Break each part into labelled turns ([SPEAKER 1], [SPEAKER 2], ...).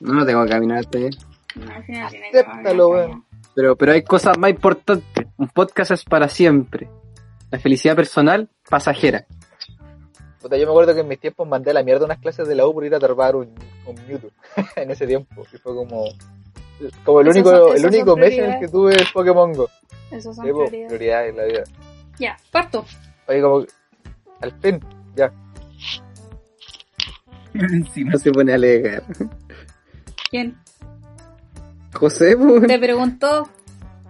[SPEAKER 1] No tengo que caminar hasta allá.
[SPEAKER 2] No, al final tiene que
[SPEAKER 3] Acéptalo, weón.
[SPEAKER 1] Pero, pero hay cosas más importantes. Un podcast es para siempre. La felicidad personal, pasajera.
[SPEAKER 3] Puta, yo me acuerdo que en mis tiempos mandé a la mierda unas clases de la U por ir a atrapar un, un Mewtwo en ese tiempo. Y fue como, como el único,
[SPEAKER 2] son-
[SPEAKER 3] el único mes en el que tuve el Pokémon Go.
[SPEAKER 2] Esos son
[SPEAKER 3] Sí, po,
[SPEAKER 2] prioridades.
[SPEAKER 3] prioridades en la vida.
[SPEAKER 2] Ya, parto.
[SPEAKER 3] Oye, como, al fin, ya.
[SPEAKER 1] Encima se pone a alegar.
[SPEAKER 2] ¿Quién?
[SPEAKER 1] José, pues.
[SPEAKER 2] Te preguntó.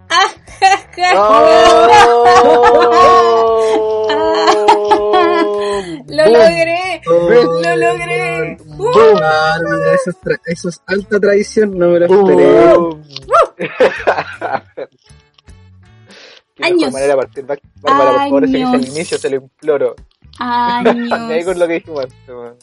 [SPEAKER 2] ¡Ah!
[SPEAKER 3] ¡Oh!
[SPEAKER 2] ¡Lo logré! ¡Lo logré! ¡Uh!
[SPEAKER 1] Bárbara, eso, es tra- eso es alta tradición, no me lo esperé.
[SPEAKER 2] Años.
[SPEAKER 3] manera de partir, Bar- Bárbara, por favor, ese que es el
[SPEAKER 2] Años.
[SPEAKER 3] inicio, se lo imploro. Ahí con
[SPEAKER 2] Años
[SPEAKER 3] lo que dijimos antes, weón.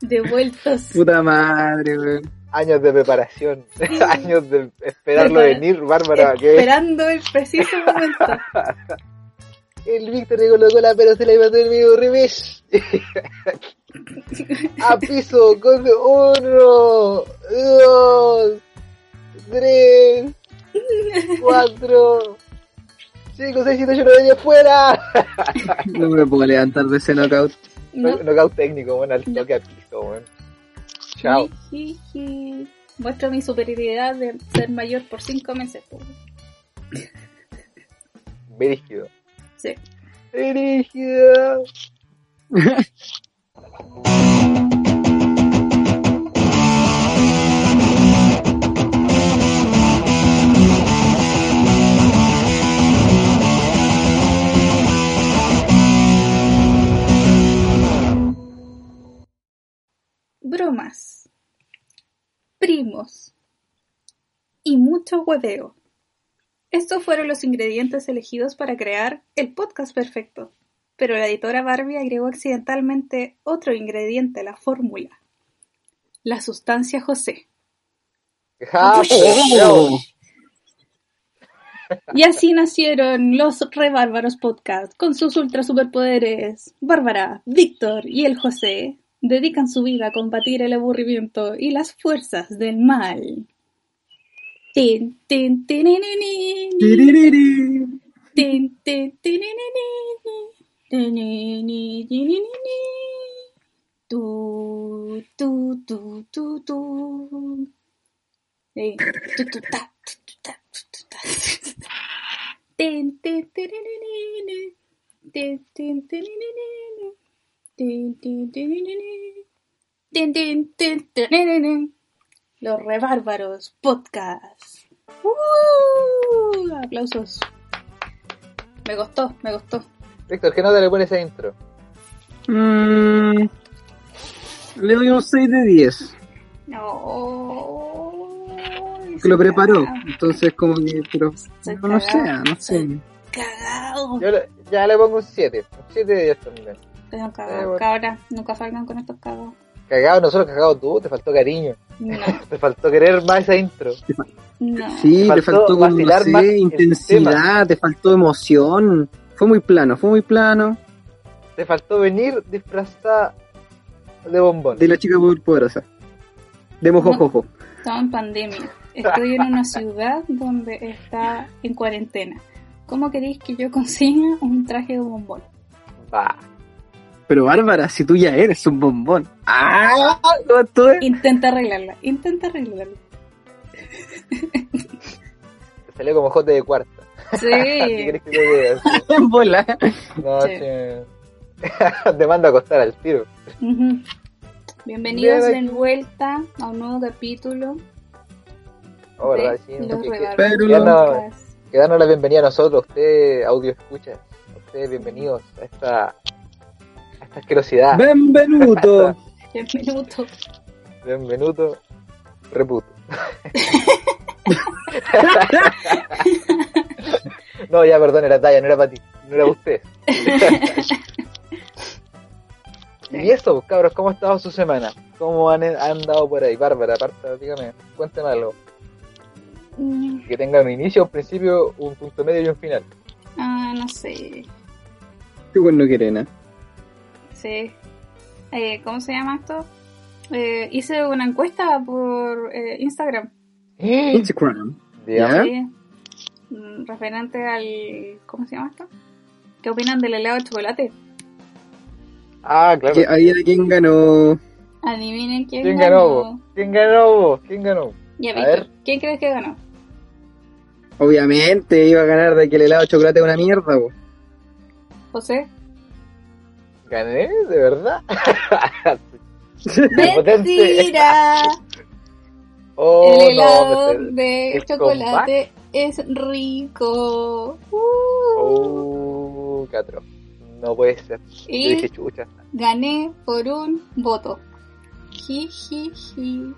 [SPEAKER 2] Devueltos.
[SPEAKER 1] Puta madre, weón.
[SPEAKER 3] Años de preparación, años de esperarlo
[SPEAKER 2] Prepara-
[SPEAKER 3] venir, Bárbara,
[SPEAKER 2] Esperando el preciso momento.
[SPEAKER 3] el Víctor le colocó la pero se la iba a hacer medio revés. A piso con uno, dos, tres, cuatro, cinco, seis, siete, ocho, nueve, diez, fuera.
[SPEAKER 1] No me puedo levantar de ese knockout.
[SPEAKER 2] ¿No?
[SPEAKER 3] Knockout técnico, bueno, al toque piso, weón. Chao.
[SPEAKER 2] Jiji. Muestro mi superioridad de ser mayor por cinco meses. po.
[SPEAKER 3] Brígido.
[SPEAKER 2] Sí.
[SPEAKER 3] Brígido.
[SPEAKER 2] Bromas. Primos. Y mucho hueveo. Estos fueron los ingredientes elegidos para crear el podcast perfecto. Pero la editora Barbie agregó accidentalmente otro ingrediente a la fórmula. La sustancia José. Y así nacieron los Re Bárbaros Podcast con sus ultra superpoderes. Bárbara, Víctor y el José dedican su vida a combatir el aburrimiento y las fuerzas del mal. Tin, tin, tinininin.
[SPEAKER 1] Tiririri.
[SPEAKER 2] Tin, tin, tinininin. Tinininin. Tu, tu, tu, tu, tu. Tu, tu, ta, tu, tu, ta, tu, tu, ta. Tin, tin, tinininin. Tin, tin, tinininin. Tin, tin, Los Rebárbaros Podcast. ¡Uh! Aplausos. Me costó, me costó.
[SPEAKER 3] Víctor, ¿qué nota le pones a intro?
[SPEAKER 1] Mm, le doy un 6 de 10.
[SPEAKER 2] No.
[SPEAKER 1] Que lo preparó. Entonces, como que. Pero. No, no sé, no sé.
[SPEAKER 2] Cagado.
[SPEAKER 3] Yo le- ya le pongo un 7. Un 7 de 10 también.
[SPEAKER 2] Tengo
[SPEAKER 3] Eh,
[SPEAKER 2] cagado.
[SPEAKER 3] bueno.
[SPEAKER 2] Cabra, nunca salgan con estos cagados.
[SPEAKER 3] Cagado, nosotros cagado tú, te faltó cariño.
[SPEAKER 2] No,
[SPEAKER 3] Te faltó querer más esa intro.
[SPEAKER 2] no.
[SPEAKER 1] Sí,
[SPEAKER 3] Te
[SPEAKER 1] te
[SPEAKER 3] faltó
[SPEAKER 1] no sé,
[SPEAKER 3] el
[SPEAKER 1] intensidad, te faltó emoción. Fue muy plano, fue muy plano.
[SPEAKER 3] Te faltó venir disfrazada de bombón.
[SPEAKER 1] De la chica muy poderosa. De mojojojo.
[SPEAKER 2] Estamos en pandemia. Estoy en una ciudad donde está en cuarentena. ¿Cómo queréis que yo consiga un traje de bombón?
[SPEAKER 3] Va.
[SPEAKER 1] Pero Bárbara, si tú ya eres un bombón. ¡Ah! ¿no tú eres?
[SPEAKER 2] Intenta arreglarla, intenta arreglarla.
[SPEAKER 3] Te salió como jote de cuarta. ¿Qué
[SPEAKER 2] Sí.
[SPEAKER 3] querés que te?
[SPEAKER 1] En bola.
[SPEAKER 3] No,
[SPEAKER 2] Sí.
[SPEAKER 3] che. Te mando a acostar al tiro.
[SPEAKER 2] Bienvenidos
[SPEAKER 3] Bien,
[SPEAKER 2] de vuelta a un nuevo capítulo
[SPEAKER 3] Oh, ¿verdad? Sí,
[SPEAKER 2] Los
[SPEAKER 3] que- darnos la bienvenida a nosotros, usted, audio escucha. A ustedes, bienvenidos a esta, a esta asquerosidad.
[SPEAKER 1] Benvenuto.
[SPEAKER 2] Diez minutos.
[SPEAKER 3] Bienvenuto. Reputo. no, ya, perdón, era talla, no era para ti, no era para usted. y eso, cabros, ¿cómo ha estado su semana? ¿Cómo han han andado por ahí? Bárbara, aparte, dígame, cuénteme algo.
[SPEAKER 2] Mm,
[SPEAKER 3] Que tenga un inicio, un principio, un punto medio y un final.
[SPEAKER 2] Ah, no sé.
[SPEAKER 1] Qué bueno que nada.
[SPEAKER 2] Sí. Eh, ¿Cómo se llama esto? Eh, hice una encuesta por eh, Instagram.
[SPEAKER 1] Instagram.
[SPEAKER 3] Digamos.
[SPEAKER 1] ¿Ya?
[SPEAKER 2] Sí. Mm, Referente al. ¿Cómo se llama esto? ¿Qué opinan del helado de chocolate?
[SPEAKER 3] Ah, claro.
[SPEAKER 1] ¿Qué- ¿Ahí quién ganó?
[SPEAKER 2] Adivinen quién,
[SPEAKER 3] ¿Quién
[SPEAKER 2] ganó.
[SPEAKER 3] ganó? vos? ¿Quién ganó? vos? ¿Quién ganó?
[SPEAKER 2] Ya,
[SPEAKER 3] A
[SPEAKER 2] Víctor,
[SPEAKER 3] ver.
[SPEAKER 2] ¿quién crees que ganó?
[SPEAKER 1] Obviamente iba a ganar de que el helado de chocolate es una mierda, po.
[SPEAKER 2] ¿José?
[SPEAKER 3] ¿Gané? ¿De verdad?
[SPEAKER 2] ¡Mentira!
[SPEAKER 3] Oh,
[SPEAKER 2] el helado de
[SPEAKER 3] el
[SPEAKER 2] chocolate es rico. Uh.
[SPEAKER 3] Oh, catro. No puede ser.
[SPEAKER 2] Y
[SPEAKER 3] dije chucha.
[SPEAKER 2] gané por un voto. Jijiji.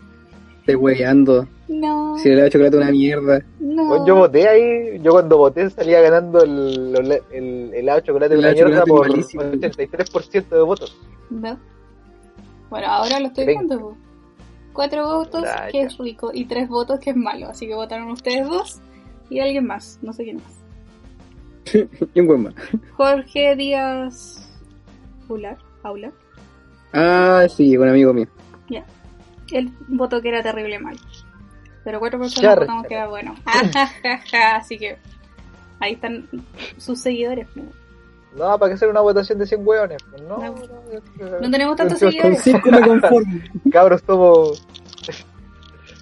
[SPEAKER 1] Estoy hueveando.
[SPEAKER 2] No,
[SPEAKER 1] Si el helado de chocolate es una mierda.
[SPEAKER 2] no.
[SPEAKER 3] Yo voté ahí, yo cuando voté salía ganando el, el, el helado de chocolate de
[SPEAKER 1] El
[SPEAKER 3] una mierda por
[SPEAKER 1] chocolate malísimo.
[SPEAKER 3] 83% de votos.
[SPEAKER 2] No. Bueno, ahora lo estoy viendo. Cuatro votos que
[SPEAKER 3] ya.
[SPEAKER 2] es rico y tres votos que es malo. Así que votaron ustedes dos y alguien más. No sé quién más.
[SPEAKER 1] ¿Quién buen más?
[SPEAKER 2] Jorge Díaz Aular. Aular.
[SPEAKER 1] Ah, sí, un amigo mío.
[SPEAKER 2] Ya. Él votó que era terrible mal. Pero cuatro personas
[SPEAKER 3] Char.
[SPEAKER 2] votamos que era bueno. Así que ahí están sus seguidores. po.
[SPEAKER 3] No, ¿para qué hacer una votación de 100 hueones? Pues no,
[SPEAKER 2] No.
[SPEAKER 3] no,
[SPEAKER 2] No tenemos tantos seguidores.
[SPEAKER 3] Cabros, somos...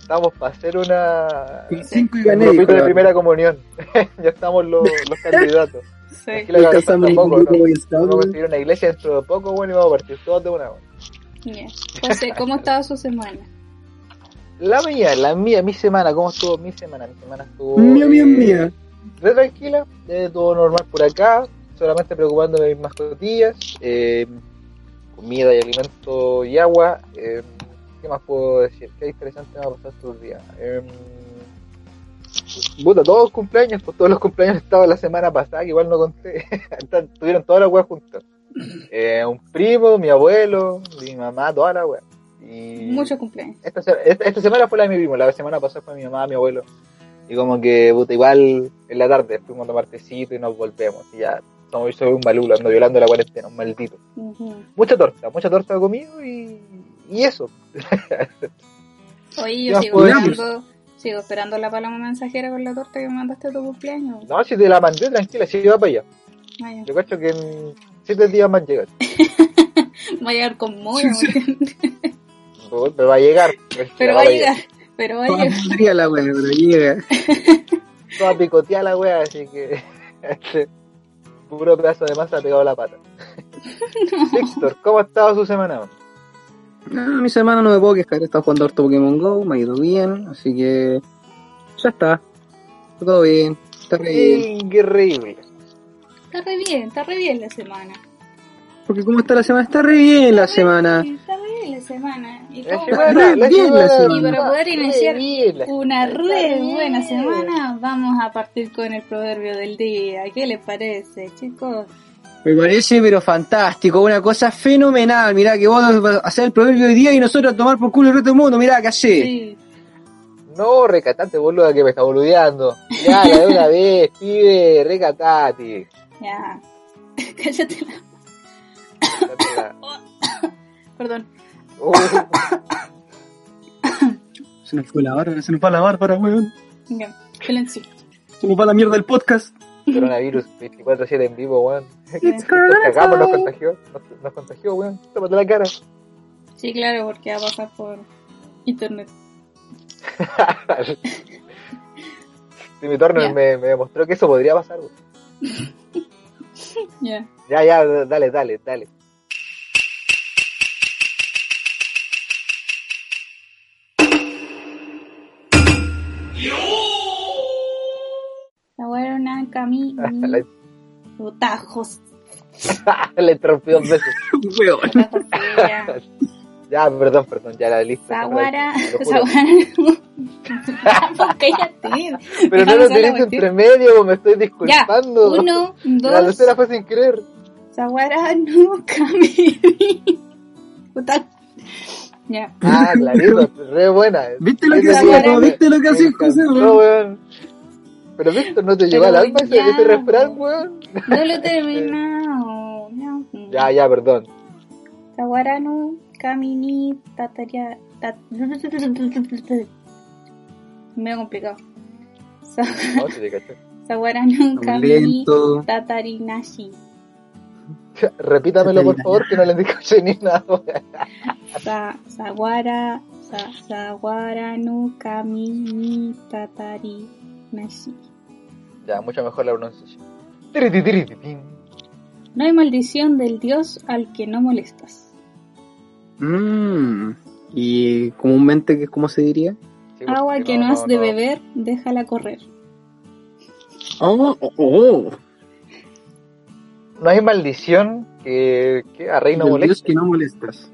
[SPEAKER 3] Estamos para hacer una...
[SPEAKER 1] Cinco y
[SPEAKER 3] Un
[SPEAKER 1] gané.
[SPEAKER 3] grupito de primera comunión. ya estamos los, los candidatos.
[SPEAKER 2] Sí.
[SPEAKER 3] Aquí la tampoco,
[SPEAKER 1] un
[SPEAKER 3] Vamos a conseguir una iglesia dentro de poco, bueno, y vamos a partir todos de una. bueno.
[SPEAKER 2] José, ¿cómo ha estado su semana?
[SPEAKER 3] La mía, la mía, mi semana, ¿cómo estuvo mi semana? Mi semana estuvo...
[SPEAKER 1] Mía, mía,
[SPEAKER 3] eh,
[SPEAKER 1] mía.
[SPEAKER 3] Re tranquila, eh, todo normal por acá, solamente preocupándome de mis mascotillas, eh, comida y alimento y agua. eh, ¿Qué más puedo decir? Qué interesante me ha pasado estos días. Eh, puta, todos los cumpleaños, pues todos los cumpleaños estaban la semana pasada, que igual no conté. Están- Tuvieron todas las weas juntas. Eh, un primo, mi abuelo, mi mamá, toda la wea. Y
[SPEAKER 2] Muchos cumpleaños.
[SPEAKER 3] esta, esta, esta semana fue la de mi primo, la semana pasada fue mi mamá, mi abuelo. Y como que, puta, igual en la tarde fuimos a tomar tecito y nos volvemos. Y ya, somos, soy un malulo, ando violando la cuarentena, un maldito. Mucha torta, mucha torta he comido y, y eso.
[SPEAKER 2] Oye,
[SPEAKER 3] ¿Qué
[SPEAKER 2] yo sigo esperando, sigo esperando la paloma mensajera con la torta que me mandaste a tu cumpleaños.
[SPEAKER 3] No, si te la mandé tranquila, si iba para allá.
[SPEAKER 2] Vaya.
[SPEAKER 3] Yo cacho que en siete días más llega.
[SPEAKER 2] Va a llegar con mora,
[SPEAKER 3] Me va a llegar.
[SPEAKER 2] pero va a llegar, pero va a llegar.
[SPEAKER 1] la wea, pero llega.
[SPEAKER 3] Toda picoteada la wea, así que. este puro pedazo de masa pegado a la pata. Víctor, ¿cómo ha estado su semana?
[SPEAKER 1] No, mi semana no me puedo quejar. He estado jugando harto Pokémon Go, me ha ido bien, así que. Ya está. Todo bien. Está bien.
[SPEAKER 3] Increíble.
[SPEAKER 2] Está re bien, está re bien la semana.
[SPEAKER 1] Porque ¿cómo está la semana? Está re bien la semana.
[SPEAKER 2] Está re bien la semana. Y,
[SPEAKER 3] La
[SPEAKER 2] cómo-
[SPEAKER 3] semana,
[SPEAKER 1] re
[SPEAKER 3] la
[SPEAKER 1] bien la
[SPEAKER 3] semana,
[SPEAKER 1] semana.
[SPEAKER 2] Y para poder iniciar una re buena semana, vamos a partir con el proverbio del día. ¿Qué les parece, chicos?
[SPEAKER 1] Me parece pero fantástico, una cosa fenomenal. Mirá que vos vas a hacer el proverbio hoy día y nosotros a tomar por culo el resto del mundo. Mirá que hace.
[SPEAKER 2] Sí.
[SPEAKER 3] No, recatate, boluda, que me está boludeando. Ya, la de una vez, pibe, recatate.
[SPEAKER 2] Ya. Cállate la... Perdón.
[SPEAKER 3] Uh,
[SPEAKER 1] Se nos fue la bárbara, se nos va la bárbara, weón.
[SPEAKER 2] Ya. Silencio.
[SPEAKER 1] Se nos va la mierda del podcast.
[SPEAKER 3] coronavirus 24-7 en vivo, weón.
[SPEAKER 1] It's
[SPEAKER 3] Nos cagamos, nos contagió. Nos, nos contagió, weón. Tómate la cara.
[SPEAKER 2] Sí, claro, porque va a pasar por internet.
[SPEAKER 3] Timmy Turner
[SPEAKER 2] Ya.
[SPEAKER 3] me, me demostró que eso podría pasar, weón.
[SPEAKER 2] Ya.
[SPEAKER 3] Ya, ya, dale, dale, dale.
[SPEAKER 2] La voy a dar una camisa.
[SPEAKER 3] La,
[SPEAKER 2] Botajos.
[SPEAKER 3] la interrumpí dos veces.
[SPEAKER 2] Ya.
[SPEAKER 3] Perdón, perdón, ya la lista.
[SPEAKER 2] Vamos, cállate.
[SPEAKER 3] Pero no lo
[SPEAKER 2] la
[SPEAKER 3] tenés entre medio, me estoy
[SPEAKER 2] Ya.
[SPEAKER 3] disculpando.
[SPEAKER 2] Uno,
[SPEAKER 3] La
[SPEAKER 2] dos.
[SPEAKER 3] tercera fue sin querer.
[SPEAKER 2] Sawara no Kami. Puta. Ya.
[SPEAKER 3] Ah, clarito, re buena.
[SPEAKER 1] ¿Viste lo que
[SPEAKER 2] hacía? ¿No
[SPEAKER 1] viste lo que hacía José,
[SPEAKER 3] encantó, weón? Pero Víctor, ¿no te lleva al alma ese, ese refrán, weón?
[SPEAKER 2] No lo he terminado. Ya.
[SPEAKER 3] Ya, perdón.
[SPEAKER 2] Sawara no Kami ni Tataria. tat- Medio complicado. Sa-
[SPEAKER 3] No, se te cachó.
[SPEAKER 2] Sawara no Kami ni
[SPEAKER 1] Lento.
[SPEAKER 2] Tatarinashi.
[SPEAKER 3] Repítamelo, por favor, que no le escuché ni nada.
[SPEAKER 2] Sa Sawara. Sa Sawara no Kami ni Tatarinashi.
[SPEAKER 3] Ya, mucho mejor la pronunciación.
[SPEAKER 2] No hay maldición del dios al que no molestas.
[SPEAKER 1] Mm. Y comúnmente, ¿qué- ¿cómo se diría?
[SPEAKER 3] Sí,
[SPEAKER 2] Agua que no, has de
[SPEAKER 3] no.
[SPEAKER 2] beber, déjala correr.
[SPEAKER 1] Oh, oh, oh.
[SPEAKER 3] No hay maldición que, que a Rey no
[SPEAKER 1] Del Dios
[SPEAKER 3] moleste.
[SPEAKER 1] que no molestas.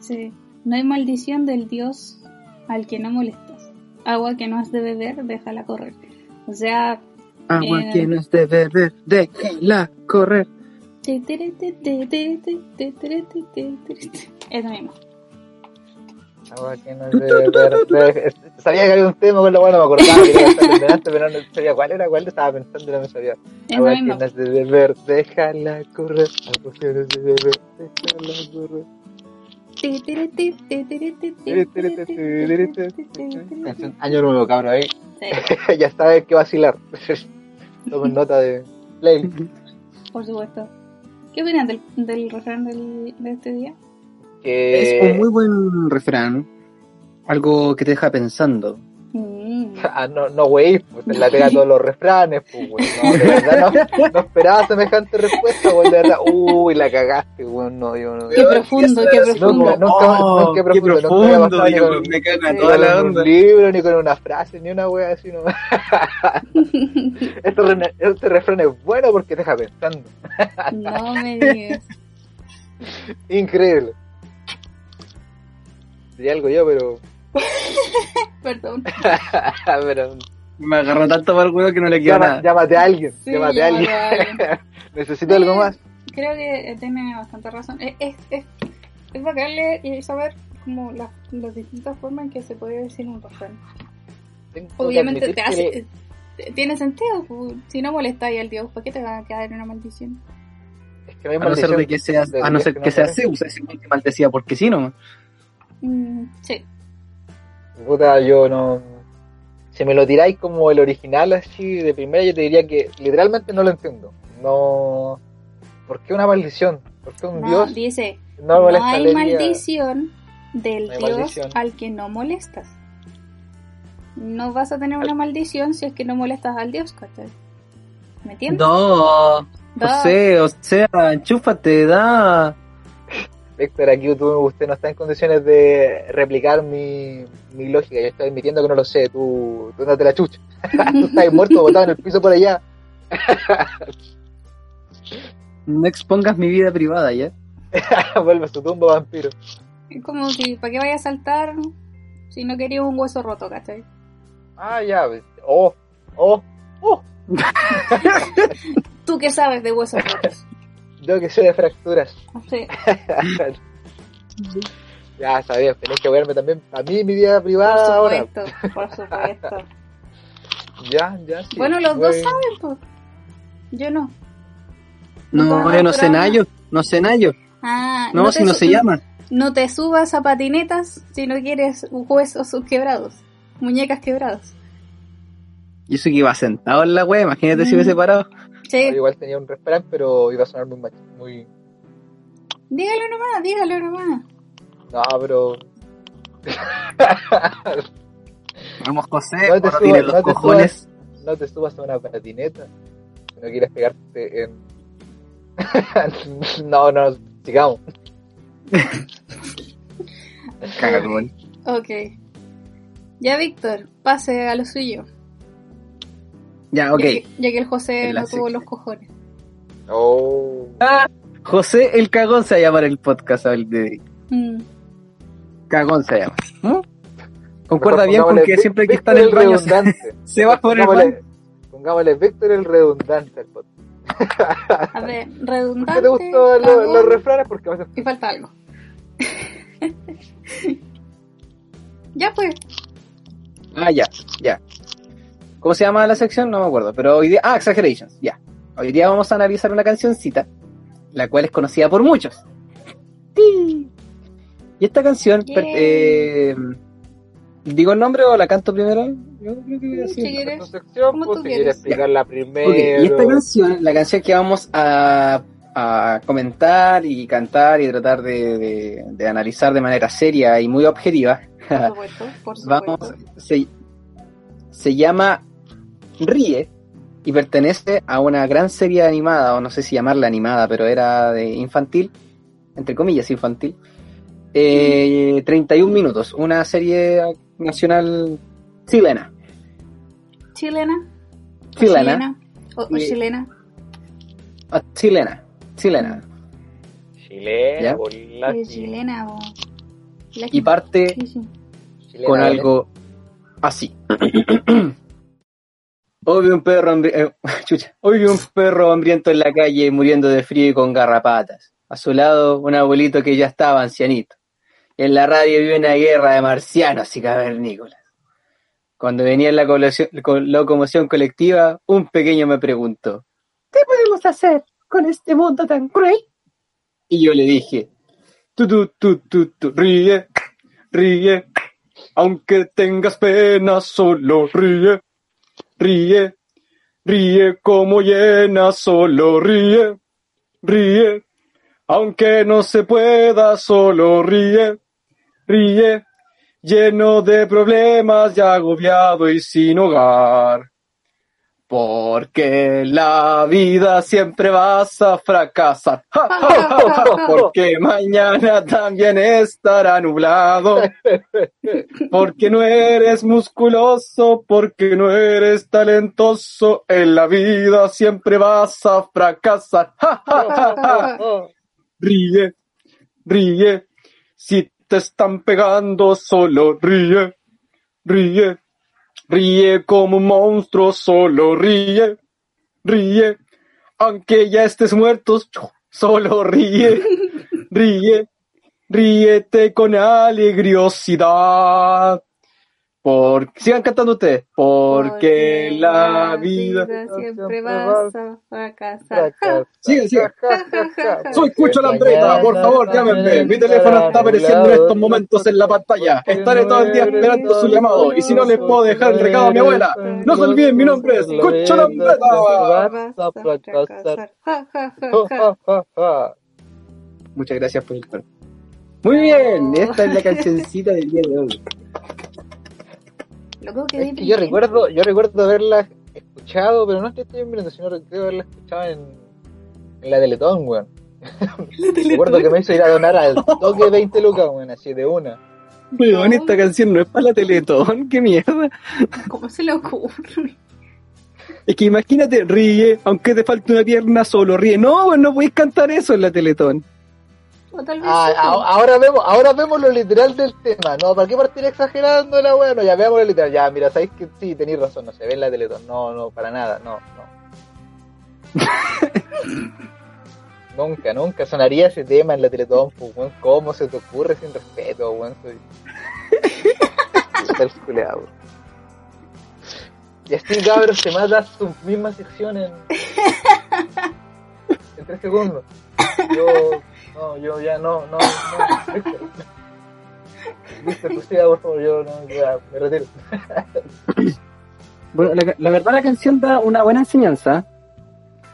[SPEAKER 2] Sí. No hay maldición del dios al que no molestas. Agua que no has de beber, déjala correr. O sea,
[SPEAKER 1] Agua
[SPEAKER 2] Eh.
[SPEAKER 1] que no es de beber, déjala correr.
[SPEAKER 2] Eso mismo.
[SPEAKER 3] Que no Sabía que había un tema con lo bueno, me acordaba que iba a estar en delante, pero no sabía cuál era, cuál estaba pensando y no me sabía. Agua que
[SPEAKER 2] mismo.
[SPEAKER 3] no es de beber, déjala correr. Agua que no es de beber, déjala correr. Año nuevo, cabrón, ahí.
[SPEAKER 2] Sí,
[SPEAKER 3] ya sabes que vacilar. Tomen nota de play.
[SPEAKER 2] por supuesto. ¿Qué opinan del, del refrán del, de este día?
[SPEAKER 3] Que...
[SPEAKER 1] Es un muy buen refrán. Algo que te deja pensando.
[SPEAKER 2] Mm.
[SPEAKER 3] Ah, no, no, güey, pues se la pega todos los refranes, pues, güey. No, de verdad no, no esperaba semejante respuesta, güey, de verdad. Uy, la cagaste, güey, no, yo no.
[SPEAKER 2] Qué profundo, qué profundo.
[SPEAKER 3] Nunca, nunca,
[SPEAKER 1] Oh, qué
[SPEAKER 3] profundo, nunca
[SPEAKER 1] profundo,
[SPEAKER 3] había pasado ni
[SPEAKER 1] yo
[SPEAKER 3] con-
[SPEAKER 1] me caga
[SPEAKER 2] Sí.
[SPEAKER 1] toda
[SPEAKER 3] ni
[SPEAKER 1] la
[SPEAKER 3] con
[SPEAKER 1] onda.
[SPEAKER 3] un libro, ni con una frase, ni una wea así, no. este, re- este refrán es bueno porque te deja pensando.
[SPEAKER 2] No me digas.
[SPEAKER 3] Increíble. Diría algo yo, pero.
[SPEAKER 2] Perdón.
[SPEAKER 3] pero
[SPEAKER 1] Me agarró tanto para el huevo que no le queda
[SPEAKER 3] llama-
[SPEAKER 1] nada.
[SPEAKER 3] llámate a alguien,
[SPEAKER 2] Sí,
[SPEAKER 3] llámate a alguien.
[SPEAKER 2] a alguien.
[SPEAKER 3] Necesito algo más.
[SPEAKER 2] Creo que tiene bastante razón. Es, es, es, es bacán leer y saber como las, las distintas formas en que se puede decir un refrán. Obviamente te hace, te- tiene sentido. pu. Si no molestáis al dios, ¿para qué te va a quedar una maldición?
[SPEAKER 3] Es que no hay
[SPEAKER 1] A no ser de que sea,
[SPEAKER 3] de
[SPEAKER 1] a no ser
[SPEAKER 3] que no
[SPEAKER 1] sea. Zeus, ese güey que maldecía porque sí, no.
[SPEAKER 2] Mm, sí.
[SPEAKER 3] Puta, yo no. Si me lo tiráis como el original, así de primera, yo te diría que literalmente no lo entiendo. No. ¿Por qué una maldición? ¿Por qué un
[SPEAKER 2] No,
[SPEAKER 3] dios
[SPEAKER 2] dice,
[SPEAKER 3] no
[SPEAKER 2] no hay maldición del
[SPEAKER 3] No hay
[SPEAKER 2] dios
[SPEAKER 3] maldición.
[SPEAKER 2] al que no molestas. No vas a tener una maldición si es que no molestas al dios, ¿cachai? ¿Me entiendes?
[SPEAKER 1] No,
[SPEAKER 2] Da.
[SPEAKER 1] José, o sea, enchúfate, da.
[SPEAKER 3] Héctor, aquí tú, usted no está en condiciones de replicar mi, mi lógica. Yo estoy admitiendo que no lo sé. Tú, tú no te la chucha. tú estás muerto, botado en el piso por allá.
[SPEAKER 1] No expongas mi vida privada, ¿ya?
[SPEAKER 3] Vuelve a su tumba, vampiro.
[SPEAKER 2] Es como si, ¿para qué vaya a saltar si no querías un hueso roto, ¿cachai?
[SPEAKER 3] Ah, ya. Oh, oh, oh.
[SPEAKER 2] ¿Tú qué sabes de huesos rotos?
[SPEAKER 3] Yo que sé de fracturas.
[SPEAKER 2] Sí.
[SPEAKER 3] ya sabía, tenés que verme también a mí mi vida
[SPEAKER 2] Por
[SPEAKER 3] privada ahora.
[SPEAKER 2] supuesto, por supuesto.
[SPEAKER 3] Ya, ya, sí.
[SPEAKER 2] Bueno, los dos saben, pues. Yo no.
[SPEAKER 1] No, yo no sé no sé nayo.
[SPEAKER 2] Ah,
[SPEAKER 1] No,
[SPEAKER 2] te
[SPEAKER 1] si no se llama.
[SPEAKER 2] No te subas a patinetas si no quieres huesos quebrados, muñecas quebradas.
[SPEAKER 1] Y eso que iba sentado en la wea, imagínate si
[SPEAKER 2] Mm.
[SPEAKER 1] hubiese parado.
[SPEAKER 2] Sí,
[SPEAKER 3] Igual tenía un refrán, pero iba a sonar muy macho, muy...
[SPEAKER 2] dígalo nomás, dígalo nomás.
[SPEAKER 3] No, pero...
[SPEAKER 1] Vamos, José,
[SPEAKER 3] No te subas,
[SPEAKER 1] tiene
[SPEAKER 3] no
[SPEAKER 1] los
[SPEAKER 3] te
[SPEAKER 1] cojones.
[SPEAKER 3] no te subas a una patineta si no quieres pegarte en... no, no, sigamos.
[SPEAKER 1] Cagón.
[SPEAKER 2] Ok. Ya, Víctor, pase a lo suyo.
[SPEAKER 1] Ya, ok.
[SPEAKER 2] Ya que, ya que el José
[SPEAKER 1] En
[SPEAKER 2] no tuvo los cojones.
[SPEAKER 3] Oh,
[SPEAKER 1] Ah, José el cagón se va a llamar el podcast al de hoy.
[SPEAKER 2] Mm.
[SPEAKER 1] Cagón se llama. ¿Mm? Concuerda bien con
[SPEAKER 3] pongámosle
[SPEAKER 1] que
[SPEAKER 3] Vic-
[SPEAKER 1] siempre que está en el baño se,
[SPEAKER 3] redundante.
[SPEAKER 1] se va por el baño.
[SPEAKER 3] Pongámosle, pongámosle Víctor el redundante al podcast.
[SPEAKER 2] A ver,
[SPEAKER 3] ¿Por
[SPEAKER 2] redundante.
[SPEAKER 3] qué te gustó lo-
[SPEAKER 2] cagón,
[SPEAKER 3] los refranes? Porque a veces
[SPEAKER 2] Y falta algo. ya pues.
[SPEAKER 1] Ah, ya, ya. ¿Cómo se llama la sección? No me acuerdo. Pero hoy día. Ah, Exaggerations, ya. Hoy día vamos a analizar una cancioncita, la cual es conocida por muchos. Y esta canción. eh, ¿Digo el nombre o la canto primero? Yo creo que
[SPEAKER 2] Si
[SPEAKER 1] sí.
[SPEAKER 2] quieres.
[SPEAKER 3] tu sección,
[SPEAKER 2] Como
[SPEAKER 3] pues,
[SPEAKER 2] tú
[SPEAKER 3] si quieres explicarla primero.
[SPEAKER 1] Y esta canción, la canción que vamos a, a comentar y cantar y tratar de, de- de analizar de manera seria y muy objetiva,
[SPEAKER 2] Por supuesto, por supuesto.
[SPEAKER 1] vamos, se, se llama Ríe y pertenece a una gran serie animada, o no sé si llamarla animada, pero era de infantil, entre comillas infantil, eh, 31 minutos, una serie nacional chilena.
[SPEAKER 2] Chilena. o
[SPEAKER 1] Chilena.
[SPEAKER 2] O, o
[SPEAKER 1] Y-
[SPEAKER 2] chilena.
[SPEAKER 1] Ah, chilena, chilena.
[SPEAKER 3] Chilena,
[SPEAKER 1] ¿Ya?
[SPEAKER 2] chilena. O...
[SPEAKER 1] Y parte
[SPEAKER 2] Sí, sí.
[SPEAKER 3] chilena,
[SPEAKER 1] con algo así. Hoy vi un perro hamri- eh, un perro hambriento en la calle muriendo de frío y con garrapatas. A su lado un abuelito que ya estaba ancianito. En la radio vi una guerra de marcianos y cavernícolas. Cuando venía en la locomoción colectiva, un pequeño me preguntó, ¿qué podemos hacer con este mundo tan cruel? Y yo le dije, ríe, ríe, aunque tengas pena, solo ríe, ríe, ríe como llena, solo ríe, ríe, aunque no se pueda, solo ríe, ríe, lleno de problemas y agobiado y sin hogar. Porque la vida siempre vas a fracasar. Porque mañana también estará nublado. Porque no eres musculoso, porque no eres talentoso. En la vida siempre vas a fracasar. Ríe, ríe. Si te están pegando, solo ríe, ríe. Ríe como un monstruo, solo ríe, ríe. Aunque ya estés muerto, solo ríe, ríe. Ríete con alegriosidad. Porque, sigan cantando ustedes. Porque la vida.
[SPEAKER 2] siempre vas a fracasar.
[SPEAKER 1] Sigue, sigue. Soy Cucho Lambreta, por favor, llámenme. Mi teléfono está apareciendo en estos momentos en la pantalla. Estaré todo el día esperando su llamado. Y si no, les puedo dejar el recado a mi abuela. No se olviden, mi nombre es Cucho Lambreta.
[SPEAKER 2] Vas a fracasar. Ja, ja, ja,
[SPEAKER 3] Ja,
[SPEAKER 2] ja.
[SPEAKER 3] ja, ja, ja.
[SPEAKER 1] Muchas gracias por el. Muy bien, esta es la cancioncita del día de hoy.
[SPEAKER 2] Loco, que
[SPEAKER 3] Es que yo recuerdo, yo recuerdo haberla escuchado, pero no es que estoy mirando, sino creo haberla escuchado en, en la Teletón, weón. Recuerdo que me hizo ir a donar al toque 20 lucas, weón, así de una.
[SPEAKER 1] Weón, esta canción no es para la Teletón, qué mierda.
[SPEAKER 2] ¿Cómo se le ocurre?
[SPEAKER 1] Es que imagínate, ríe, aunque te falte una pierna, solo ríe. No, weón, no podéis cantar eso en la Teletón.
[SPEAKER 2] O tal vez
[SPEAKER 3] Ah,
[SPEAKER 2] sí.
[SPEAKER 3] a- ahora vemos, ahora vemos lo literal del tema, ¿no? ¿Para qué partir exagerando la weón? No, ya veamos lo literal, ya, mira, sabéis que sí, tenéis razón, no se ve en la Teletón, no, no, para nada, no, no. nunca, nunca sonaría ese tema en la Teletón, pues, weón, ¿cómo se te ocurre sin respeto, weón? Soy... Y así, cabros, se mata tu misma sección en... tres segundos. Yo, no, yo ya no, no, no. Víctor, Víctor, prosiga, por favor, yo no, ya, me retiro.
[SPEAKER 1] Bueno, la, la verdad la canción da una buena enseñanza.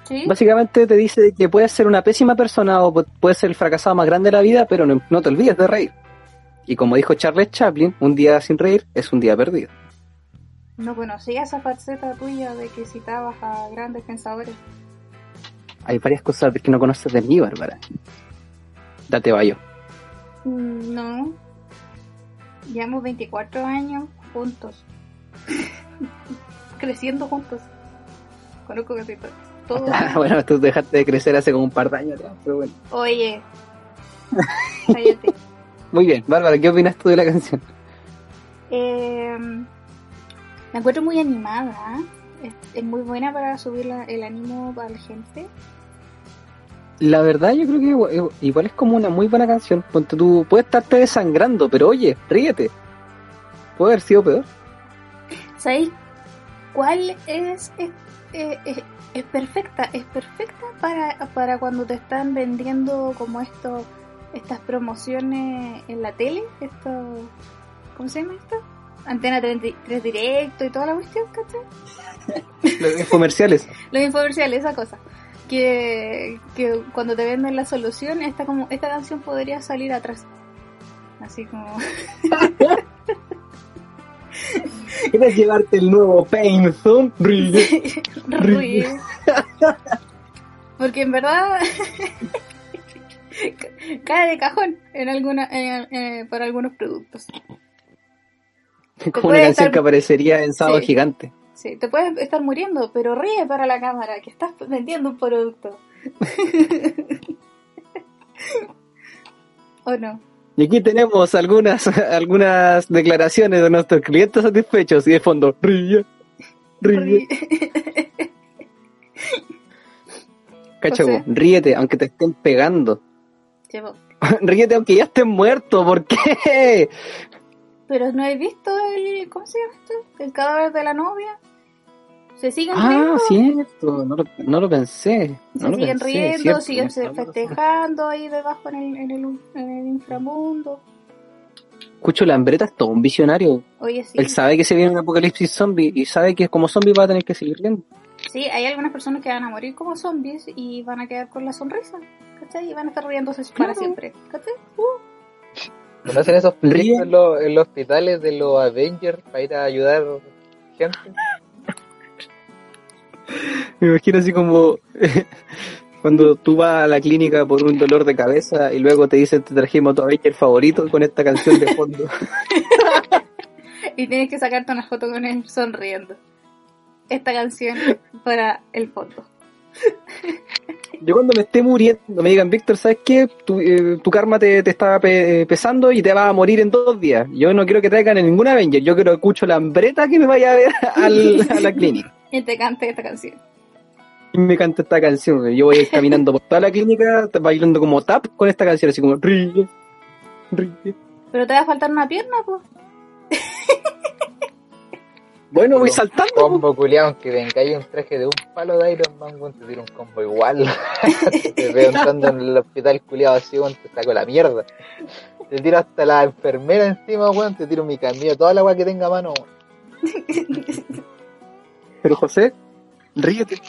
[SPEAKER 2] ¿Sí?
[SPEAKER 1] Básicamente te dice que puedes ser una pésima persona o pu- puedes ser el fracasado más grande de la vida, pero no, no te olvides de reír. Y como dijo Charles Chaplin, un día sin reír es un día perdido.
[SPEAKER 2] No conocía esa faceta tuya de que citabas a grandes pensadores.
[SPEAKER 1] Hay varias cosas que no conoces de mí, Bárbara. Date vayo.
[SPEAKER 2] Mm, No. Llevamos 24 años juntos. Creciendo juntos. Conozco casi to- todo.
[SPEAKER 1] bueno, tú dejaste de crecer hace como un par de años atrás, pero bueno.
[SPEAKER 2] Oye. Cállate.
[SPEAKER 1] Muy bien, Bárbara, ¿qué opinas tú de la canción?
[SPEAKER 2] Eh, la encuentro muy animada. ¿eh? Es, es muy buena para subir la- el ánimo para la gente.
[SPEAKER 1] La verdad, yo creo que igual, igual es como una muy buena canción. Ponte tú, puedes estarte desangrando, pero oye, ríete. Puede haber sido peor.
[SPEAKER 2] ¿Sabéis cuál es? Es, eh, es- es perfecta, es perfecta para, para cuando te están vendiendo como esto, estas promociones en la tele, esto, ¿cómo se llama esto? Antena 3, Directo y toda la cuestión, ¿cachai?
[SPEAKER 1] Los comerciales.
[SPEAKER 2] Los infomerciales, esa cosa. Que, que cuando te venden la solución, esta, como, esta canción podría salir atrás. Así como...
[SPEAKER 1] ¿Quieres llevarte el nuevo Pain. Ríe.
[SPEAKER 2] Porque en verdad cae de cajón en alguna, para algunos productos.
[SPEAKER 1] Como una canción
[SPEAKER 2] estar-
[SPEAKER 1] que aparecería en Sábado
[SPEAKER 2] Sí.
[SPEAKER 1] Gigante.
[SPEAKER 2] Sí, te puedes estar muriendo, pero ríe para la cámara, que estás vendiendo un producto. ¿O no?
[SPEAKER 1] Y aquí tenemos algunas, algunas declaraciones de nuestros clientes satisfechos y de fondo, ríe, ríe. Cachago,
[SPEAKER 2] José.
[SPEAKER 1] ríete aunque te estén pegando.
[SPEAKER 2] Llevo.
[SPEAKER 1] ríete aunque ya estés muerto, ¿por qué?
[SPEAKER 2] Pero no he visto el. ¿Cómo se llama esto? El cadáver de la novia. Se siguen
[SPEAKER 1] Ah,
[SPEAKER 2] riendo.
[SPEAKER 1] cierto, no lo, no lo pensé.
[SPEAKER 2] Se
[SPEAKER 1] lo
[SPEAKER 2] siguen
[SPEAKER 1] pensé,
[SPEAKER 2] riendo,
[SPEAKER 1] cierto,
[SPEAKER 2] siguen festejando ahí debajo en el, en el, en el inframundo.
[SPEAKER 1] Cucho Lambreta es todo un visionario.
[SPEAKER 2] Oye, sí.
[SPEAKER 1] Él sabe que se viene un apocalipsis zombie y sabe que como zombie va a tener que seguir riendo.
[SPEAKER 2] Sí, hay algunas personas que van a morir como zombies y van a quedar con la sonrisa. ¿Cachai? Y van a estar riéndose para
[SPEAKER 1] Claro.
[SPEAKER 2] siempre. ¿Cachai?
[SPEAKER 3] ¿Conocen esos proyectos en los, en los hospitales de los Avengers para ir a ayudar gente?
[SPEAKER 1] Me imagino así como cuando tú vas a la clínica por un dolor de cabeza y luego te dicen te trajimos tu Avenger favorito con esta canción de fondo.
[SPEAKER 2] Y tienes que sacarte una foto con él sonriendo. Esta canción para el fondo.
[SPEAKER 1] Yo cuando me esté muriendo me digan, Víctor, ¿sabes qué? Tu, eh, tu karma te, te está pe- pesando y te vas a morir en dos días. Yo no quiero que traigan a ningún Avenger, yo quiero escucho la hambreta que me vaya a ver al- a la clínica.
[SPEAKER 2] Y te cante esta canción.
[SPEAKER 1] Y me canta esta canción. Yo voy a ir caminando por toda la clínica bailando como tap con esta canción, así como ríe, ríe.
[SPEAKER 2] Pero te va a faltar una pierna, pues.
[SPEAKER 1] Bueno, voy saltando.
[SPEAKER 3] Combo culiado, aunque vengáis un traje de un palo de Iron Man, te tiro un combo igual. te veo entrando en el hospital culiado así, weón, te saco la mierda. Te tiro hasta la enfermera encima, weón, te tiro mi camilla, toda la weá que tenga a mano, weón.
[SPEAKER 1] Pero José, ríete.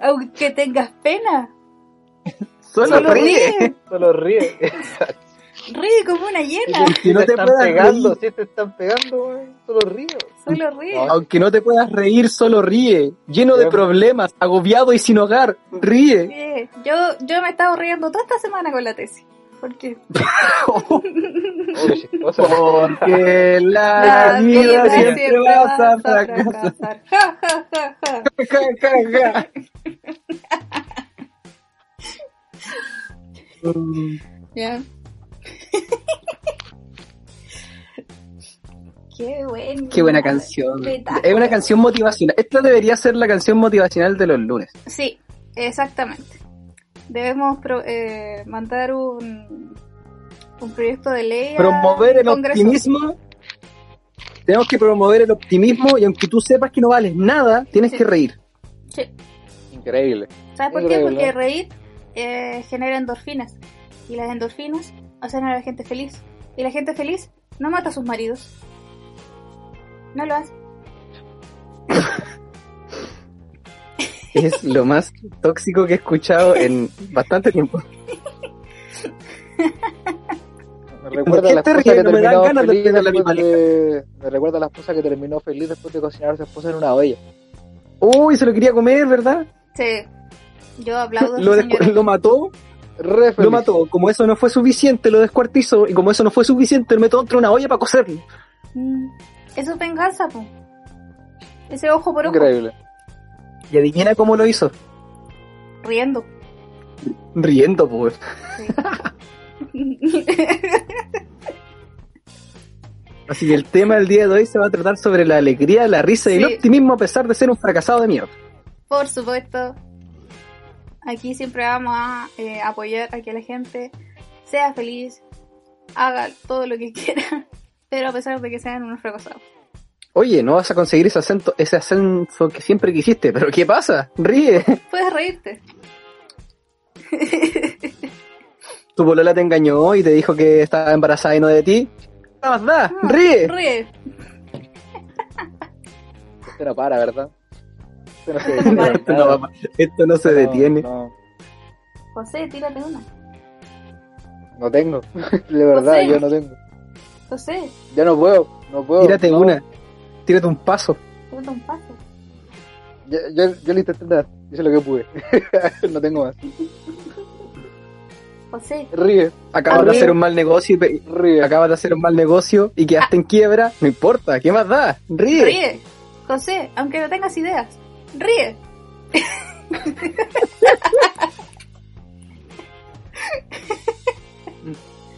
[SPEAKER 2] Aunque tengas pena.
[SPEAKER 1] Solo,
[SPEAKER 2] Solo
[SPEAKER 1] ríe.
[SPEAKER 2] ríe.
[SPEAKER 3] Solo ríe.
[SPEAKER 2] Ríe como una hiena.
[SPEAKER 1] Que no
[SPEAKER 3] si
[SPEAKER 1] te
[SPEAKER 3] están
[SPEAKER 1] puedas
[SPEAKER 3] pegando,
[SPEAKER 1] reír.
[SPEAKER 3] si te están pegando, weón, solo ríe.
[SPEAKER 2] Solo ríe.
[SPEAKER 3] No.
[SPEAKER 1] Aunque no te puedas reír, solo ríe. Lleno de problemas, agobiado y sin hogar. Ríe.
[SPEAKER 2] Ríe. Yo, yo me he estado riendo toda esta semana con la tesis. Porque
[SPEAKER 3] Oh, qué.
[SPEAKER 1] Porque la, vida, siempre vas a fracasar.
[SPEAKER 2] Ja, ja, ja, ja.
[SPEAKER 1] Ja, ja, ja.
[SPEAKER 2] Ya. Qué buen.
[SPEAKER 1] Qué buena canción. Es una canción motivacional. Esta debería ser la canción motivacional de los lunes.
[SPEAKER 2] Sí, exactamente. Debemos pro- eh, mandar un, un proyecto de ley.
[SPEAKER 1] Promover el
[SPEAKER 2] Congreso.
[SPEAKER 1] optimismo. Tenemos que promover el optimismo y aunque tú sepas que no vales nada, tienes
[SPEAKER 2] Sí.
[SPEAKER 1] que reír.
[SPEAKER 2] Sí.
[SPEAKER 3] Increíble.
[SPEAKER 2] ¿Sabes por qué? Porque reír eh, genera endorfinas. Y las endorfinas hacen a la gente feliz. Y la gente feliz no mata a sus maridos. No lo hace.
[SPEAKER 1] Es lo más tóxico que he escuchado en bastante tiempo.
[SPEAKER 3] Me recuerda a la
[SPEAKER 1] ¿Por qué te
[SPEAKER 3] esposa que
[SPEAKER 1] No me dan
[SPEAKER 3] terminó
[SPEAKER 1] ganas
[SPEAKER 3] feliz después de... Me recuerda a la esposa que terminó feliz después de cocinar a su esposa en una olla.
[SPEAKER 1] Uy, se lo quería comer, ¿verdad?
[SPEAKER 2] Sí. Yo aplaudo
[SPEAKER 1] Lo, lo mató,
[SPEAKER 3] Re
[SPEAKER 1] lo mató. Como eso no fue suficiente, lo descuartizó. Y como eso no fue suficiente, lo metió dentro de una olla para cocerlo.
[SPEAKER 2] Mm. Eso es venganza, po. Ese ojo por ojo.
[SPEAKER 3] Increíble.
[SPEAKER 1] Y adivina cómo lo hizo.
[SPEAKER 2] Riendo.
[SPEAKER 1] Riendo, pues.
[SPEAKER 2] Sí.
[SPEAKER 1] Así que el tema del día de hoy se va a tratar sobre la alegría, la risa y el optimismo a pesar de ser un fracasado de mierda.
[SPEAKER 2] Por supuesto. Aquí siempre vamos a eh, apoyar a que la gente sea feliz, haga todo lo que quiera, pero a pesar de que sean unos fracasados.
[SPEAKER 1] Oye, no vas a conseguir ese acento, ese ascenso que siempre quisiste, pero ¿qué pasa? Ríe.
[SPEAKER 2] Puedes reírte.
[SPEAKER 1] Tu polola te engañó y te dijo que estaba embarazada y no de ti. ¿Qué más da?
[SPEAKER 2] Ah,
[SPEAKER 1] Ríe.
[SPEAKER 2] Ríe.
[SPEAKER 3] Esto no para, ¿verdad? Esto no se
[SPEAKER 2] No,
[SPEAKER 3] detiene.
[SPEAKER 1] Esto no, va- esto no se detiene.
[SPEAKER 3] No,
[SPEAKER 2] José, tírate una.
[SPEAKER 3] no tengo. De verdad,
[SPEAKER 2] José.
[SPEAKER 3] yo no tengo.
[SPEAKER 2] José,
[SPEAKER 3] Ya no puedo, no puedo.
[SPEAKER 1] Tírate
[SPEAKER 3] no.
[SPEAKER 1] una. Tírate un paso.
[SPEAKER 2] tírate un paso.
[SPEAKER 3] Yo, yo, yo lo intenté dar, hice lo que pude. no tengo más.
[SPEAKER 2] José,
[SPEAKER 3] Ríe,
[SPEAKER 1] Acabas de
[SPEAKER 3] Ríe.
[SPEAKER 1] hacer un mal negocio y
[SPEAKER 3] ríe.
[SPEAKER 1] acabas de hacer un mal negocio y quedaste en quiebra. No importa. ¿Qué más da? Ríe.
[SPEAKER 2] ríe. José, aunque no tengas ideas, ríe.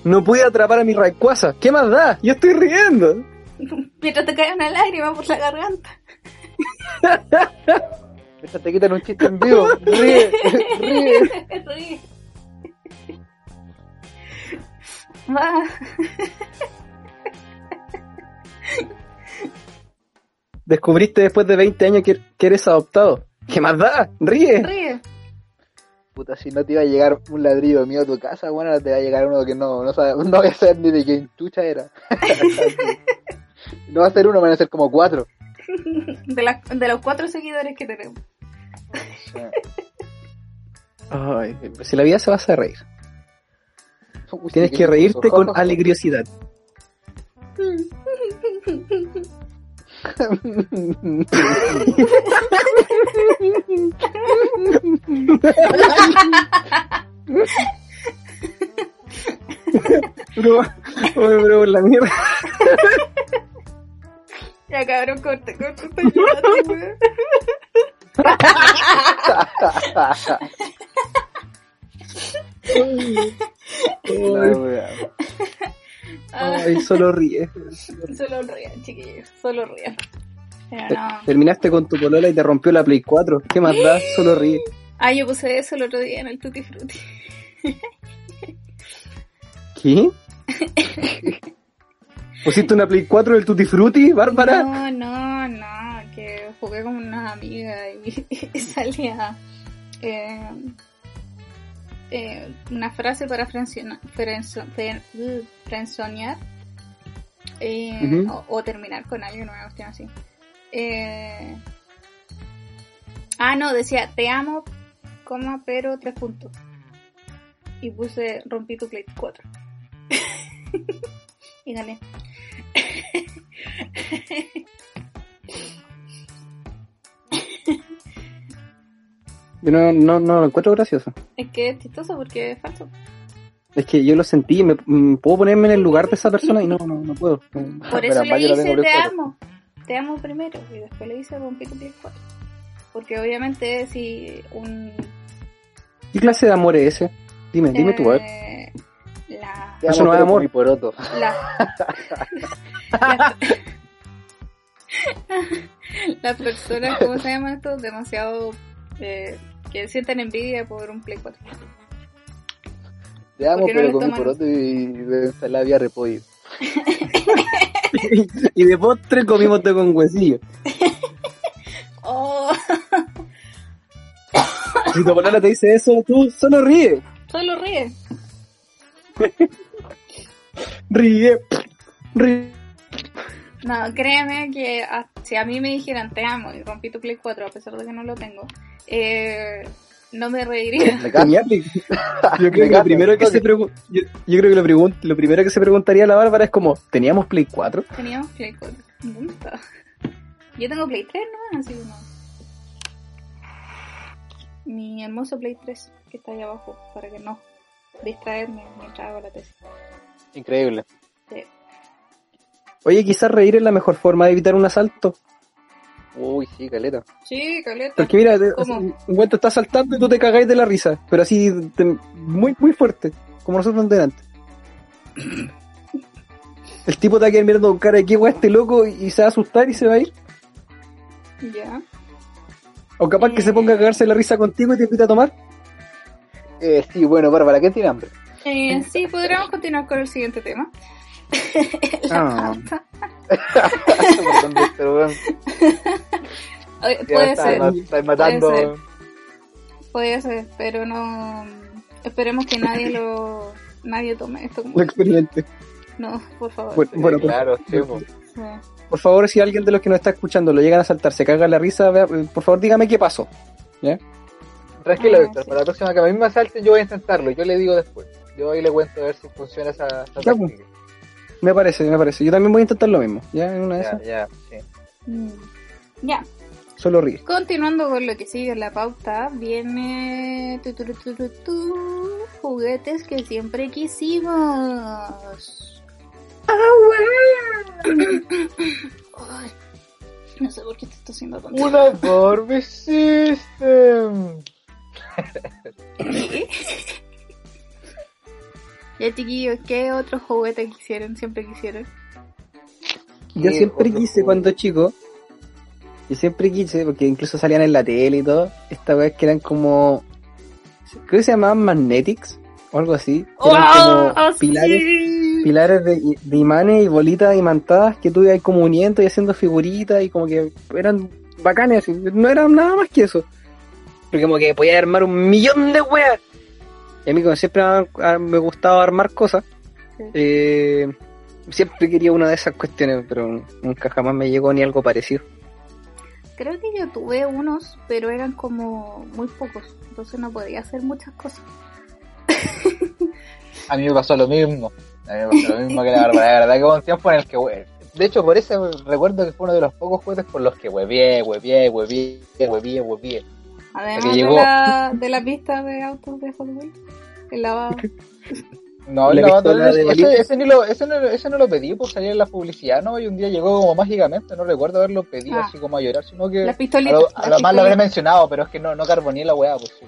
[SPEAKER 1] No pude atrapar a mi Rayquaza. ¿Qué más da? Yo estoy riendo.
[SPEAKER 2] Mientras te cae una lágrima por la garganta.
[SPEAKER 3] Esta te quitan un chiste en vivo. Ríe, ríe.
[SPEAKER 2] ríe. Va.
[SPEAKER 1] Descubriste después de 20 años que, que eres adoptado. ¿Qué más da? Ríe.
[SPEAKER 2] Ríe.
[SPEAKER 3] Puta, si no te iba a llegar un ladrillo mío a tu casa, bueno, ahora te va a llegar uno que no, no, sabe, no voy a saber ni de quién chucha era. no va a ser uno, van a ser como cuatro.
[SPEAKER 2] De, la- de los cuatro seguidores que tenemos.
[SPEAKER 1] Ay, si la vida se va a hacer reír.
[SPEAKER 3] Uy,
[SPEAKER 1] Tienes que reírte con alegriosidad. Bro, bro, la mierda.
[SPEAKER 2] Ya cabrón, corte, corte, estoy llorando, weón.
[SPEAKER 1] Ay, solo ríe.
[SPEAKER 2] Solo rían, chiquillos, solo. Pero no.
[SPEAKER 1] Terminaste con tu polola y te rompió la Play 4. ¿Qué más da? Solo ríe.
[SPEAKER 2] Ah, yo puse eso el otro día en el Tutti Frutti.
[SPEAKER 1] ¿Qué? ¿Pusiste una Play 4 del Tutti Frutti, Bárbara?
[SPEAKER 2] No, no, no, que jugué con una amiga y, y salía eh, eh, una frase para frenzo- uh, frenzonear eh, o, o terminar con alguien, una cuestión así. Eh, ah, no, decía, te amo, coma, pero tres puntos. Y puse, rompí tu Play 4. y gané.
[SPEAKER 1] Yo no, no, no lo encuentro gracioso.
[SPEAKER 2] Es que es chistoso porque es falso.
[SPEAKER 1] Es que yo lo sentí, me, mm, puedo ponerme en el lugar de esa persona y no, no, no puedo.
[SPEAKER 2] Por eso le hice te amo. Te amo primero. Y después le hice rompí tu Play 4. Porque obviamente si un...
[SPEAKER 1] ¿Qué clase de amor es ese? Dime, dime tú, a ver.
[SPEAKER 2] La...
[SPEAKER 3] Te
[SPEAKER 1] Eso
[SPEAKER 3] amo,
[SPEAKER 1] no es amor.
[SPEAKER 3] poroto.
[SPEAKER 2] La... la- Las personas, ¿cómo se llama esto? Demasiado... eh, que sienten envidia por un Play 4.
[SPEAKER 3] Te amo,
[SPEAKER 2] no
[SPEAKER 3] pero con mi poroto y de ensalada y repollo.
[SPEAKER 1] y de postre comimos té con huesillo.
[SPEAKER 2] ¡Oh!
[SPEAKER 1] Si tu polola te dice eso, tú solo ríe.
[SPEAKER 2] Solo ríe.
[SPEAKER 1] Ríe. Ríe.
[SPEAKER 2] No, créeme que si a mí me dijeran te amo y rompí tu Play 4 a pesar de que no lo tengo, eh, no me reiría.
[SPEAKER 1] Yo creo que lo primero que se yo, yo creo que lo, pregun- lo primero que se preguntaría la Bárbara es como, ¿teníamos Play 4?
[SPEAKER 2] Teníamos Play 4. ¿Dónde está? Yo tengo Play 3 no, así que no. Mi hermoso Play 3 que está ahí abajo para que no distraerme mientras hago la tesis.
[SPEAKER 3] Increíble.
[SPEAKER 2] Sí.
[SPEAKER 1] Oye, quizás reír es la mejor forma de evitar un asalto.
[SPEAKER 3] Uy, sí, caleta.
[SPEAKER 2] Sí, caleta.
[SPEAKER 1] Porque mira, un güey te está saltando y tú te cagáis de la risa, pero así te- muy muy fuerte, como nosotros delante. el tipo te va a quedar mirando con cara de qué weá este loco y se va a asustar y se va a ir.
[SPEAKER 2] Ya.
[SPEAKER 1] O capaz que se ponga a cagarse la risa contigo y te invita a tomar.
[SPEAKER 3] Eh, sí, bueno, Bárbara, ¿qué tiene hambre?
[SPEAKER 2] Eh, sí, podríamos continuar con el siguiente tema. La
[SPEAKER 1] Ah.
[SPEAKER 2] Puede
[SPEAKER 3] está,
[SPEAKER 2] ser,
[SPEAKER 3] estáis matando.
[SPEAKER 2] ser. puede ser, pero no. Esperemos que nadie lo. Nadie tome esto como.
[SPEAKER 1] Lo experimente.
[SPEAKER 2] No, por favor.
[SPEAKER 1] Bueno,
[SPEAKER 3] Sí,
[SPEAKER 1] bueno, por-
[SPEAKER 3] claro, sí, po.
[SPEAKER 2] Sí.
[SPEAKER 1] Por favor, si alguien de los que nos está escuchando lo llegan a saltar, se caga la risa, vea, por favor dígame qué pasó. ¿Ya?
[SPEAKER 3] Tranquilo,
[SPEAKER 2] Ah,
[SPEAKER 3] Víctor,
[SPEAKER 2] sí.
[SPEAKER 3] para la próxima que a mí me asalten, yo voy a intentarlo. Yo le digo después. Yo ahí le cuento a ver si funciona esa, esa
[SPEAKER 1] Ya, pues. Me parece, me parece. Yo también voy a intentar lo mismo. ¿Ya? En una de
[SPEAKER 3] Ya,
[SPEAKER 1] esas.
[SPEAKER 3] ya, sí.
[SPEAKER 2] Mm. Ya,
[SPEAKER 1] Solo ríe.
[SPEAKER 2] continuando con lo que sigue en la pauta, viene tu, tu, tu, tu, juguetes que siempre quisimos. Ay, no sé por qué te estoy haciendo tanto.
[SPEAKER 3] Una Barbie System.
[SPEAKER 2] ¿Qué? Ya chiquillos, ¿qué otros juguetes quisieron? Siempre quisieron.
[SPEAKER 1] Yo
[SPEAKER 3] Sí,
[SPEAKER 1] siempre quise cuando chico, yo siempre quise, porque incluso salían en la tele y todo, esta vez que eran como, creo que se llamaban magnetics, o algo así, que eran como
[SPEAKER 2] ¡Ah,
[SPEAKER 1] pilares,
[SPEAKER 2] sí!
[SPEAKER 1] pilares de, de imanes y bolitas imantadas que tú ibas como uniendo y haciendo figuritas y como que eran bacanes, así, no eran nada más que eso. Porque como que podía armar un millón de weas. Y a mí como siempre me- me gustaba armar cosas,
[SPEAKER 2] Sí.
[SPEAKER 1] eh, siempre quería una de esas cuestiones, pero nunca jamás me llegó ni algo parecido.
[SPEAKER 2] Creo que yo tuve unos, pero eran como muy pocos, entonces no podía hacer muchas cosas.
[SPEAKER 3] A mí me pasó lo mismo. A mí me pasó lo mismo que la Bárbara. La verdad que hubo un tiempo en el que, de hecho, por eso recuerdo que fue uno de los pocos juguetes por los que huevié, huevié, huevié, huevié, huevié.
[SPEAKER 2] Además
[SPEAKER 3] que
[SPEAKER 2] de
[SPEAKER 3] llegó.
[SPEAKER 2] la, de la pista de autos de Hot Wheels, el lavado.
[SPEAKER 3] No, el lavado
[SPEAKER 1] de
[SPEAKER 3] ese,
[SPEAKER 1] bolitas.
[SPEAKER 3] ese, ni lo, ese, no, ese no lo pedí por salir en la publicidad, ¿no? Y un día llegó como mágicamente, no recuerdo haberlo pedido
[SPEAKER 2] Ah.
[SPEAKER 3] así como a llorar, sino que
[SPEAKER 2] Las
[SPEAKER 3] a
[SPEAKER 2] pistolitas.
[SPEAKER 3] lo, a lo más lo habré mencionado, pero es que no, no carboné la weá, pues sí.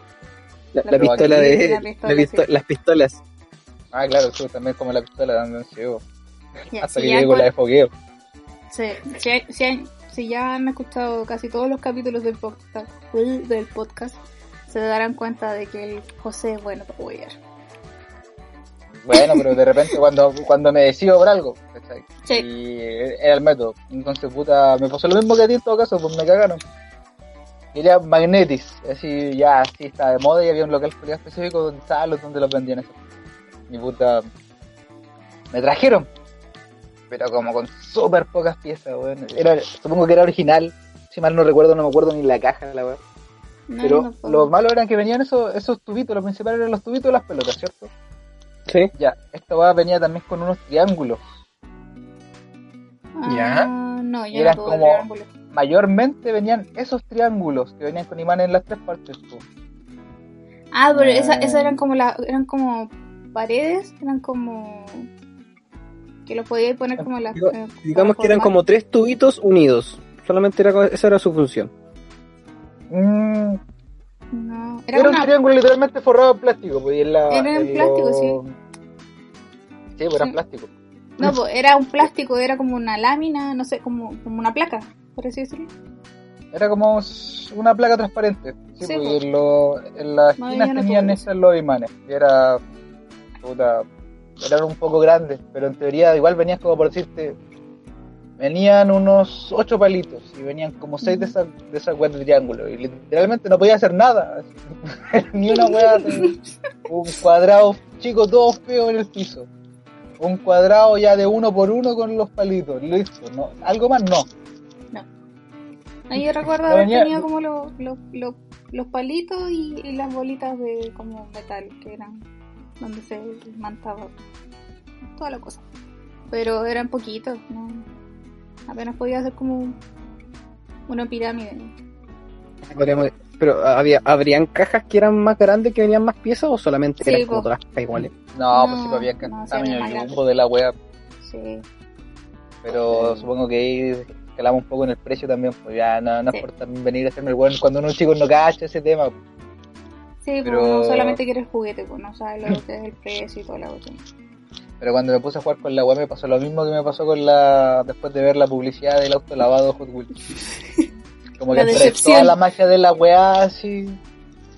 [SPEAKER 1] La,
[SPEAKER 2] La
[SPEAKER 1] la pistola
[SPEAKER 3] aquí-
[SPEAKER 1] de...
[SPEAKER 2] la
[SPEAKER 1] la
[SPEAKER 2] pistola, sí.
[SPEAKER 1] Las pistolas.
[SPEAKER 3] Ah, claro, sí, también como la pistola también llegó.
[SPEAKER 2] Ya,
[SPEAKER 3] Hasta
[SPEAKER 2] si
[SPEAKER 3] que llegó la de fogueo.
[SPEAKER 2] sí, si, si hay- si ya han escuchado casi todos los capítulos del podcast, del podcast, se darán cuenta de que el José es bueno para jugar.
[SPEAKER 3] Bueno, pero de repente cuando, cuando me decido por algo, ¿cachai?
[SPEAKER 2] Sí.
[SPEAKER 3] Y era el método. Entonces, puta, me pasó lo mismo que a ti en todo caso, pues me cagaron. Y era Magnetis, así ya, así estaba de moda y había un local específico donde estaban los donde los vendían eso. Y puta, me trajeron, pero como con súper pocas piezas, weón. Era, supongo que era original, si mal no recuerdo, no me acuerdo ni la caja, la weón.
[SPEAKER 2] No,
[SPEAKER 3] Pero
[SPEAKER 2] no
[SPEAKER 3] lo malo era que venían esos, esos tubitos, lo principal eran los tubitos de las pelotas, ¿cierto?
[SPEAKER 1] Sí.
[SPEAKER 3] Ya, esta weá venía también con unos triángulos.
[SPEAKER 1] ¿Ya?
[SPEAKER 2] Ah, no, yo
[SPEAKER 3] Eran
[SPEAKER 2] no
[SPEAKER 3] como-
[SPEAKER 2] triángulo.
[SPEAKER 3] Mayormente venían esos triángulos que venían con imanes en las tres partes. po.
[SPEAKER 2] Ah, pero esa,
[SPEAKER 3] Ah.
[SPEAKER 2] esas eran como la, eran como paredes, eran como que los podías poner como en las
[SPEAKER 1] Digo-
[SPEAKER 2] eh,
[SPEAKER 1] Digamos que eran como tres tubitos unidos. Solamente era, esa era su función.
[SPEAKER 3] Mm,
[SPEAKER 2] no,
[SPEAKER 3] era
[SPEAKER 2] era
[SPEAKER 3] un triángulo literalmente forrado en plástico. Pues, y en la,
[SPEAKER 2] Era en
[SPEAKER 3] en
[SPEAKER 2] plástico,
[SPEAKER 3] lo-
[SPEAKER 2] sí.
[SPEAKER 3] Sí, pues era
[SPEAKER 2] Sí.
[SPEAKER 3] plástico.
[SPEAKER 2] no, pues, era un plástico, era como una lámina, no sé, como, como una placa, por así decirlo.
[SPEAKER 3] Era como una placa transparente. Sí,
[SPEAKER 2] Sí,
[SPEAKER 3] pues,
[SPEAKER 2] pues.
[SPEAKER 3] y en, lo- en las
[SPEAKER 2] No,
[SPEAKER 3] esquinas
[SPEAKER 2] no
[SPEAKER 3] tenían esos los imanes. Y era. Puta, eran un poco grandes, pero en teoría igual venían como por decirte. Venían unos ocho palitos y venían como seis de esas de esas weas de triángulo. Y literalmente no podía hacer nada. Ni una de un cuadrado chico todo feo en el piso. Un cuadrado ya de uno por uno con los palitos. Listo. No, algo más no.
[SPEAKER 2] Ahí yo recuerdo
[SPEAKER 3] No
[SPEAKER 2] haber
[SPEAKER 3] venía-
[SPEAKER 2] tenido como los, los, los, los palitos y, y las bolitas de como metal que eran donde se mantaba toda la cosa. Pero eran poquitos, ¿no? apenas podía hacer como una pirámide.
[SPEAKER 1] Pero había, ¿habrían cajas que eran más grandes que venían más piezas o solamente
[SPEAKER 2] Sí,
[SPEAKER 1] eran como todas cajas iguales?
[SPEAKER 3] No,
[SPEAKER 2] No,
[SPEAKER 3] pues sí, pues había
[SPEAKER 2] no, sí,
[SPEAKER 3] tamaño jumbo de la wea.
[SPEAKER 2] Sí.
[SPEAKER 3] Pero supongo que ahí escalamos un poco en el precio también, pues ya no, no
[SPEAKER 2] Sí.
[SPEAKER 3] es por venir a hacerme el bueno cuando uno chico no cacha ese tema.
[SPEAKER 2] Sí,
[SPEAKER 3] Pero-
[SPEAKER 2] solamente quiere el juguete, pues no sabe lo que es el precio y toda la cuestión.
[SPEAKER 3] Pero cuando me puse a jugar con la weá me pasó lo mismo que me pasó con la después de ver la publicidad del auto lavado Hot Wheels. Como que
[SPEAKER 2] La decepción.
[SPEAKER 3] toda la magia de la weá así.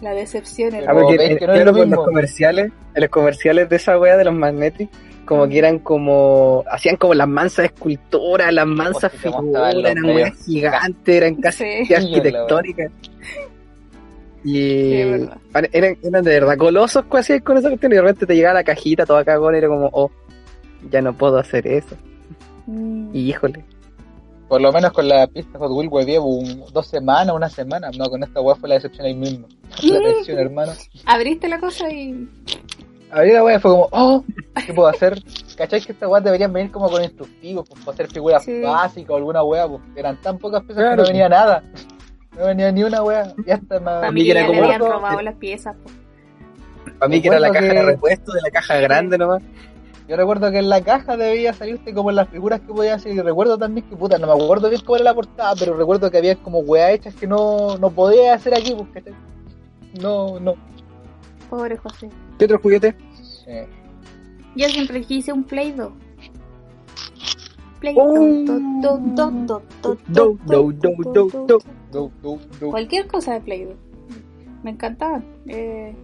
[SPEAKER 2] La decepción era.
[SPEAKER 3] Pero que no es
[SPEAKER 1] en
[SPEAKER 3] lo
[SPEAKER 1] los comerciales, en los comerciales de esa wea de los Magnetic, como que eran como, hacían como las mansas esculturas, las mansas figuras, eran weas gigantes, eran casi
[SPEAKER 2] Sí.
[SPEAKER 1] arquitectónicas. Y
[SPEAKER 2] Sí,
[SPEAKER 1] eran, eran de verdad colosos hacían con esa cuestión y de repente te llegaba la cajita toda cagona y era como, oh, ya no puedo hacer eso.
[SPEAKER 2] Mm.
[SPEAKER 1] Y híjole.
[SPEAKER 3] Por lo menos con la pista Hot Wheels weá llevo un- dos semanas, una semana. No, con esta weá fue la decepción ahí mismo. La decepción, hermano.
[SPEAKER 2] Abriste la cosa y.
[SPEAKER 3] Abrí la weá y fue como, oh, ¿qué puedo hacer? ¿Cachai que estas weas deberían venir como con instructivos, pues, para hacer figuras
[SPEAKER 2] Sí.
[SPEAKER 3] básicas o alguna weá? Pues, eran tan pocas piezas
[SPEAKER 1] Claro.
[SPEAKER 3] que no venía nada. No venía ni una weá. Ya está, me-
[SPEAKER 2] Para
[SPEAKER 1] mí
[SPEAKER 2] mí
[SPEAKER 1] que era
[SPEAKER 2] le
[SPEAKER 1] como-
[SPEAKER 2] habían robado las piezas.
[SPEAKER 1] Para mí que era la caja de repuesto de la caja grande nomás.
[SPEAKER 3] Yo recuerdo que en la caja debía salirte como las figuras que podía hacer. Y recuerdo también que, puta, no me acuerdo bien cómo era la portada, pero recuerdo que había como weas hechas que no, no podía hacer aquí, pues, ¿cachai? No, no.
[SPEAKER 2] Pobre José.
[SPEAKER 1] ¿Qué otro juguete?
[SPEAKER 3] Sí.
[SPEAKER 2] Yo siempre quise un Play Doh. Play
[SPEAKER 1] Oh.
[SPEAKER 2] Doh, Cualquier cosa de Play Doh. Me encantaba. Eh,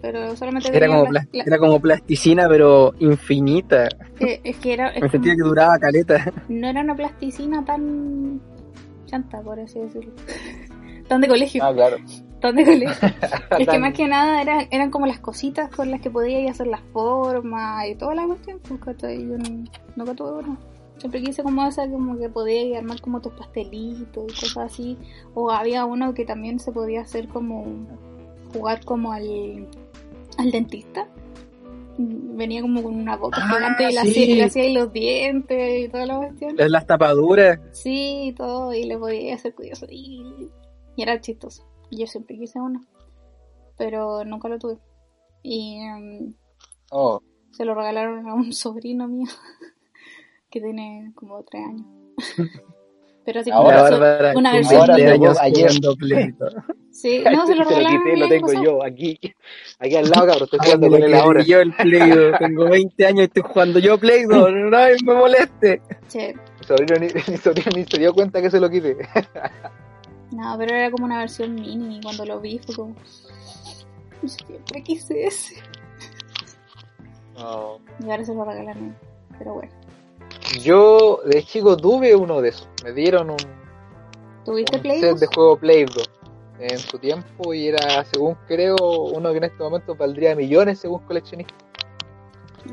[SPEAKER 2] pero solamente
[SPEAKER 1] era como,
[SPEAKER 2] pla
[SPEAKER 1] era como plasticina, pero infinita.
[SPEAKER 2] Eh, es que
[SPEAKER 1] duraba caleta.
[SPEAKER 2] No era una plasticina tan. chanta, por así decirlo. tan de colegio.
[SPEAKER 3] Ah, claro.
[SPEAKER 2] Tan de colegio. es que más que nada eran, eran como las cositas con las que podía ir a hacer las formas y toda la cuestión. Pues, no, nunca tuve una. Siempre quise como esa, como que podías armar como tus pastelitos y cosas así. O había uno que también se podía hacer como jugar como al, al dentista. Venía como con una boca
[SPEAKER 1] Ah,
[SPEAKER 2] gigante y le
[SPEAKER 1] sí.
[SPEAKER 2] hacía, los dientes y toda la cuestión.
[SPEAKER 1] Las, tapaduras.
[SPEAKER 2] Sí, y todo, y le podía hacer curioso. Y, y era chistoso. Yo siempre quise uno, pero nunca lo tuve. Y
[SPEAKER 3] Oh,
[SPEAKER 2] se lo regalaron a un sobrino mío que tiene como tres años. pero así como
[SPEAKER 3] Ahora,
[SPEAKER 1] Bárbara,
[SPEAKER 2] una versión
[SPEAKER 3] ahora
[SPEAKER 1] 20
[SPEAKER 3] lo-
[SPEAKER 1] años
[SPEAKER 3] ayer.
[SPEAKER 2] Sí, no, se lo regalaron.
[SPEAKER 3] lo tengo yo aquí. Aquí al lado, cabrón. Estoy jugando con él ahora.
[SPEAKER 1] Yo el Play-Doh, tengo 20 años y estoy jugando yo Play-Doh, no me moleste.
[SPEAKER 2] Che,
[SPEAKER 3] Mi sobrino, ni, mi sobrino ni se dio cuenta que se lo quité.
[SPEAKER 2] no, pero era como una versión mini. Cuando lo vi fue como. "Yo Siempre quise ese.
[SPEAKER 3] No.
[SPEAKER 2] Y ahora se lo regalaron. Pero bueno.
[SPEAKER 3] Yo de chico tuve uno de esos. Me dieron un,
[SPEAKER 2] ¿Tuviste
[SPEAKER 3] un
[SPEAKER 2] Play
[SPEAKER 3] set de juego Play-Doh en su tiempo y era, según creo, uno que en este momento valdría millones según coleccionista.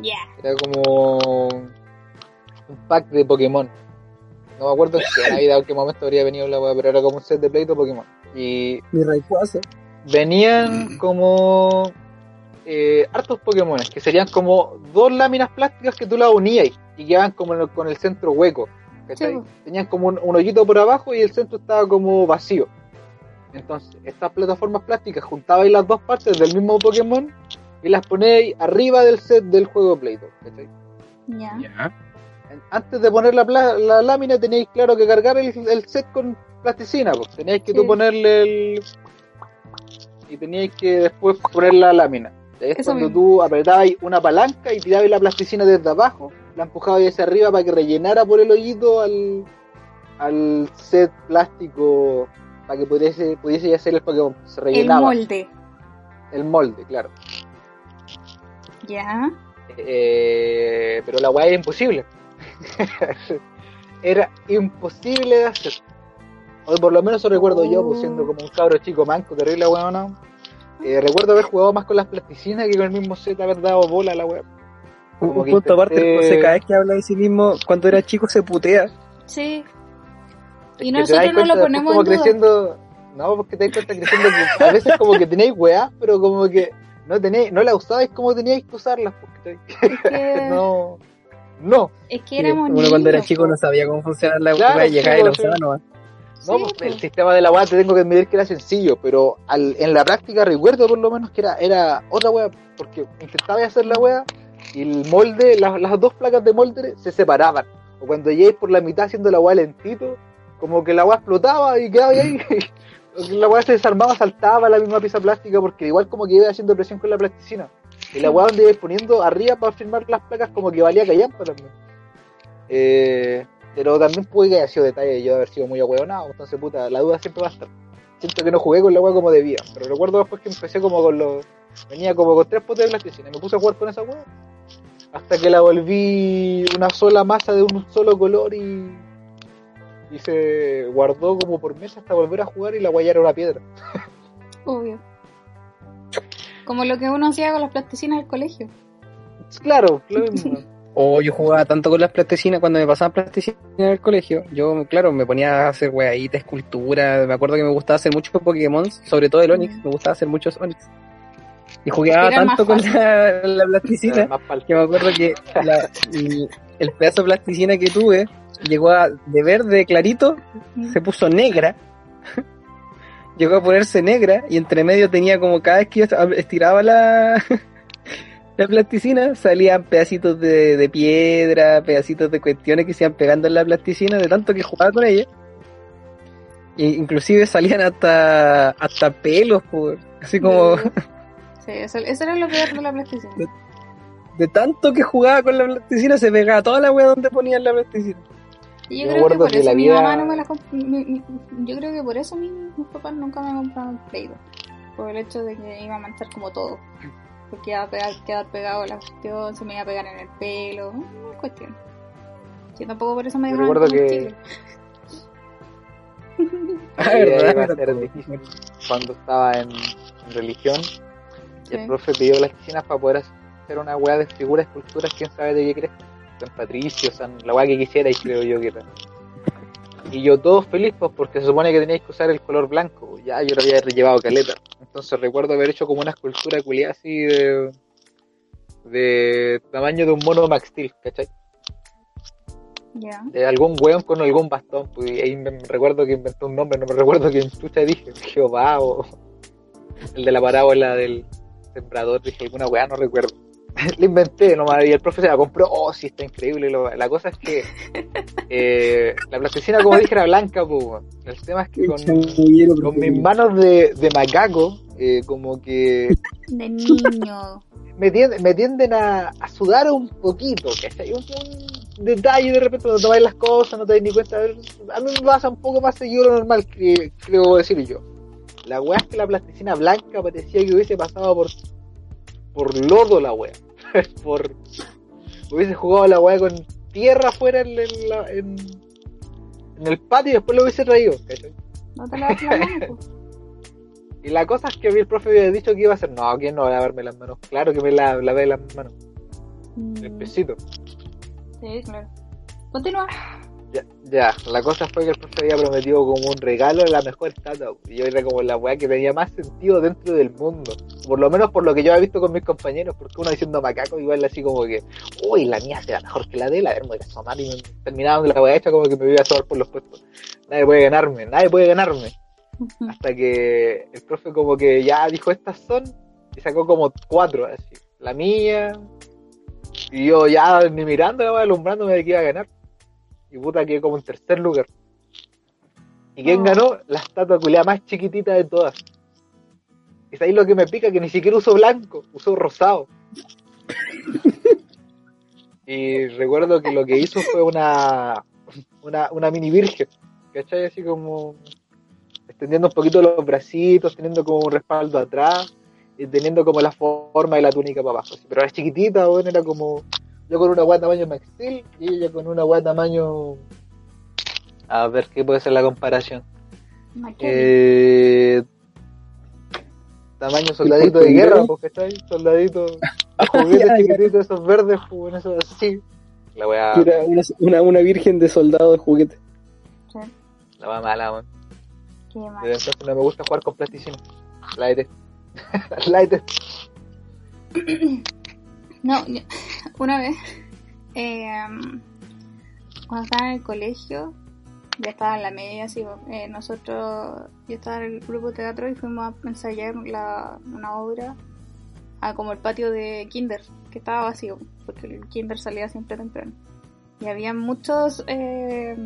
[SPEAKER 2] Ya.
[SPEAKER 3] Era como un pack de Pokémon. No me acuerdo en qué Navidad o qué momento habría venido la weá, pero era como un set de Play-Doh Pokémon. Y
[SPEAKER 1] Mi Rayquaza.
[SPEAKER 3] venían como eh, hartos Pokémon, que serían como dos láminas plásticas que tú las unías y quedaban como en el- con el centro hueco. Tenían como un, un hoyito por abajo y el centro estaba como vacío. Entonces, estas plataformas plásticas juntabais las dos partes del mismo Pokémon y las ponéis arriba del set del juego Play-Doh. ¿cachai?
[SPEAKER 2] Ya.
[SPEAKER 3] Antes de poner la, pla- la lámina tenéis claro que cargar el, el set con plasticina, pues. Teníais que
[SPEAKER 2] Sí.
[SPEAKER 3] tú ponerle el... Y teníais que después poner la lámina. Es
[SPEAKER 2] Eso
[SPEAKER 3] cuando
[SPEAKER 2] mismo.
[SPEAKER 3] tú apretabas una palanca y tirabas la plasticina desde abajo, la empujabas hacia arriba para que rellenara por el hoyito al, al set plástico para que pudiese, pudiese hacer el Pokémon. Se
[SPEAKER 2] El
[SPEAKER 3] rellenaba.
[SPEAKER 2] molde.
[SPEAKER 3] El molde, claro.
[SPEAKER 2] Ya.
[SPEAKER 3] Eh, pero la weá era imposible. era imposible de hacer. O por lo menos eso recuerdo yo, pues, siendo como un cabro chico manco, terrible weá, ¿no? Eh, recuerdo haber jugado más con las plasticinas que con el mismo set, haber dado bola a la weá.
[SPEAKER 1] Un,
[SPEAKER 3] Como
[SPEAKER 1] un
[SPEAKER 3] que
[SPEAKER 1] punto aparte, José, cada vez que habla de sí mismo, cuando era chico se putea.
[SPEAKER 2] Sí. Y nosotros no
[SPEAKER 3] cuenta
[SPEAKER 2] lo ponemos
[SPEAKER 3] como
[SPEAKER 2] en duda.
[SPEAKER 3] creciendo, no, porque te das cuenta creciendo que a veces como que tenéis weá, pero como que no tenéis, no la usabais como teníais que usarlas, porque
[SPEAKER 2] Es que,
[SPEAKER 3] no, no.
[SPEAKER 2] es que éramos
[SPEAKER 1] Uno cuando era
[SPEAKER 2] niños,
[SPEAKER 1] chico no sabía cómo funcionar la
[SPEAKER 3] Claro,
[SPEAKER 1] weá y llegaba y la usaba
[SPEAKER 3] sí.
[SPEAKER 1] nomás.
[SPEAKER 3] No,
[SPEAKER 2] Sí,
[SPEAKER 3] pues, el sistema de la weá te tengo que admitir que era sencillo, pero al, en la práctica recuerdo por lo menos que era, era otra weá, porque intentaba hacer la weá y el molde, las, las dos placas de molde se separaban. O cuando lleguéis por la mitad haciendo la weá lentito, como que la weá explotaba y quedaba ahí. la weá se desarmaba, saltaba la misma pieza plástica, porque igual como que iba haciendo presión con la plasticina. Y la weá donde ibais poniendo arriba para firmar las placas como que valía callampa también. Eh, pero también puede que haya sido detalle de yo haber sido muy ahueonado, entonces puta, la duda siempre va a estar. Siento que no jugué con la weá como debía, pero recuerdo después que empecé como con los... Venía como con tres potes de plasticina y me puse a jugar con esa weá. Hasta que la volví una sola masa de un solo color y... Y se guardó como por meses hasta volver a jugar y la weá ya era una piedra.
[SPEAKER 2] Obvio. Como lo que uno hacía con las plasticinas del colegio.
[SPEAKER 3] Claro, lo mismo.
[SPEAKER 1] O yo jugaba tanto con las plasticinas cuando me pasaban plasticinas en el colegio. Yo, claro, me ponía a hacer weaditas, escultura. Me acuerdo que me gustaba hacer muchos Pokémon, sobre todo el Onix. Me gustaba hacer muchos Onix. Y jugaba tanto con la, la plasticina que me acuerdo que la- el pedazo de plasticina que tuve llegó a, de verde clarito, se puso negra. llegó a ponerse negra y entre medio tenía como cada vez que yo estiraba la, la plasticina salían pedacitos de, de piedra, pedacitos de cuestiones que se iban pegando en la plasticina de tanto que jugaba con ella. E inclusive salían hasta hasta pelos, por, así como
[SPEAKER 2] Sí, eso, eso era lo peor de la plasticina.
[SPEAKER 1] de tanto que jugaba con la plasticina se pegaba toda la wea donde ponían la plasticina.
[SPEAKER 2] Y
[SPEAKER 3] Yo
[SPEAKER 2] creo que
[SPEAKER 3] acuerdo
[SPEAKER 2] por
[SPEAKER 3] que
[SPEAKER 2] eso
[SPEAKER 3] la
[SPEAKER 2] mi
[SPEAKER 3] vida-
[SPEAKER 2] mamá no me la mi- mi- Yo creo que por eso mi- mis papás nunca me compraron Play 2. Por el hecho de que iba a manchar como todo. Porque iba a pegar, quedar pegado a la cuestión, se me iba a pegar en el pelo. Una cuestión. Yo tampoco por eso me
[SPEAKER 3] Yo
[SPEAKER 2] dejaron
[SPEAKER 3] recuerdo que-.
[SPEAKER 1] Ah, verdad,
[SPEAKER 3] iba a
[SPEAKER 1] verdad.
[SPEAKER 3] ser difícil cuando estaba en, en religión y
[SPEAKER 2] Sí.
[SPEAKER 3] el profe pidió plastilina para poder hacer una weá de figuras, esculturas, quién sabe de qué crees. San Patricio, San, la weá que quisiera y creo yo que era. Y yo todo feliz pues porque se supone que teníais que usar el color blanco, pues, ya yo lo había llevado caleta. Entonces recuerdo haber hecho como una escultura culiada así de de tamaño de un mono Max Steel, ¿cachai?
[SPEAKER 2] Ya.
[SPEAKER 3] de algún weón con algún bastón. Pues, y ahí me, me recuerdo que inventó un nombre, no me recuerdo quién chucha dije, Jehová o el de la parábola del sembrador, dije alguna weá, no recuerdo. Le inventé nomás y el profe se la compró, oh sí, está increíble. lo- la cosa es que eh, la plasticina, como dije, era blanca, pues, el tema es que con, con mis manos de, de macaco, eh, como que
[SPEAKER 2] De niño.
[SPEAKER 3] me tienden, me tienden a, a sudar un poquito, ¿cachai? Un, un detalle de repente cuando tomáis las cosas, no te das ni cuenta. A mí me pasa un poco más seguido lo normal, que, creo decir yo. La weá es que la plasticina blanca parecía que hubiese pasado por por lodo la weá. por hubiese jugado la weá con tierra afuera en, en la- en- en el patio y después lo hubiese traído, ¿cachai?
[SPEAKER 2] No te lavas la mano, pues.
[SPEAKER 3] Y la cosa es que a mí el profe había dicho que iba a hacer, no, ¿quién no va a lavarme las manos? Claro que me la, lavé las manos, el
[SPEAKER 2] Mm,
[SPEAKER 3] pesito.
[SPEAKER 2] Sí, claro. Continúa.
[SPEAKER 3] Ya, ya, la cosa fue que el profe había prometido como un regalo la mejor estatua. Y yo era como la weá que tenía más sentido dentro del mundo. Por lo menos por lo que yo había visto con mis compañeros. Porque uno diciendo macaco, igual así como que, uy, la mía será mejor que la de él. A ver, me voy a asomar y me terminaba la weá hecha como que me iba a asomar por los puestos. Nadie puede ganarme, nadie puede ganarme. Hasta que el profe como que ya dijo estas son y sacó como cuatro así. La mía. Y yo ya ni mirando, ya alumbrándome de que iba a ganar. Y puta que como en tercer lugar. ¿Y quién
[SPEAKER 2] Oh.
[SPEAKER 3] ganó? La estatua culiada más chiquitita de todas. Es ahí lo que me pica, que ni siquiera usó blanco, usó rosado. y recuerdo que lo que hizo fue una, una, una mini virgen, ¿cachai? Así como extendiendo un poquito los bracitos, teniendo como un respaldo atrás y teniendo como la forma de la túnica para abajo. Pero era chiquitita, bueno, era como yo con una guata tamaño Max Steel y ella con una guata tamaño... A ver, ¿qué puede ser la comparación? Eh, tamaño soldadito de guerra, pues, ¿cachai? Soldadito, juguetes chiquititos, esos verdes, pues, bueno, esos así. La
[SPEAKER 1] Era una, una, una virgen de soldado de juguete.
[SPEAKER 2] Sí,
[SPEAKER 3] la wea mala, man.
[SPEAKER 2] qué mal.
[SPEAKER 3] Desde entonces no me gusta jugar con plasticina. La ET. la ET.
[SPEAKER 2] No, una vez, eh, cuando estaba en el colegio, ya estaba en la media, así, eh, nosotros, yo estaba en el grupo de teatro y fuimos a ensayar la, una obra a como el patio de Kinder, que estaba vacío, porque el Kinder salía siempre temprano. Y había muchos eh,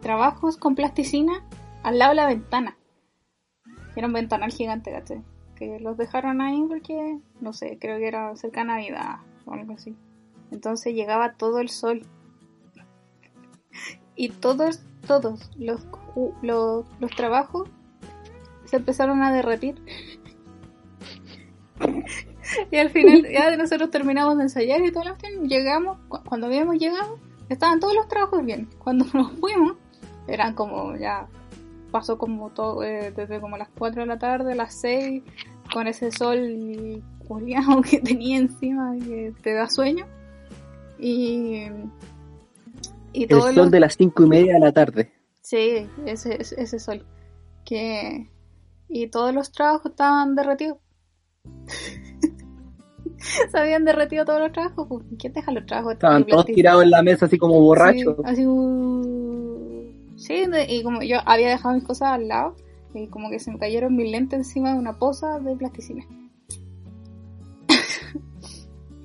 [SPEAKER 2] trabajos con plasticina al lado de la ventana. Era un ventanal gigante, ¿cachai? Que los dejaron ahí porque, no sé, creo que era cerca de Navidad o algo así. Entonces llegaba todo el sol. Y todos, todos los, los, los trabajos se empezaron a derretir. Y al final, ya nosotros terminamos de ensayar y todo lo que llegamos, cu- cuando habíamos llegado, estaban todos los trabajos bien. Cuando nos fuimos, eran como ya, pasó como todo, eh, desde como las 4 de la tarde, las 6, con ese sol culiao que tenía encima que te da sueño. Y, y
[SPEAKER 1] El sol
[SPEAKER 2] los-
[SPEAKER 1] de las cinco y media de la tarde.
[SPEAKER 2] Sí, ese, ese ese sol. Que... Y todos los trabajos estaban derretidos. Se habían derretido todos los trabajos. pues, ¿Quién deja los trabajos?
[SPEAKER 1] Estaban todos tirados en la mesa así como borrachos.
[SPEAKER 2] Sí, así uh, Sí, y como yo había dejado mis cosas al lado, y como que se me cayeron mis lentes encima de una poza de plasticina.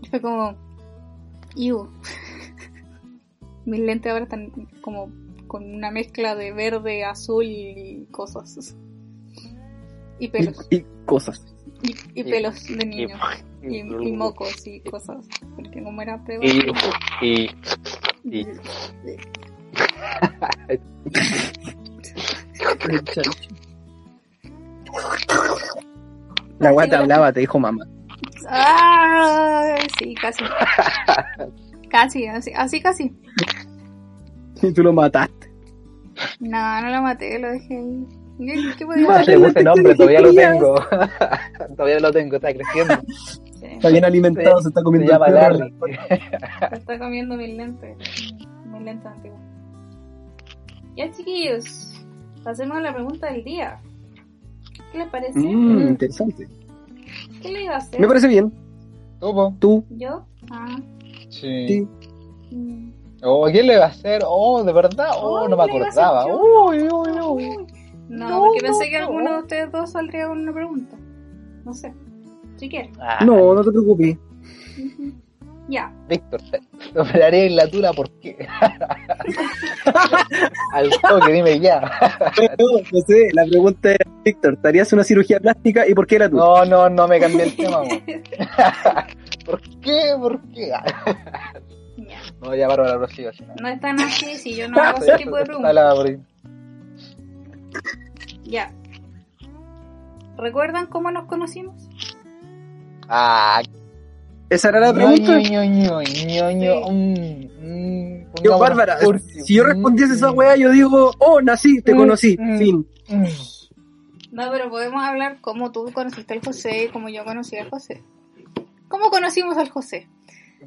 [SPEAKER 2] Y Fue como... Iu. mis lentes ahora están como con una mezcla de verde, azul y cosas. Y pelos.
[SPEAKER 1] Y, y cosas.
[SPEAKER 2] Y, y pelos de
[SPEAKER 3] Y,
[SPEAKER 2] niño. Y, y mocos y cosas. Porque como era peor.
[SPEAKER 3] y, y, y-
[SPEAKER 1] La guata hablaba, te dijo mamá.
[SPEAKER 2] Ah, sí, casi. Casi, así, así casi.
[SPEAKER 1] Y tú lo mataste.
[SPEAKER 2] No, no la maté, lo dejé ahí. ¿Qué, podía hacer?
[SPEAKER 3] le puse nombre, todavía lo tengo. todavía lo tengo, está creciendo.
[SPEAKER 2] Sí,
[SPEAKER 1] Está bien alimentado, se, está
[SPEAKER 3] Se
[SPEAKER 1] comiendo
[SPEAKER 3] llama
[SPEAKER 1] el perro.
[SPEAKER 3] Larry.
[SPEAKER 2] me está comiendo mis lentes. Mis lentes antiguos. Ya, chiquillos. Pasemos a la pregunta del día. ¿Qué les parece?
[SPEAKER 1] Mm, interesante.
[SPEAKER 2] ¿Qué le iba a hacer?
[SPEAKER 1] Me parece bien.
[SPEAKER 3] ¿Cómo?
[SPEAKER 1] Tú,
[SPEAKER 2] ¿Yo? Ah.
[SPEAKER 3] Sí.
[SPEAKER 1] sí.
[SPEAKER 2] mm.
[SPEAKER 3] Oh, ¿quién le va a hacer? Oh, ¿de verdad? Oh,
[SPEAKER 2] Ay,
[SPEAKER 3] no me
[SPEAKER 2] iba
[SPEAKER 3] acordaba. Uy, uy, uy.
[SPEAKER 2] No,
[SPEAKER 3] No,
[SPEAKER 2] porque
[SPEAKER 3] no,
[SPEAKER 2] pensé que
[SPEAKER 3] no.
[SPEAKER 2] alguno de ustedes dos saldría con una pregunta. No sé. Si quieren.
[SPEAKER 3] Ah,
[SPEAKER 1] No, no te preocupes.
[SPEAKER 2] Ya.
[SPEAKER 3] Víctor, te operaría en la tula, ¿por qué? Al toque, dime ya.
[SPEAKER 1] No, no sé, la pregunta era, Víctor, ¿te harías una cirugía plástica y por qué era tú?
[SPEAKER 3] No, no, no me cambié el tema. ¿Por qué? ¿Por qué?
[SPEAKER 2] Ya.
[SPEAKER 3] No, ya paro la si no.
[SPEAKER 2] No es tan así si yo no hago ese tipo de preguntas.
[SPEAKER 3] la.
[SPEAKER 2] Ya. ¿Recuerdan cómo nos conocimos?
[SPEAKER 3] Ah,
[SPEAKER 1] Esa era la pregunta.
[SPEAKER 3] ño, ño, ño, ño, mm, mm,
[SPEAKER 1] Yo, Bárbara, si yo respondiese esa weá, yo digo, oh, nací, te
[SPEAKER 3] Mm,
[SPEAKER 1] conocí,
[SPEAKER 3] mm.
[SPEAKER 1] fin.
[SPEAKER 3] mm.
[SPEAKER 2] No, pero podemos hablar cómo tú conociste al José y cómo yo conocí al José. ¿Cómo conocimos al José?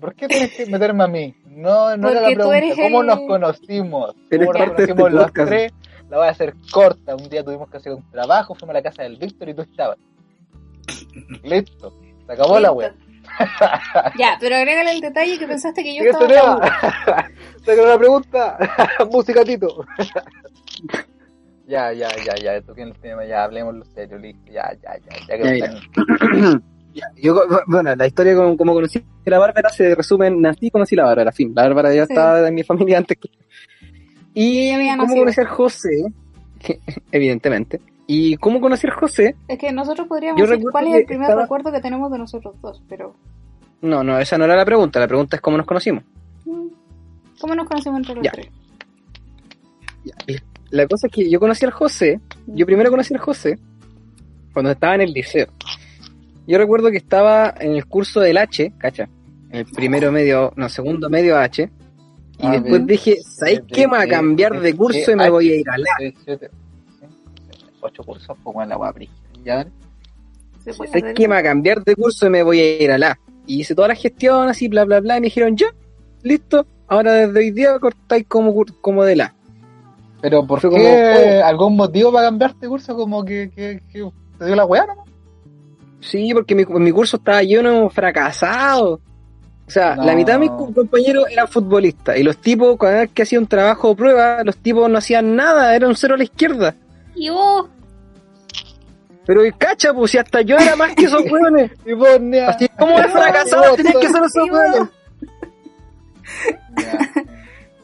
[SPEAKER 3] ¿Por qué tienes que meterme a mí? No, no era la
[SPEAKER 2] tú
[SPEAKER 3] pregunta.
[SPEAKER 2] eres
[SPEAKER 3] ¿Cómo
[SPEAKER 2] el-
[SPEAKER 3] nos conocimos? ¿Cómo nos
[SPEAKER 1] parte de este
[SPEAKER 3] conocimos los
[SPEAKER 1] podcast.
[SPEAKER 3] tres? La voy a hacer corta. Un día tuvimos que hacer un trabajo, fuimos a la casa del Víctor y tú estabas. Listo. Se acabó la
[SPEAKER 2] Listo. Ya, pero agrégale el detalle que pensaste que yo estaba
[SPEAKER 3] tema. Tengo una pregunta. Música, Tito. ya, ya, ya, ya. Toquen el tema, ya. Hablemos lo serio, listo. Ya, ya, ya. Ya que
[SPEAKER 1] Ya, Ya, yo, bueno, la historia como, como conocí a la Bárbara se resume en nací, conocí a la Bárbara, fin. La Bárbara ya
[SPEAKER 2] Sí.
[SPEAKER 1] estaba en mi familia antes que...
[SPEAKER 2] Y ella
[SPEAKER 1] Y
[SPEAKER 2] había
[SPEAKER 1] cómo conocí José, evidentemente. Y cómo conocí al José,
[SPEAKER 2] Es que nosotros podríamos
[SPEAKER 1] Yo
[SPEAKER 2] decir cuál es el primer
[SPEAKER 1] estaba-
[SPEAKER 2] recuerdo que tenemos de nosotros dos, pero...
[SPEAKER 1] no, no, esa no era la pregunta, la pregunta es cómo nos conocimos.
[SPEAKER 2] mm, ¿Cómo nos conocemos entre los
[SPEAKER 1] Ya.
[SPEAKER 2] tres?
[SPEAKER 1] Ya, y La cosa es que yo conocí al José, yo primero conocí al José cuando estaba en el liceo. Yo recuerdo que estaba en el curso del H, ¿cacha? En el primero medio, no, segundo medio H. Y
[SPEAKER 3] Ah,
[SPEAKER 1] después
[SPEAKER 3] bien.
[SPEAKER 1] dije, ¿sabes qué? Me voy a cambiar de curso y me voy a ir a
[SPEAKER 3] seis, siete, ocho cursos, pongo en la guapri. Ya,
[SPEAKER 2] ¿Se puede
[SPEAKER 1] ¿Sabes
[SPEAKER 2] hacer
[SPEAKER 1] qué? Me voy a cambiar de curso y me voy a ir a la. Y hice toda la gestión así, bla, bla, bla. Y me dijeron, ya, listo. Ahora desde hoy día cortáis como, cur- como de la.
[SPEAKER 3] Pero ¿por
[SPEAKER 1] Fue
[SPEAKER 3] qué?
[SPEAKER 1] como, oh.
[SPEAKER 3] ¿Algún motivo para cambiarte de curso? Como que, que, que te dio la weá, ¿no?
[SPEAKER 1] Sí, porque mi, mi curso estaba lleno de fracasados. O sea,
[SPEAKER 3] No.
[SPEAKER 1] la mitad de mis co- compañeros eran futbolistas. Y los tipos, cada vez que hacían un trabajo o prueba, los tipos no hacían nada, eran un cero a la izquierda.
[SPEAKER 2] Y vos,
[SPEAKER 1] Pero cacha, pues si hasta yo era más que esos hueones.
[SPEAKER 3] Y vos, nea.
[SPEAKER 1] Así como de fracasados tenían que ser esos hueones.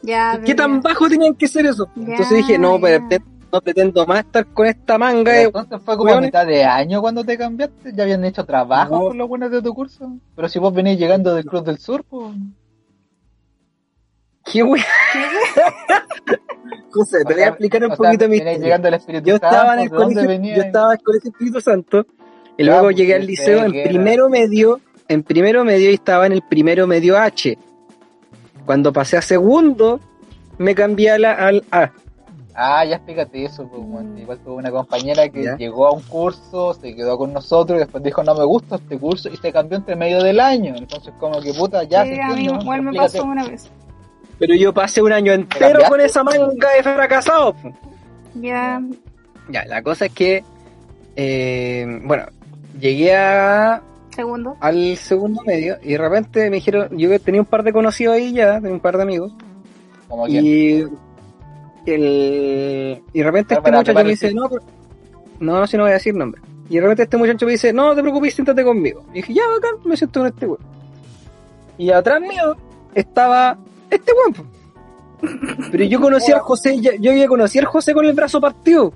[SPEAKER 3] Ya.
[SPEAKER 2] ya...
[SPEAKER 1] ¿Qué
[SPEAKER 2] pero
[SPEAKER 1] tan bajo tenían que ser eso?
[SPEAKER 2] Ya,
[SPEAKER 1] Entonces dije, no,
[SPEAKER 2] ya.
[SPEAKER 1] pero no pretendo más estar con esta manga de
[SPEAKER 3] Entonces fue como a mitad de año cuando te cambiaste, ya habían hecho trabajo
[SPEAKER 1] No.
[SPEAKER 3] con los buenos de tu curso. Pero si vos venís llegando del Cruz del Sur, pues.
[SPEAKER 1] ¿Qué wea? José, te voy a explicar un poquito mi historia. Yo estaba en el
[SPEAKER 3] ¿de dónde
[SPEAKER 1] colegio, yo estaba en el colegio Espíritu Santo y luego
[SPEAKER 3] pues,
[SPEAKER 1] llegué al liceo en primero medio, en primero medio y estaba en el primero medio H. Cuando pasé a segundo, me cambié a la, al A.
[SPEAKER 3] Ah, ya explícate eso, pues. Igual tuve una compañera que
[SPEAKER 1] Ya.
[SPEAKER 3] llegó a un curso, se quedó con nosotros y después dijo no me gusta este curso y se cambió entre medio del año. Entonces como que puta, ya
[SPEAKER 2] Sí,
[SPEAKER 3] se
[SPEAKER 2] a mí igual me
[SPEAKER 3] explícate.
[SPEAKER 2] pasó una vez.
[SPEAKER 1] Pero yo pasé un año entero con esa manga de fracasado.
[SPEAKER 2] Ya,
[SPEAKER 1] Ya, la cosa es que, eh, bueno, llegué a,
[SPEAKER 2] segundo.
[SPEAKER 1] al segundo medio y de repente me dijeron, yo tenía un par de conocidos ahí ya, tenía un par de amigos,
[SPEAKER 3] Como que
[SPEAKER 1] y el y de repente este muchacho me dice, no, pero- no, si no voy a decir nombre. Y de repente este muchacho me dice, no, no te preocupes, siéntate conmigo. Y dije, ya, bacán, me siento con este weón. Y atrás mío estaba este weón. po. Pero yo conocí al José, ya- yo ya conocí al José con el brazo partido.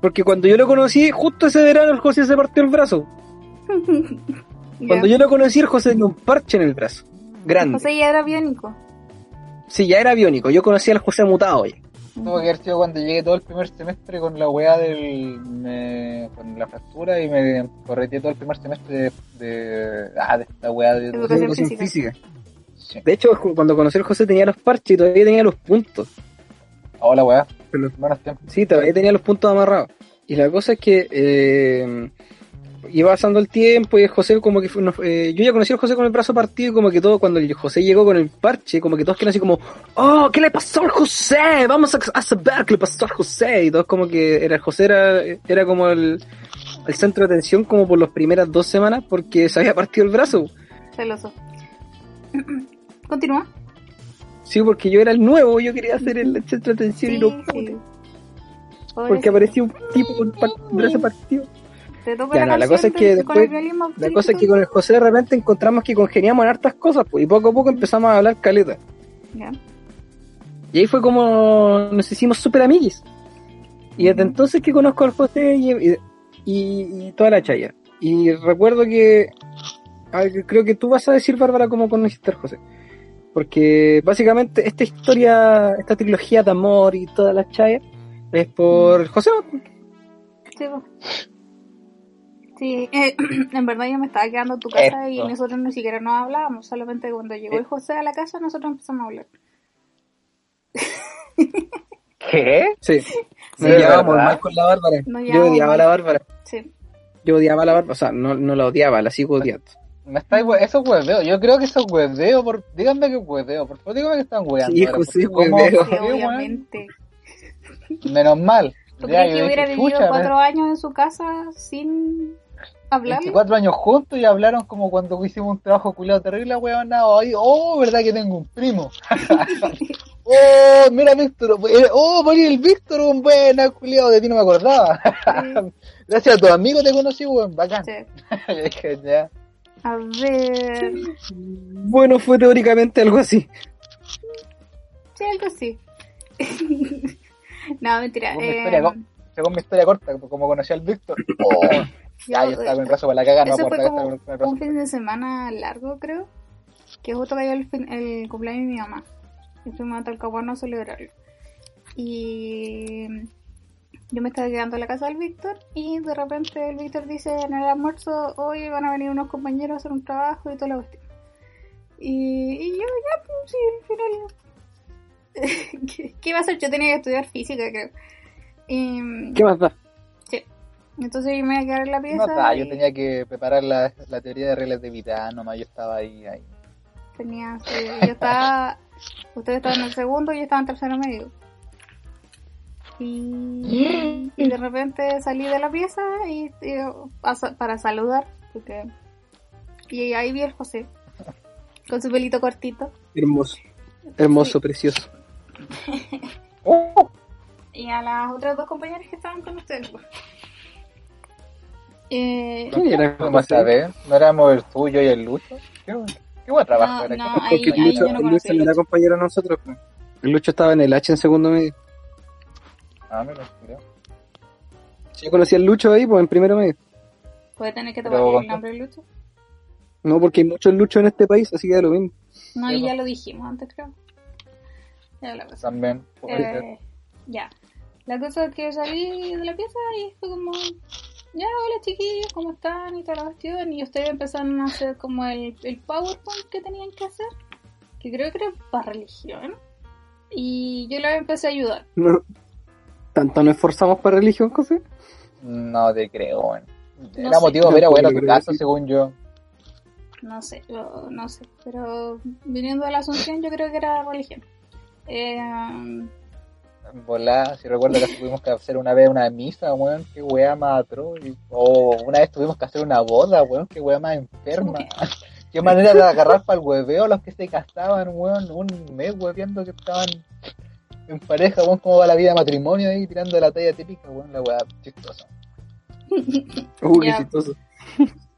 [SPEAKER 1] Porque cuando yo lo conocí, justo ese verano el José se partió el brazo. Cuando yo lo conocí, el José tenía un parche en el brazo. Grande.
[SPEAKER 2] José ya era biónico.
[SPEAKER 1] Sí, ya era biónico. Yo conocí al José mutado ya.
[SPEAKER 3] tuvo que haber sido cuando llegué todo el primer semestre con la weá del. me- con la fractura y me correteé todo el primer semestre de. de ah, de esta weá de.
[SPEAKER 2] Educación
[SPEAKER 1] Educación
[SPEAKER 2] física.
[SPEAKER 3] Sí.
[SPEAKER 1] De hecho, cuando conocí al José tenía los parches y todavía tenía los puntos.
[SPEAKER 3] Hola weá. Buenos tiempos.
[SPEAKER 1] Sí, todavía tenía los puntos amarrados. Y la cosa es que eh, iba pasando el tiempo y el José como que fue- eh, yo ya conocí al José con el brazo partido y como que todo, cuando el José llegó con el parche, como que todos quedaron así como, oh, ¿qué le pasó al José? Vamos a, a saber qué le pasó al José. Y todos como que era el José era, era como el, el centro de atención como por las primeras dos semanas porque se había partido el brazo.
[SPEAKER 2] Celoso. Continúa.
[SPEAKER 1] Sí, porque yo era el nuevo, yo quería hacer el centro de atención y no
[SPEAKER 2] sí.
[SPEAKER 1] pude, porque apareció un tipo con brazo partido.
[SPEAKER 2] Te
[SPEAKER 1] Ya,
[SPEAKER 2] la
[SPEAKER 1] no, la cosa es que después- La cosa es que con el José de repente encontramos que congeniamos en hartas cosas, pues, y poco a poco empezamos a hablar caleta.
[SPEAKER 2] Ya.
[SPEAKER 1] Y ahí fue como nos hicimos súper amiguis. Y desde
[SPEAKER 2] Ujú.
[SPEAKER 1] entonces que conozco al José y, y- toda la chaya. Y recuerdo que creo que tú vas a decir, Bárbara, cómo conociste al José. Porque básicamente esta historia, esta trilogía de amor y toda la chaya es por José.
[SPEAKER 2] Sí. Sí, eh, en verdad yo me estaba quedando en tu casa y nosotros ni siquiera nos hablábamos, solamente cuando llegó el José a la casa nosotros empezamos a hablar.
[SPEAKER 3] ¿Qué?
[SPEAKER 1] Sí. Nos
[SPEAKER 3] Sí,
[SPEAKER 1] llevábamos
[SPEAKER 3] ¿verdad?
[SPEAKER 1] mal con la Bárbara.
[SPEAKER 2] Nos
[SPEAKER 1] Yo
[SPEAKER 2] llevábamos
[SPEAKER 1] odiaba a la Bárbara.
[SPEAKER 2] Sí.
[SPEAKER 1] Yo odiaba a la Bárbara. O sea, no, no la odiaba, la sigo odiando.
[SPEAKER 3] Me estáis we- eso es hueveo. Yo creo que eso es hueveo. Por... Díganme que es hueveo. Por favor, díganme que están hueando.
[SPEAKER 1] Sí,
[SPEAKER 3] ahora,
[SPEAKER 1] José,
[SPEAKER 3] porque ¿cómo-
[SPEAKER 1] hueveo.
[SPEAKER 2] Sí, obviamente.
[SPEAKER 3] Menos mal.
[SPEAKER 2] ¿Tú
[SPEAKER 3] Ya,
[SPEAKER 2] crees que hubiera
[SPEAKER 3] dije,
[SPEAKER 2] vivido cuatro años en su casa sin hablarle?
[SPEAKER 3] 24 años juntos y hablaron como cuando hicimos un trabajo culiado terrible, weón. Ay, oh, verdad que tengo un primo. oh, mira, Víctor. eh, Oh, por ahí el Víctor, un buen culiado, de ti no me acordaba. Gracias a tu amigo te conocí, weón. Bacán.
[SPEAKER 2] Sí.
[SPEAKER 3] Ya.
[SPEAKER 2] A ver.
[SPEAKER 1] Bueno, fue teóricamente algo así.
[SPEAKER 2] Sí, algo así. no, mentira.
[SPEAKER 3] Según mi
[SPEAKER 2] eh,
[SPEAKER 3] historia, ¿no? Según mi historia corta, como conocí al Víctor. Oh, ya, yo estaba con el brazo para la caga, no
[SPEAKER 2] fue como
[SPEAKER 3] con el brazo.
[SPEAKER 2] un fin de semana largo, creo. Que justo cayó el, fin- el cumpleaños de mi mamá. Y fuimos a Talcahuano a celebrarlo. Y yo me estaba quedando en la casa del Víctor. Y de repente el Víctor dice en el almuerzo: Hoy van a venir unos compañeros a hacer un trabajo y toda la cuestión. Y, y yo, ya, pues sí, al final. ¿Qué, ¿Qué iba a hacer? Yo tenía que estudiar física, creo. Y,
[SPEAKER 1] ¿Qué más da?
[SPEAKER 2] entonces yo me iba a quedar en la pieza.
[SPEAKER 3] No, ta, yo tenía que preparar la, la teoría de relatividad, nomás yo estaba ahí, ahí.
[SPEAKER 2] Tenía, sí, yo estaba, ustedes estaban en el segundo y yo estaba en tercero medio. Y, y de repente salí de la pieza y, y, a para saludar, porque y ahí vi el José con su pelito cortito
[SPEAKER 1] Hermoso. Hermoso, precioso.
[SPEAKER 3] ¡Oh!
[SPEAKER 2] y a las otras dos compañeras que estaban con ustedes. pues. Eh,
[SPEAKER 1] ¿Quién era
[SPEAKER 3] ¿Cómo
[SPEAKER 1] José?
[SPEAKER 3] sabes? ¿No éramos el tuyo y el Lucho? Qué, buen- qué buen trabajo
[SPEAKER 2] No,
[SPEAKER 3] era.
[SPEAKER 2] no, ahí-
[SPEAKER 1] Porque el Lucho,
[SPEAKER 2] yo no
[SPEAKER 1] Lucho
[SPEAKER 2] a
[SPEAKER 1] no era compañero de nosotros. pues. El Lucho estaba en el H en segundo medio.
[SPEAKER 3] Ah, menos, mira.
[SPEAKER 1] Si yo conocí al Lucho ahí, pues en primero medio.
[SPEAKER 2] Puede tener que tomar el nombre de Lucho.
[SPEAKER 1] No, porque hay muchos Luchos en este país, así que da lo mismo.
[SPEAKER 2] No, y ya lo dijimos antes, creo. Ya lo pasó.
[SPEAKER 3] También.
[SPEAKER 2] Eh, ya. La cosa es que salí de la pieza y fue como, ya, hola chiquillos, ¿cómo están? Y toda la cuestión. Y ustedes empezaron a hacer como el, el PowerPoint que tenían que hacer, que creo que era para religión. Y yo les empecé a ayudar.
[SPEAKER 1] No. ¿Tanto nos esforzamos para religión, José?
[SPEAKER 3] No te creo, weón.
[SPEAKER 2] No
[SPEAKER 3] Era
[SPEAKER 2] sé.
[SPEAKER 3] motivo ir a bueno
[SPEAKER 1] pero
[SPEAKER 3] tu casa, según yo.
[SPEAKER 2] No sé, yo no sé. Pero viniendo de la Asunción, yo creo que era religión. Eh,
[SPEAKER 3] volá, si recuerdo que tuvimos que hacer una vez una misa, weón, qué weá más atroz. O una vez tuvimos que hacer una boda, weón, qué weá más enferma.
[SPEAKER 2] ¿Cómo
[SPEAKER 3] Qué manera de agarrar para el hueveo a los que se casaban, weón, un mes hueveando que estaban en pareja, weón, cómo va la vida de matrimonio ahí tirando la talla típica, weón, la weá chistosa.
[SPEAKER 1] Uy, qué chistoso.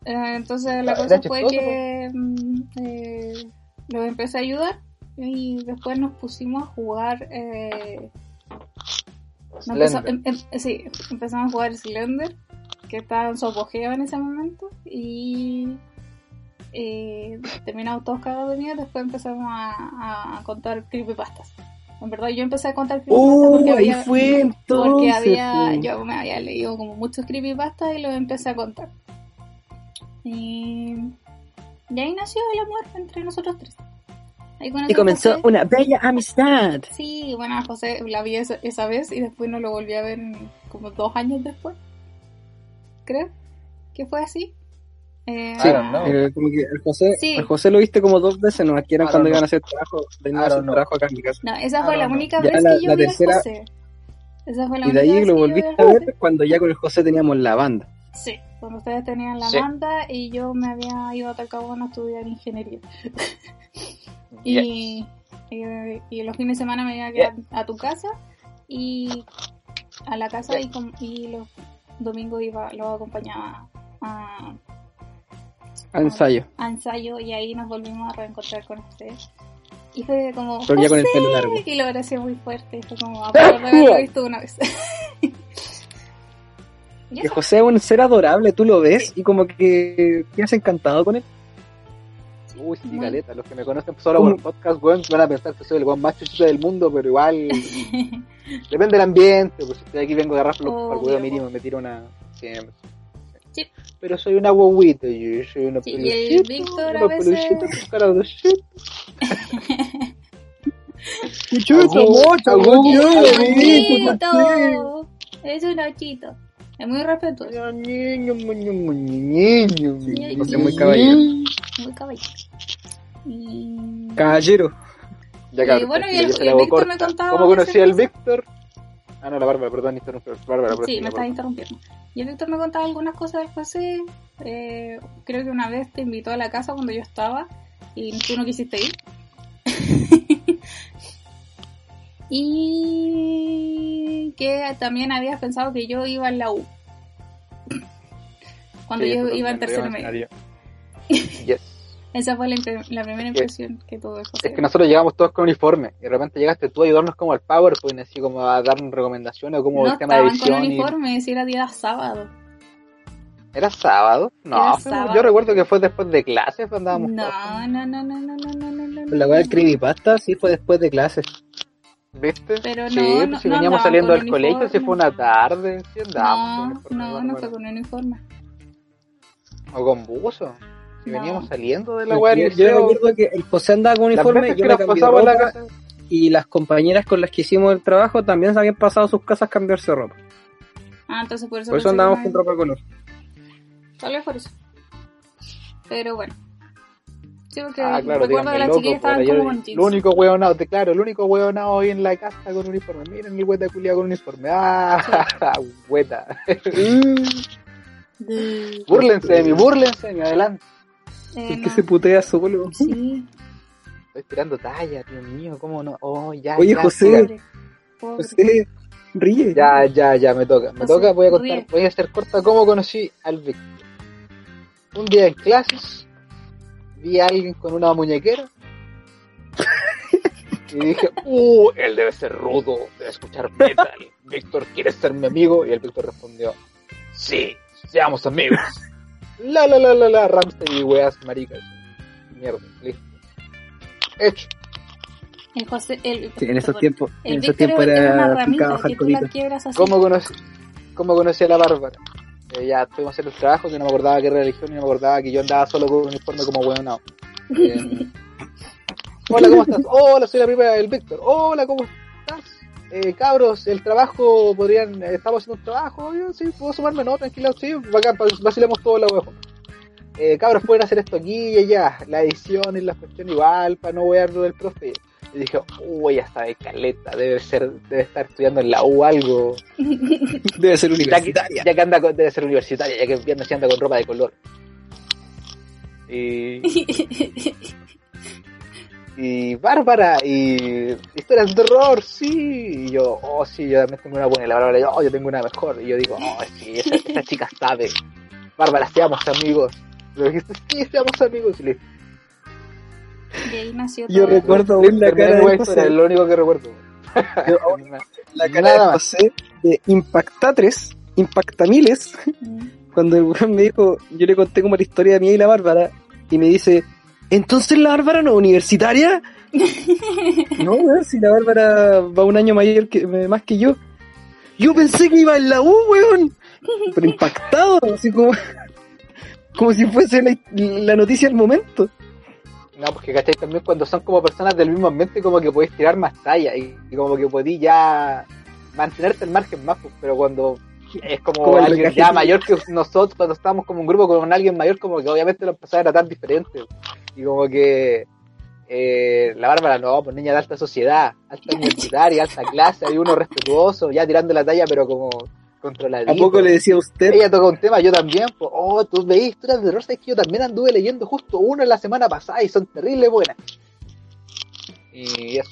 [SPEAKER 2] Eh, entonces la cosa fue
[SPEAKER 3] chistoso,
[SPEAKER 2] que mm, eh, los empecé a ayudar y después nos pusimos a jugar. Eh, nos empezó- em- em- sí, empezamos a jugar Slender, que estaba en su apogeo en ese momento. Y eh, terminamos todos cagados de miedo. Después empezamos a, a contar creepypastas. En verdad, yo empecé a contar creepypastas
[SPEAKER 1] ¡Oh!
[SPEAKER 2] porque
[SPEAKER 1] Ahí
[SPEAKER 2] había,
[SPEAKER 1] fue entonces.
[SPEAKER 2] porque había, yo me había leído como muchos creepypastas y los empecé a contar. Y, y ahí nació el amor entre nosotros tres.
[SPEAKER 1] Y comenzó
[SPEAKER 2] José.
[SPEAKER 1] una bella amistad.
[SPEAKER 2] Sí, bueno, a José la vi esa, esa vez y después no lo volví a ver como dos años después. Creo que fue así. Eh,
[SPEAKER 3] know.
[SPEAKER 1] Eh, como que el José,
[SPEAKER 2] Sí.
[SPEAKER 1] el José lo viste como dos veces, ¿no? Aquí eran
[SPEAKER 3] I
[SPEAKER 1] cuando iban a hacer trabajo, venían a hacer trabajo acá en mi casa.
[SPEAKER 2] No, esa fue la única
[SPEAKER 1] Ya
[SPEAKER 2] vez
[SPEAKER 1] la-
[SPEAKER 2] que yo
[SPEAKER 1] la
[SPEAKER 2] vi
[SPEAKER 1] tercera-
[SPEAKER 2] a José. Esa fue la
[SPEAKER 1] Y de
[SPEAKER 2] única
[SPEAKER 1] ahí
[SPEAKER 2] vez
[SPEAKER 1] lo volviste
[SPEAKER 2] a
[SPEAKER 1] ver cuando ya con el José teníamos la banda.
[SPEAKER 2] Sí, cuando ustedes tenían la
[SPEAKER 3] Sí.
[SPEAKER 2] banda y yo me había ido a Talcahuano a estudiar ingeniería.
[SPEAKER 3] Yes.
[SPEAKER 2] Y, y, y los fines de semana me iba a quedar a tu casa y a la casa y los domingos iba, los acompañaba a,
[SPEAKER 1] A ensayo.
[SPEAKER 2] a ensayo y ahí nos volvimos a reencontrar con ustedes. Y fue como,
[SPEAKER 1] Pero ya con el pelo largo.
[SPEAKER 2] y lo abracé muy fuerte. Fue como, a pesar de haberlo visto una vez.
[SPEAKER 1] Que. José es un ser adorable, tú lo ves y como que quedas encantado con él.
[SPEAKER 3] Uy, sí. Los que me conocen solo por el podcast, weón, van a pensar que soy el weón más chuchito del mundo, pero igual. depende del ambiente. Pues si estoy aquí, vengo a agarrar huevo
[SPEAKER 2] po.
[SPEAKER 3] mínimo, me tiro una. Siempre.
[SPEAKER 2] Sí.
[SPEAKER 3] Pero soy una guaguita, yo soy una
[SPEAKER 2] Sí, y el Víctor a
[SPEAKER 3] una
[SPEAKER 2] veces-
[SPEAKER 3] peluchita con cara de
[SPEAKER 1] mucho,
[SPEAKER 3] agu-
[SPEAKER 2] Nachito, es un Nachito. Es muy respetuoso,
[SPEAKER 3] Niño, niño, niño, niño.
[SPEAKER 1] José muy caballero.
[SPEAKER 2] muy caballero. Y...
[SPEAKER 1] Caballero.
[SPEAKER 3] Ya,
[SPEAKER 2] Y
[SPEAKER 3] cabrón,
[SPEAKER 2] bueno, y el- y el Víctor me contaba
[SPEAKER 3] ¿Cómo conocí al. Víctor? Ah, no, la Bárbara, perdón, interrumpir. Bárbara,
[SPEAKER 2] Sí, me estás interrumpiendo. Y el Víctor me contaba algunas cosas del José. Eh, creo que una vez te invitó a la casa cuando yo estaba y tú no quisiste ir. y que también habías pensado que yo iba en la U. Cuando
[SPEAKER 3] Sí,
[SPEAKER 2] yo iba en
[SPEAKER 3] iba
[SPEAKER 2] medio.
[SPEAKER 3] Yes.
[SPEAKER 2] Esa fue la, la primera impresión que tuve José.
[SPEAKER 3] Es que nosotros llegamos todos con uniforme y de repente llegaste tú a ayudarnos como al PowerPoint, así como a darnos recomendaciones o como
[SPEAKER 2] no
[SPEAKER 3] el tema de
[SPEAKER 2] estaban con
[SPEAKER 3] edición. y-
[SPEAKER 2] uniforme, si era día sábado.
[SPEAKER 3] ¿Era sábado? No,
[SPEAKER 2] Era sábado.
[SPEAKER 3] yo recuerdo que fue después de clases cuando andábamos
[SPEAKER 2] No,
[SPEAKER 3] todos.
[SPEAKER 2] no, no, no, no, no, no, no, no.
[SPEAKER 1] La weá del creepypasta sí fue después de clases.
[SPEAKER 3] ¿Viste?
[SPEAKER 2] Pero
[SPEAKER 3] sí,
[SPEAKER 2] no,
[SPEAKER 3] pues
[SPEAKER 2] no-
[SPEAKER 3] si
[SPEAKER 2] no
[SPEAKER 3] veníamos saliendo
[SPEAKER 2] con
[SPEAKER 3] del colegio, si fue
[SPEAKER 2] uniforme.
[SPEAKER 3] una tarde, si andábamos con
[SPEAKER 2] No,
[SPEAKER 3] uniforme,
[SPEAKER 2] no,
[SPEAKER 3] bueno,
[SPEAKER 2] no fue con uniforme.
[SPEAKER 3] O con buzo. Si
[SPEAKER 2] No.
[SPEAKER 3] veníamos saliendo de la weá
[SPEAKER 1] yo, yo recuerdo que el José andaba con uniforme, yo
[SPEAKER 3] que
[SPEAKER 1] me cambié
[SPEAKER 3] la casa.
[SPEAKER 1] y las compañeras con las que hicimos el trabajo también se habían pasado a sus casas a cambiarse de ropa.
[SPEAKER 2] Ah, entonces por eso.
[SPEAKER 1] Por eso andábamos con ropa de color.
[SPEAKER 2] Tal vez por eso. Pero bueno. Sí, porque
[SPEAKER 3] Ah, claro,
[SPEAKER 2] recuerdo que las
[SPEAKER 3] loco,
[SPEAKER 2] chiquillas estaban como con.
[SPEAKER 3] Lo único hueonado, te- claro, el único hueonado hoy en la casa con uniforme. Miren el hueta culiado con uniforme. Ah, hueta.
[SPEAKER 2] De-
[SPEAKER 3] búrlense de mí, búrlense de mí, adelante.
[SPEAKER 2] Eh,
[SPEAKER 1] Es
[SPEAKER 2] no.
[SPEAKER 1] que se putea solo.
[SPEAKER 2] Sí,
[SPEAKER 3] Estoy tirando talla, Dios mío, cómo no. Oh, ya.
[SPEAKER 1] Oye,
[SPEAKER 3] ya,
[SPEAKER 1] José.
[SPEAKER 3] ya.
[SPEAKER 2] pobre. Pobre.
[SPEAKER 1] José, ríe.
[SPEAKER 3] Ya, ya, ya, me toca. Me
[SPEAKER 2] José,
[SPEAKER 3] toca, voy a contar,
[SPEAKER 2] ríe.
[SPEAKER 3] voy a hacer corta cómo conocí al Víctor. Un día en clases, vi a alguien con una muñequera. y dije, uh, él debe ser rudo, debe escuchar metal. Víctor, ¿quieres ser mi amigo? Y el Víctor respondió, sí, seamos amigos. La, la, la, la, la, Ramsey y weas maricas. Mierda, listo. Hecho.
[SPEAKER 2] El José, el,
[SPEAKER 1] Sí, en esos tiempos, en esos tiempos era picado.
[SPEAKER 3] ¿Cómo conocí, cómo conocí a la Bárbara? Eh, ya estuvimos haciendo el trabajo, que no me acordaba qué religión, y no me acordaba que yo andaba solo con un uniforme como hueonado. Eh, Hola, ¿cómo estás? Hola, soy la prima del Víctor. Hola, ¿cómo estás? Eh, cabros, el trabajo, podrían, eh, estamos haciendo un trabajo, yo sí, puedo sumarme, no, tranquilo, sí, bacán, vacilemos todo la huevo. Eh, cabros, pueden hacer esto aquí y allá, la edición y la cuestión igual, para no wearlo del profe. Y dije, uy, ya está de caleta, debe ser, debe estar estudiando en la U algo.
[SPEAKER 1] Debe ser
[SPEAKER 3] Ya que,
[SPEAKER 1] universitaria.
[SPEAKER 3] ya que anda con, debe ser universitaria, ya que anda, anda con ropa de color. Y, y Bárbara, y historias de terror, sí. Y yo, oh, sí, yo también tengo una buena. Y la Bárbara, oh, yo tengo una mejor. Y yo digo, oh, sí, esa, esa chica sabe. Bárbara, seamos amigos. Le dijiste, sí, seamos amigos. Y le
[SPEAKER 2] Y ahí nació
[SPEAKER 1] Yo
[SPEAKER 2] todo.
[SPEAKER 1] recuerdo aún la cara de José.
[SPEAKER 3] es lo único que recuerdo.
[SPEAKER 1] Yo aún la cara
[SPEAKER 3] Nada
[SPEAKER 1] de. José de Impactatres, Impactamiles,
[SPEAKER 2] Mm.
[SPEAKER 1] cuando el weón me dijo, yo le conté como la historia de mí y la Bárbara, y me dice, ¿entonces la Bárbara no es universitaria? no, weón, si la Bárbara va un año mayor que, más que yo. Yo pensé que iba en la U, weón. Pero impactado, así como, como si fuese la, la noticia del momento.
[SPEAKER 3] No, porque cachai también cuando son como personas del mismo ambiente como que podéis tirar más talla y, y como que podéis ya mantenerte al margen más, pues, pero cuando es como,
[SPEAKER 1] Como el
[SPEAKER 3] alguien ya mayor que nosotros, cuando estamos como un grupo con alguien mayor, como que obviamente lo empezaba a tratar diferente. Y como que eh, la Bárbara, no, pues niña de alta sociedad, alta universitaria, alta clase, hay uno respetuoso, ya tirando la talla, pero como controladito.
[SPEAKER 1] ¿A poco le decía a usted?
[SPEAKER 3] Ella toca un tema, yo también. Pues, oh, tú veis historias de terror, sabes que yo también anduve leyendo justo uno en la semana pasada y son terribles buenas. Y eso.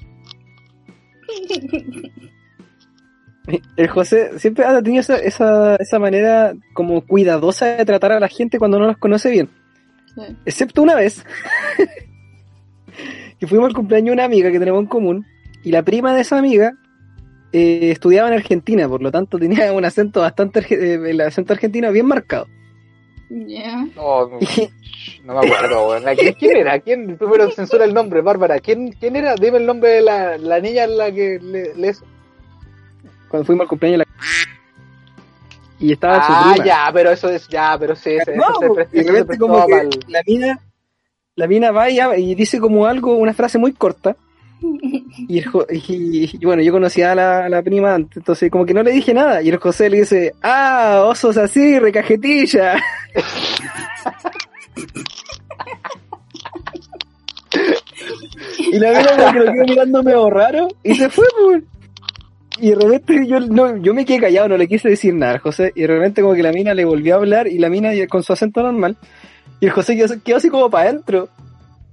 [SPEAKER 1] El José siempre ha tenido esa, esa, esa manera como cuidadosa de tratar a la gente cuando no los conoce bien.
[SPEAKER 2] Sí.
[SPEAKER 1] Excepto una vez, que fuimos al cumpleaños de una amiga que tenemos en común, y la prima de esa amiga eh, estudiaba en Argentina, por lo tanto tenía un acento bastante, eh, el acento argentino bien marcado.
[SPEAKER 3] No, me acuerdo, weón. ¿A ¿Quién, quién era? ¿Quién? Primero censura el nombre, Bárbara. ¿Quién, quién era? Dime el nombre de la, la niña en la que le, le
[SPEAKER 1] Cuando fuimos al cumpleaños de la... Y estaba su
[SPEAKER 3] Ah,
[SPEAKER 1] prima.
[SPEAKER 3] ya, pero eso es, ya, pero sí, eso,
[SPEAKER 1] No,
[SPEAKER 3] eso se prestó, eso se
[SPEAKER 1] como que la mina, la mina va y, y dice como algo, una frase muy corta. Y, el Jo- y- y bueno, yo conocía a la, a la prima antes, entonces como que no le dije nada. Y el José le dice, ah, osos así, recajetilla. y la mina como que lo quedó mirando medio raro y se fue, pues. Y de repente yo, no, yo me quedé callado, no le quise decir nada José. Y de repente como que la mina le volvió a hablar y la mina con su acento normal. Y el José quedó, quedó así como para adentro.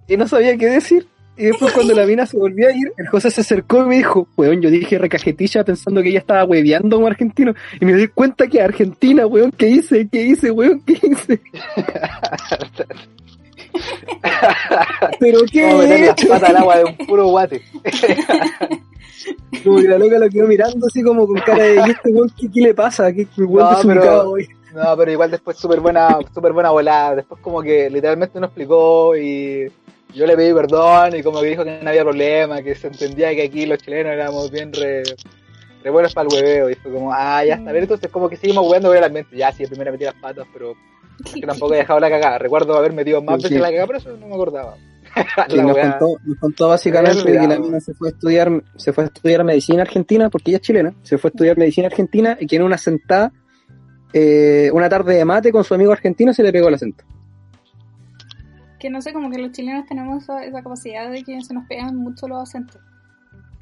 [SPEAKER 1] Y no sabía qué decir. Y después cuando la mina se volvió a ir, el José se acercó y me dijo, weón, yo dije recajetilla pensando que ella estaba hueveando como argentino. Y me di cuenta que Argentina, weón, ¿qué hice? ¿Qué hice, weón? ¿Qué hice? Pero qué
[SPEAKER 3] Vamos a meter las patas al agua de un puro guate.
[SPEAKER 1] Como que la loca lo quedó mirando así como con cara de, ¿y este weón qué, qué le pasa? ¿Qué, qué
[SPEAKER 3] No, pero-
[SPEAKER 1] hoy?
[SPEAKER 3] No, pero igual después súper buena, súper buena volada. Después como que literalmente nos explicó y yo le pedí perdón y como que dijo que no había problema, que se entendía que aquí los chilenos éramos bien re, re buenos para el hueveo. Y fue como, ah, ya está bien. Entonces como que seguimos hueveando por el ambiente. Ya, sí, primero metí las patas, pero que tampoco he dejado la cagada. Recuerdo haber metido más
[SPEAKER 1] Sí.
[SPEAKER 3] veces la cagada, pero eso no me acordaba.
[SPEAKER 1] Sí, nos, contó, nos contó básicamente que la mina se fue a estudiar, se fue a estudiar medicina argentina, porque ella es chilena, se fue a estudiar medicina argentina y que en una sentada, eh, una tarde de mate con su amigo argentino se le pegó el acento.
[SPEAKER 2] Que no sé, como que los chilenos tenemos esa, esa capacidad de que se nos pegan mucho los acentos.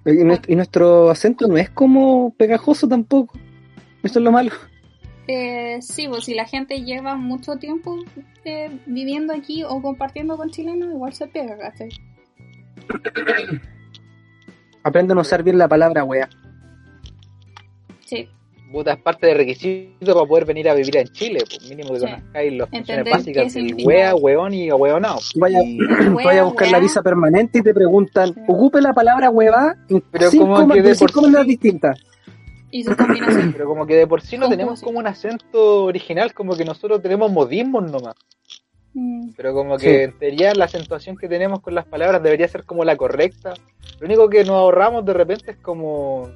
[SPEAKER 1] Y y nuestro acento no es como pegajoso tampoco. Eso es lo malo.
[SPEAKER 2] Eh, sí, pues si la gente lleva mucho tiempo eh, viviendo aquí o compartiendo con chilenos, igual se pega, ¿cachai?
[SPEAKER 1] Aprenden a usar bien la palabra wea.
[SPEAKER 2] Sí,
[SPEAKER 3] Puta, es parte de requisito para poder venir a vivir en Chile. Pues mínimo que
[SPEAKER 2] Sí.
[SPEAKER 3] conozcáis las funciones básicas
[SPEAKER 2] significa.
[SPEAKER 3] wea, weón y weonao.
[SPEAKER 1] Vaya, vaya a buscar la visa permanente y te preguntan,
[SPEAKER 2] Sí.
[SPEAKER 1] ocupe la palabra hueva en
[SPEAKER 3] Pero
[SPEAKER 1] cinco,
[SPEAKER 3] como que de por
[SPEAKER 1] cinco maneras distintas.
[SPEAKER 2] Y.
[SPEAKER 3] Pero como que de por sí no
[SPEAKER 2] ¿Cómo
[SPEAKER 3] tenemos como un acento original, como que nosotros tenemos modismos nomás.
[SPEAKER 2] Mm,
[SPEAKER 3] Pero como
[SPEAKER 1] Sí.
[SPEAKER 3] que en teoría la acentuación que tenemos con las palabras debería ser como la correcta. Lo único que nos ahorramos de repente es como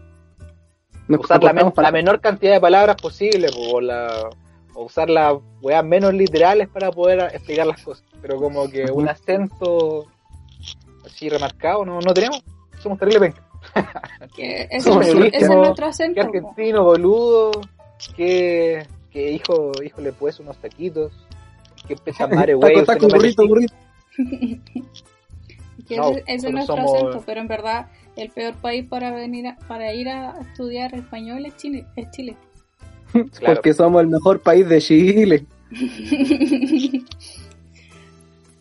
[SPEAKER 1] Nos
[SPEAKER 3] usar la, men- la menor cantidad de palabras posible o, la, o usar las weas menos literales para poder explicar las cosas. Pero como que un acento así remarcado no, no tenemos. Somos terrible
[SPEAKER 2] que
[SPEAKER 1] listos.
[SPEAKER 2] es nuestro
[SPEAKER 3] Qué
[SPEAKER 2] acento. po.
[SPEAKER 3] argentino, boludo. Qué, qué hijo, hijo le puedes unos taquitos. Qué pesa madre, güey.
[SPEAKER 1] Taco, taco, burrito, burrito.
[SPEAKER 2] Que
[SPEAKER 3] No,
[SPEAKER 2] ese, ese es nuestro
[SPEAKER 3] somos-
[SPEAKER 2] acento, pero en verdad el peor país para venir a- para ir a estudiar español es Chile. Es Chile.
[SPEAKER 3] Claro.
[SPEAKER 1] Porque somos el mejor país de Chile.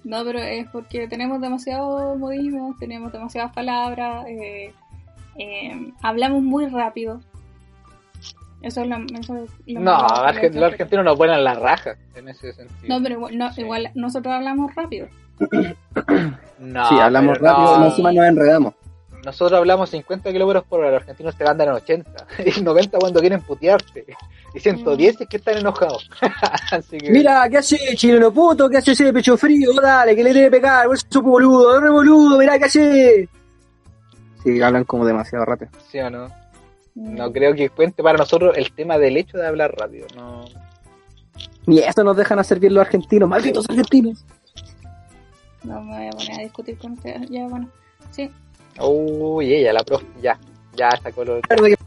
[SPEAKER 2] no, pero es porque tenemos demasiados modismos, tenemos demasiadas palabras, eh, eh, hablamos muy rápido. Eso es lo, eso es lo
[SPEAKER 3] No, los argentinos nos vuelan la raja en ese sentido.
[SPEAKER 2] No, pero igual, no,
[SPEAKER 3] Sí.
[SPEAKER 2] igual nosotros hablamos rápido.
[SPEAKER 3] No,
[SPEAKER 1] sí, hablamos rápido
[SPEAKER 3] no.
[SPEAKER 1] y encima nos enredamos.
[SPEAKER 3] Nosotros hablamos 50 kilómetros por hora, los argentinos te mandan 80 y 90 cuando quieren putearte y 110 si es que están enojados. Así que
[SPEAKER 1] Mira, ¿qué hace, chileno puto? ¿Qué hace ese pecho frío? Dale, que le debe pegar, vos sos boludo, re boludo, mirá, ¿qué hace? Sí, hablan como demasiado rápido.
[SPEAKER 3] ¿sí o no?
[SPEAKER 2] Mm.
[SPEAKER 3] No creo que cuente para nosotros el tema del hecho de hablar rápido. No.
[SPEAKER 1] Ni eso nos dejan hacer bien los argentinos, malditos argentinos.
[SPEAKER 2] No me voy a poner a discutir con ustedes. Ya, bueno. Sí.
[SPEAKER 3] Uy, ella, la profe, ya, ya sacó lo.
[SPEAKER 1] Recuerdo que-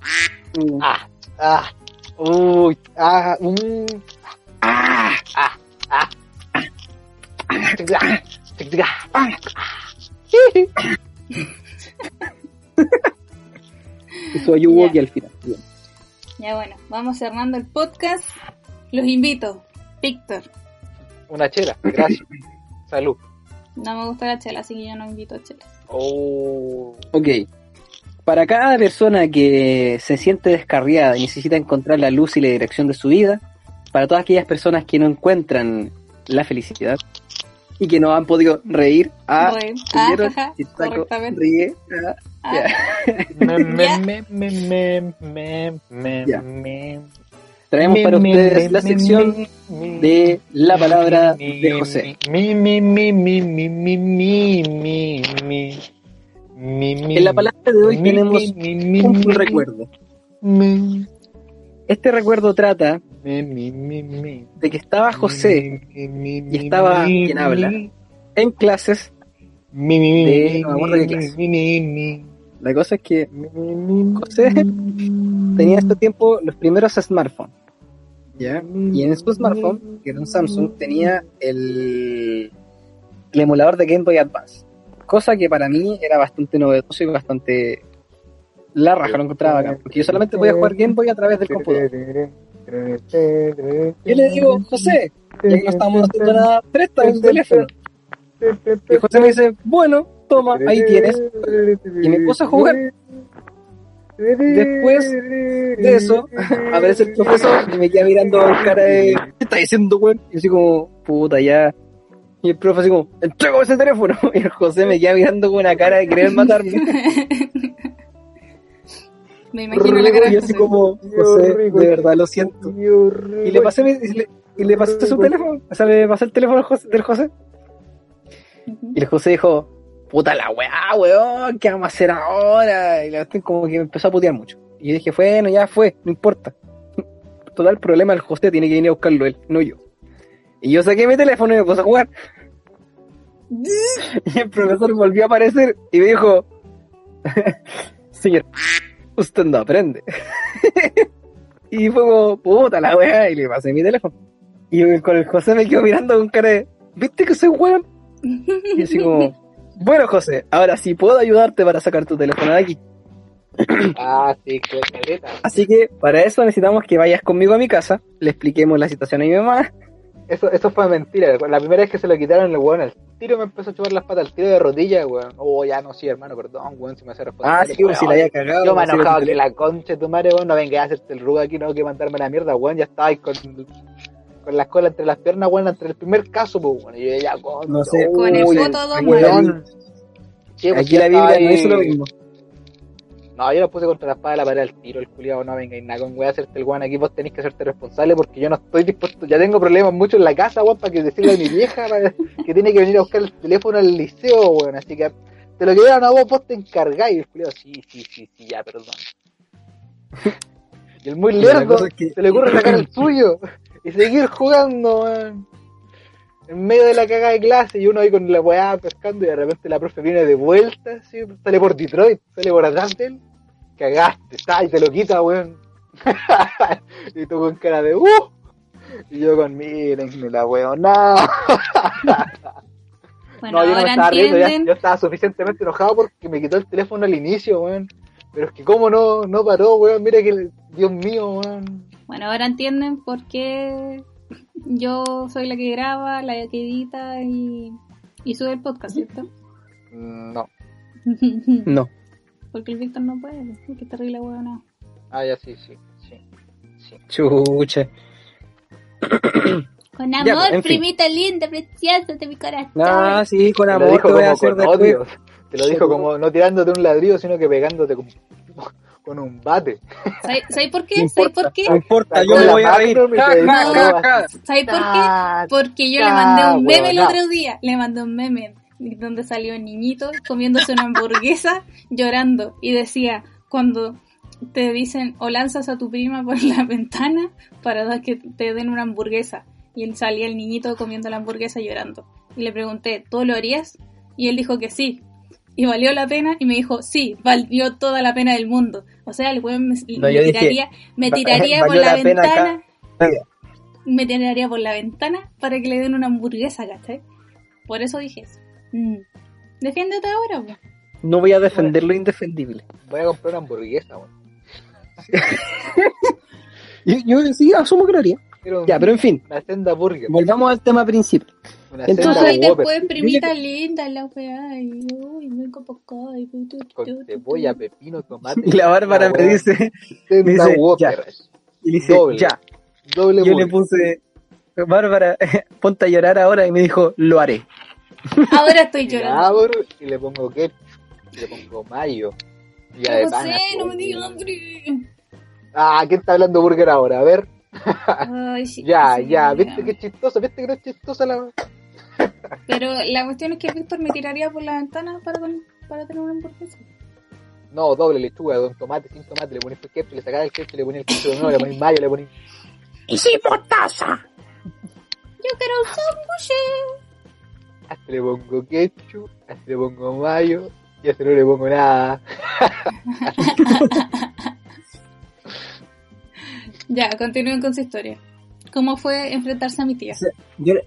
[SPEAKER 1] Mm.
[SPEAKER 3] Ah, ah, uy, ah, mm, ah, ah, ah, ah, ah,
[SPEAKER 1] Hizo Ayuwoki
[SPEAKER 2] Ya.
[SPEAKER 1] al final. Bien.
[SPEAKER 2] Ya, bueno. Vamos cerrando el podcast. Los invito. Víctor.
[SPEAKER 3] Una chela, gracias. Salud.
[SPEAKER 2] No me gusta la chela, así que yo no invito a chela.
[SPEAKER 3] Oh,
[SPEAKER 1] Ok. Para cada persona que se siente descarriada y necesita encontrar la luz y la dirección de su vida, para todas aquellas personas que no encuentran la felicidad y que no han podido reír, ah,
[SPEAKER 2] Reír. Ah,
[SPEAKER 1] ¿vieron?
[SPEAKER 2] ajá,
[SPEAKER 1] Chistaco,
[SPEAKER 2] correctamente.
[SPEAKER 1] ríe, ah, Traemos para ustedes la sección de la palabra de José. En la palabra de hoy tenemos un recuerdo. Este recuerdo trata de que estaba José y estaba quien habla en clases de, no, de clase. La cosa es que José tenía en este tiempo los primeros smartphones. ¿ya? Y en su smartphone, que era un Samsung, tenía el, el emulador de Game Boy Advance. Cosa que para mí era bastante novedoso y bastante... La raja lo encontraba acá, porque yo solamente podía jugar Game Boy a través del computador. Yo le digo, José, ya que no estamos haciendo nada, préstame tu teléfono. Y José me dice, bueno, toma, ahí tienes. Y me puse a jugar. Después de eso, aparece el profesor y me queda mirando con cara de, ¿qué está diciendo, weón? Y yo así como, puta, ya. Y el profe así como, entrego ese teléfono. Y el José me queda mirando con una cara de querer matarme.
[SPEAKER 2] me imagino la cara
[SPEAKER 1] y
[SPEAKER 2] de
[SPEAKER 1] así
[SPEAKER 2] José.
[SPEAKER 1] como, José, de verdad lo siento. Y le pasé, mi- y le, y le pasé su teléfono, o sea, le pasé el teléfono José- del José. Y el José dijo, puta la weá, weón, ¿qué vamos a hacer ahora? Y la cuestión como que me empezó a putear mucho. Y yo dije, bueno, ya fue, no importa. Total, el problema del José tiene que venir a buscarlo él, no yo. Y yo saqué mi teléfono y me puse a jugar. Y el profesor volvió a aparecer y me dijo, señor, usted no aprende. y fue como, puta la weá, y le pasé mi teléfono. Y con el José me quedo mirando con cara de, ¿viste que soy weón? Y así como, bueno José, ahora sí puedo ayudarte para sacar tu teléfono de aquí.
[SPEAKER 3] Ah, sí, qué caleta.
[SPEAKER 1] Así que para eso necesitamos que vayas conmigo a mi casa, le expliquemos la situación a mi mamá.
[SPEAKER 3] Eso, eso fue mentira. La primera vez que se lo quitaron, el weón al tiro me empezó a chupar las patas, al tiro de rodilla, weón. Oh, ya no, sí, hermano, perdón, weón, si me hace responsable.
[SPEAKER 1] Ah, sí, pues si la había cagado.
[SPEAKER 3] Yo me he enojado que la concha de tu madre, weón, no venga a hacerte el ruga aquí, no que mandarme la mierda, weón, ya estaba ahí con, con la cola entre las piernas, weón, entre el primer caso, pues, weón, y yo ya, con,
[SPEAKER 1] No sé,
[SPEAKER 2] Con el
[SPEAKER 1] Uy,
[SPEAKER 2] foto
[SPEAKER 1] la,
[SPEAKER 3] weón. Sí, pues,
[SPEAKER 1] aquí la Biblia no hizo lo mismo.
[SPEAKER 3] No, yo lo puse contra la espada de la pared al tiro, el culiado, no venga y nada con weá a hacerte el guan aquí, vos tenés que hacerte responsable porque yo no estoy dispuesto, ya tengo problemas mucho en la casa, weón, para que decirle a mi vieja para- que tiene que venir a buscar el teléfono al liceo, weón, así que te lo quedaron a vos, vos te encargáis, y el culiado, sí, sí, sí, sí, ya, perdón. Y el muy lerdo,
[SPEAKER 1] cosa es que-
[SPEAKER 3] se le ocurre sacar el suyo y seguir jugando, weón. En medio de la cagada de clase y uno ahí con la weá pescando y de repente la profe viene de vuelta, así, sale por Detroit, sale por él, cagaste, está, y te lo quita, weón. y tú con cara de uh y yo con mírenme la weón, no.
[SPEAKER 2] Bueno,
[SPEAKER 3] no, yo no me estaba riendo, ya-
[SPEAKER 2] entienden.
[SPEAKER 3] yo estaba suficientemente enojado porque me quitó el teléfono al inicio, weón. Pero es que cómo no, no paró, weón, mira que, Dios mío, weón.
[SPEAKER 2] Bueno, ahora entienden por qué yo soy la que graba, la que edita y, y sube el podcast, ¿cierto?
[SPEAKER 3] Mm, No.
[SPEAKER 1] No.
[SPEAKER 2] Porque el Víctor no puede, porque está terrible huevona.
[SPEAKER 3] Ah, ya sí, sí, sí. sí.
[SPEAKER 1] Chucha.
[SPEAKER 2] Con amor,
[SPEAKER 1] en fin.
[SPEAKER 2] primita linda, preciosa de mi corazón.
[SPEAKER 1] Ah, sí, con
[SPEAKER 3] Te lo
[SPEAKER 1] amor
[SPEAKER 3] dijo
[SPEAKER 1] te voy a
[SPEAKER 3] como
[SPEAKER 1] hacer
[SPEAKER 3] con
[SPEAKER 1] después.
[SPEAKER 3] odio. Te lo dijo como no tirándote un ladrillo, sino que pegándote con, con un bate.
[SPEAKER 2] ¿Sabes ¿sabes por
[SPEAKER 1] No
[SPEAKER 2] qué? ¿Sabes por qué?
[SPEAKER 1] No importa, yo me voy a reír.
[SPEAKER 2] ¿Sabes por qué? Porque yo le mandé un meme el otro día. Le mandé un meme donde salió un niñito comiéndose una hamburguesa llorando y decía, cuando te dicen o lanzas a tu prima por la ventana para dar que te den una hamburguesa. Y él salía el niñito comiendo la hamburguesa llorando. Y le pregunté, ¿tú lo harías? Y él dijo que sí. Y valió la pena y me dijo, sí, valió toda la pena del mundo. O sea, el weón me,
[SPEAKER 1] No,
[SPEAKER 2] me
[SPEAKER 1] yo dije,
[SPEAKER 2] tiraría, me tiraría por la, ventana
[SPEAKER 1] acá.
[SPEAKER 2] me tiraría por la ventana para que le den una hamburguesa, ¿cachai? Por eso dije eso. Mm. Defiéndete ahora, po.
[SPEAKER 1] No voy a defender lo indefendible.
[SPEAKER 3] Voy a comprar una hamburguesa, weón.
[SPEAKER 1] Yo, yo sí asumo que lo haría. Ya, pero en fin,
[SPEAKER 3] una senda burger.
[SPEAKER 1] volvamos al tema principal.
[SPEAKER 3] Una
[SPEAKER 1] Entonces-
[SPEAKER 2] y
[SPEAKER 3] Whopper.
[SPEAKER 2] después primita linda, la weá, y uy, por acá, y tu, tu, tu,
[SPEAKER 3] Con cebolla, pepino, tomate.
[SPEAKER 1] Y la Bárbara me dice,
[SPEAKER 3] Senda
[SPEAKER 1] me dice,
[SPEAKER 3] Whopper.
[SPEAKER 1] y dice,
[SPEAKER 3] Doble.
[SPEAKER 1] ya.
[SPEAKER 3] Doble
[SPEAKER 1] Yo le puse, Bárbara, ponte a llorar ahora y me dijo, lo haré.
[SPEAKER 2] Ahora estoy
[SPEAKER 3] Y la
[SPEAKER 2] llorando.
[SPEAKER 3] abro y le pongo. Y le pongo mayo. Ya
[SPEAKER 2] No sé, no me digas hambre.
[SPEAKER 3] Ah, ¿quién está hablando burger ahora? A ver.
[SPEAKER 2] Ay, sí,
[SPEAKER 3] Ya,
[SPEAKER 2] sí,
[SPEAKER 3] ya. ¿Viste qué chistoso? ¿Viste que no es chistosa la...
[SPEAKER 2] Pero la cuestión es que Víctor me tiraría por la ventana para, con- para tener una hamburguesa.
[SPEAKER 3] No, doble lechuga, con tomate, sin tomate, le pones ketchup, le sacás el ketchup, le pones el ketchup de nuevo, le pones mayo, le pones...
[SPEAKER 2] Yo quiero un sándwich.
[SPEAKER 3] A este le pongo ketchup, a este le pongo mayo, y a este no le pongo nada.
[SPEAKER 2] Ya, continúen con su historia. ¿Cómo fue enfrentarse a mi tía?
[SPEAKER 1] Yo, le-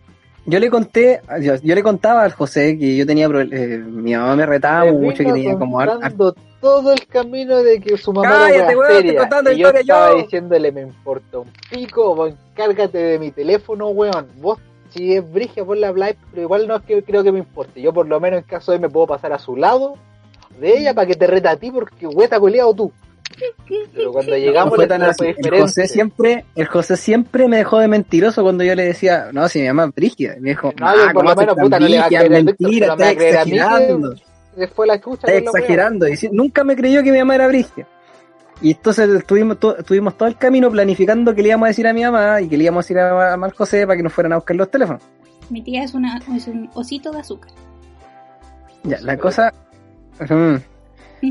[SPEAKER 1] yo le conté, yo, yo le contaba al José que yo tenía, pro- eh, mi mamá me retaba
[SPEAKER 3] Me
[SPEAKER 1] mucho, que tenía como har-
[SPEAKER 3] contando todo el camino de que su mamá
[SPEAKER 1] Cállate,
[SPEAKER 3] era
[SPEAKER 1] weón, contando
[SPEAKER 3] y yo estaba
[SPEAKER 1] yo.
[SPEAKER 3] diciéndole, me importa un pico, vos encárgate de mi teléfono, weón. Vos, si es brigia, por la Blay, pero igual no es que creo que me importe. Yo por lo menos en caso de me puedo pasar a su lado de ella para que te reta a ti porque hueta coleado tú. Pero cuando
[SPEAKER 1] no
[SPEAKER 3] llegamos
[SPEAKER 1] fue
[SPEAKER 3] la
[SPEAKER 1] tan así.
[SPEAKER 3] fue
[SPEAKER 1] El. José siempre, el José siempre me dejó de mentiroso cuando yo le decía, no, si mi mamá es brígida. Y me dijo,
[SPEAKER 3] No,
[SPEAKER 1] ah,
[SPEAKER 3] por
[SPEAKER 1] ¿cómo
[SPEAKER 3] lo menos, puta, no le va a creer
[SPEAKER 1] mentira, estás exagerando.
[SPEAKER 3] Fue la chucha. Wea.
[SPEAKER 1] exagerando. Y si- nunca me creyó que mi mamá era brígida. Y entonces estuvimos, to- estuvimos todo el camino planificando que le íbamos a decir a mi mamá y que le íbamos a decir a, a Mar José para que nos fueran a buscar los teléfonos.
[SPEAKER 2] Mi tía es, una, es un osito de azúcar.
[SPEAKER 1] Ya, la cosa...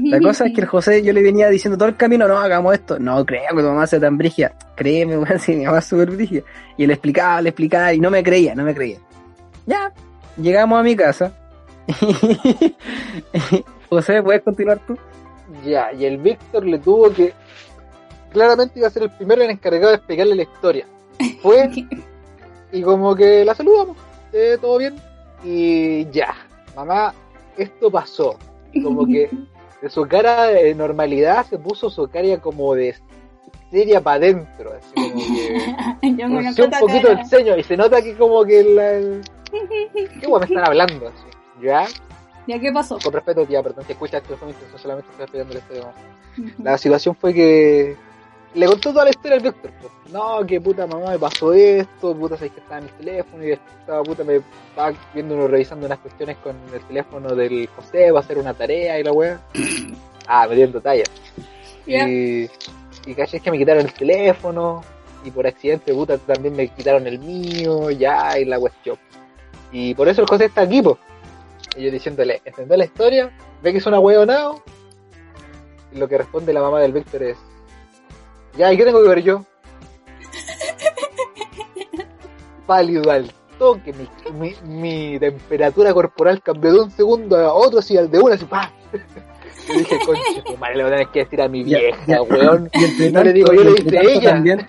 [SPEAKER 1] La cosa es que el José, yo le venía diciendo todo el camino, no, hagamos esto. No creo que tu mamá sea tan brígida. Créeme, weón, si mi mamá es súper brígida. Y le explicaba, le explicaba, y no me creía, no me creía. Ya, llegamos a mi casa. José, ¿puedes continuar tú?
[SPEAKER 3] Ya, y el Víctor le tuvo que. Claramente iba a ser el primero en encargado de explicarle la historia. Fue y como que la saludamos, eh, todo bien. Y ya, mamá, esto pasó. Como que de su cara de normalidad se puso su cara como de seria para adentro. Así como que.
[SPEAKER 2] Yo me
[SPEAKER 3] un poquito
[SPEAKER 2] cara.
[SPEAKER 3] el ceño y se nota que como que la. el- ¿Qué guay me están hablando? Así, ¿Ya?
[SPEAKER 2] ¿Ya qué pasó?
[SPEAKER 3] Con respeto, tía, perdón, si escuchas intención, solamente estoy explicando la historia. La situación fue que le contó toda la historia al Víctor. pues. No, que puta mamá me pasó esto, puta sabes que estaba en el teléfono y estaba puta me estaba viendo uno revisando unas cuestiones con el teléfono del José, va a hacer una tarea y la weá. Ah, metiendo talla.
[SPEAKER 2] Ya.
[SPEAKER 3] Y, y caché que me quitaron el teléfono. Y por accidente, puta, también me quitaron el mío. Ya, y la cuestión. Y por eso el José está aquí, po. Y yo diciéndole, ¿entendés la historia? ¿Ve que es una huevonao? Y lo que responde la mamá del Víctor es, ya, ¿y qué tengo que ver yo? Pálido al toque, mi, mi, mi temperatura corporal cambió de un segundo a otro, así al de una, así, ¡pah! Yo dije, conche, tu madre, le voy a tener que decir a mi vieja,
[SPEAKER 1] ya.
[SPEAKER 3] weón.
[SPEAKER 1] Y entre
[SPEAKER 3] No le digo, yo
[SPEAKER 1] y
[SPEAKER 3] le dije
[SPEAKER 1] tanto
[SPEAKER 3] ella.
[SPEAKER 1] También,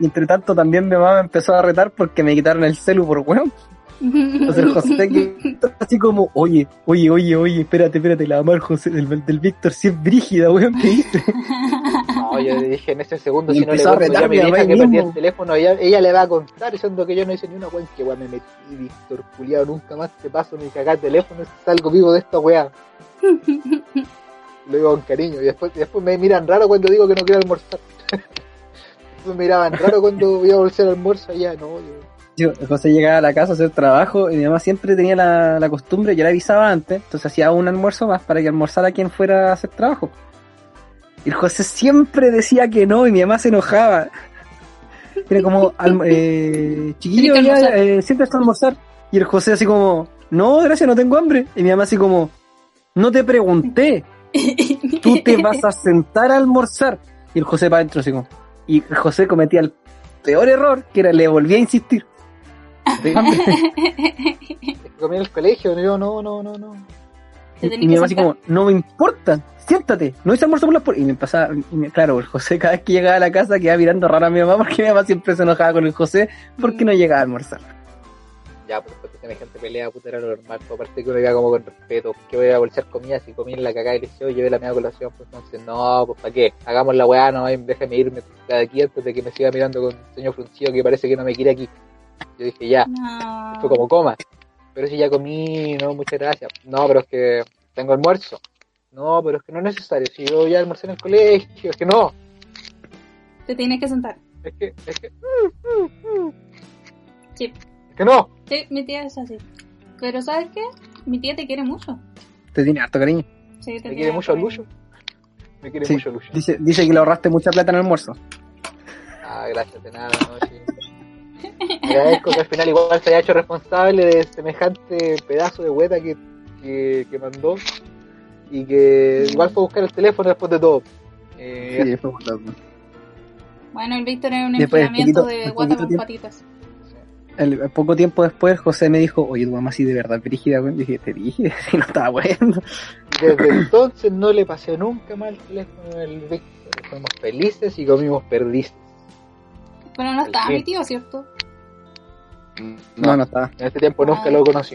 [SPEAKER 1] y entre tanto también mi mamá me empezó a retar porque me quitaron el celu por weón. Entonces el José que así como, oye, oye, oye, oye, espérate, espérate, la mamá del José, del, del Víctor sí es brígida, weón, ¿qué dice?
[SPEAKER 3] No, yo le dije en ese segundo,
[SPEAKER 1] Y
[SPEAKER 3] si no le cuento ya a mi vieja que perdí el teléfono, ella, ella le va a contar, diciendo que yo no hice ni una weón, que weón me metí, Víctor, culiado, nunca más te paso ni cagar teléfono, salgo vivo de esta weá. Lo digo con cariño, y después, después me miran raro cuando digo que no quiero almorzar. después me miraban raro cuando voy a volver al almuerzo, ya no, yo...
[SPEAKER 1] Yo, José llegaba a la casa a hacer trabajo y mi mamá siempre tenía la, la costumbre, yo la avisaba antes, entonces hacía un almuerzo más para que almorzara quien fuera a hacer trabajo. Y el José siempre decía que no y mi mamá se enojaba. Era como, eh, chiquillo, ya, eh, siempre está a almorzar. Y el José así como, no, gracias, no tengo hambre. Y mi mamá así como, no te pregunté, tú te vas a sentar a almorzar. Y el José para adentro así como, y el José cometía el peor error, que era le volvía a insistir. ¿Tengo hambre?
[SPEAKER 3] Es que comí en el colegio, yo no, no, no, no.
[SPEAKER 2] Te
[SPEAKER 1] Y
[SPEAKER 2] tenés
[SPEAKER 1] mi mamá así como, no me importa, siéntate, no hice almuerzo por las puertas. Y me pasaba, y me- claro, el José cada vez que llegaba a la casa quedaba mirando raro a mi mamá porque mi mamá siempre se enojaba con el José porque no llegaba a almorzar.
[SPEAKER 3] Ya, pues después que tiene gente pelea, puta, era lo normal. Pues, aparte que uno llega como con respeto. Que voy a bolsar comida si comí en la cagada y le dije, oye, llevé la media colación. Pues entonces, no, pues ¿para qué? Hagamos la weá, no, déjame irme de aquí antes de que me siga mirando con el señor fruncido que parece que no me quiere aquí. Yo dije, ya,
[SPEAKER 2] No.
[SPEAKER 3] fue como coma. Pero si ya comí, no, muchas gracias. No, pero es que tengo almuerzo. No, pero es que no es necesario. Si yo ya almorcé en el colegio, es que no.
[SPEAKER 2] Te tienes que sentar.
[SPEAKER 3] Es que, es que,
[SPEAKER 2] Sí.
[SPEAKER 3] es que no.
[SPEAKER 2] Sí, mi tía es así. Pero ¿sabes qué? Mi tía te quiere mucho.
[SPEAKER 1] Te tiene harto cariño.
[SPEAKER 2] Sí, te
[SPEAKER 3] Me quiere mucho a
[SPEAKER 2] cariño.
[SPEAKER 3] Lucho. Me quiere
[SPEAKER 1] Sí.
[SPEAKER 3] mucho Lucho.
[SPEAKER 1] Dice, dice que le ahorraste mucha plata en el almuerzo.
[SPEAKER 3] Ah, gracias, de nada, no, sí. Agradezco que al final igual se haya hecho responsable de semejante pedazo de hueta que, que, que mandó y que igual fue a buscar el teléfono después de todo. Eh,
[SPEAKER 1] Sí, fue.
[SPEAKER 2] Bueno, el Víctor es un
[SPEAKER 1] Después,
[SPEAKER 2] enfriamiento
[SPEAKER 1] poquito-
[SPEAKER 2] de guata con
[SPEAKER 1] tiempo.
[SPEAKER 2] patitas.
[SPEAKER 1] El, poco tiempo después, José me dijo, oye, tu mamá sí de verdad brígida, güey. Dije, te dije, si no estaba bueno.
[SPEAKER 3] Desde entonces no le pasé nunca más el teléfono al Víctor. Fuimos felices y comimos perdices.
[SPEAKER 2] Pero no estaba mi tío, ¿cierto?
[SPEAKER 1] No, no estaba.
[SPEAKER 3] En este tiempo nunca
[SPEAKER 2] Ah.
[SPEAKER 3] lo conocí.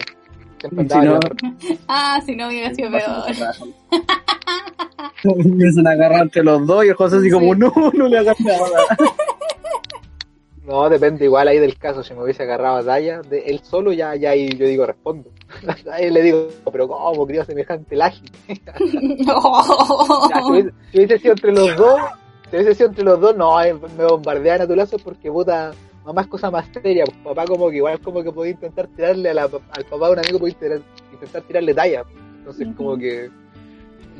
[SPEAKER 3] Siempre
[SPEAKER 1] Si
[SPEAKER 3] andaba
[SPEAKER 1] no,
[SPEAKER 2] Ah, si no hubiera sido peor.
[SPEAKER 1] Empiezan a agarrar entre los dos y el José así como,
[SPEAKER 2] Sí.
[SPEAKER 1] no, no le hagas nada.
[SPEAKER 3] No, depende igual ahí del caso. Si me hubiese agarrado a Daya, de él solo, ya, ya ahí yo digo, respondo. Ahí le digo, pero ¿cómo crió semejante laje? Ya, si, hubiese, si hubiese sido entre los dos, si hubiese sido entre los dos, no, eh, me bombardean a tu lazo porque puta, mamá es cosa más seria. Pues, papá como que igual como que podía intentar tirarle a la- al papá de un amigo, podía tirar- intentar tirarle talla. Entonces
[SPEAKER 2] Ujú.
[SPEAKER 3] como que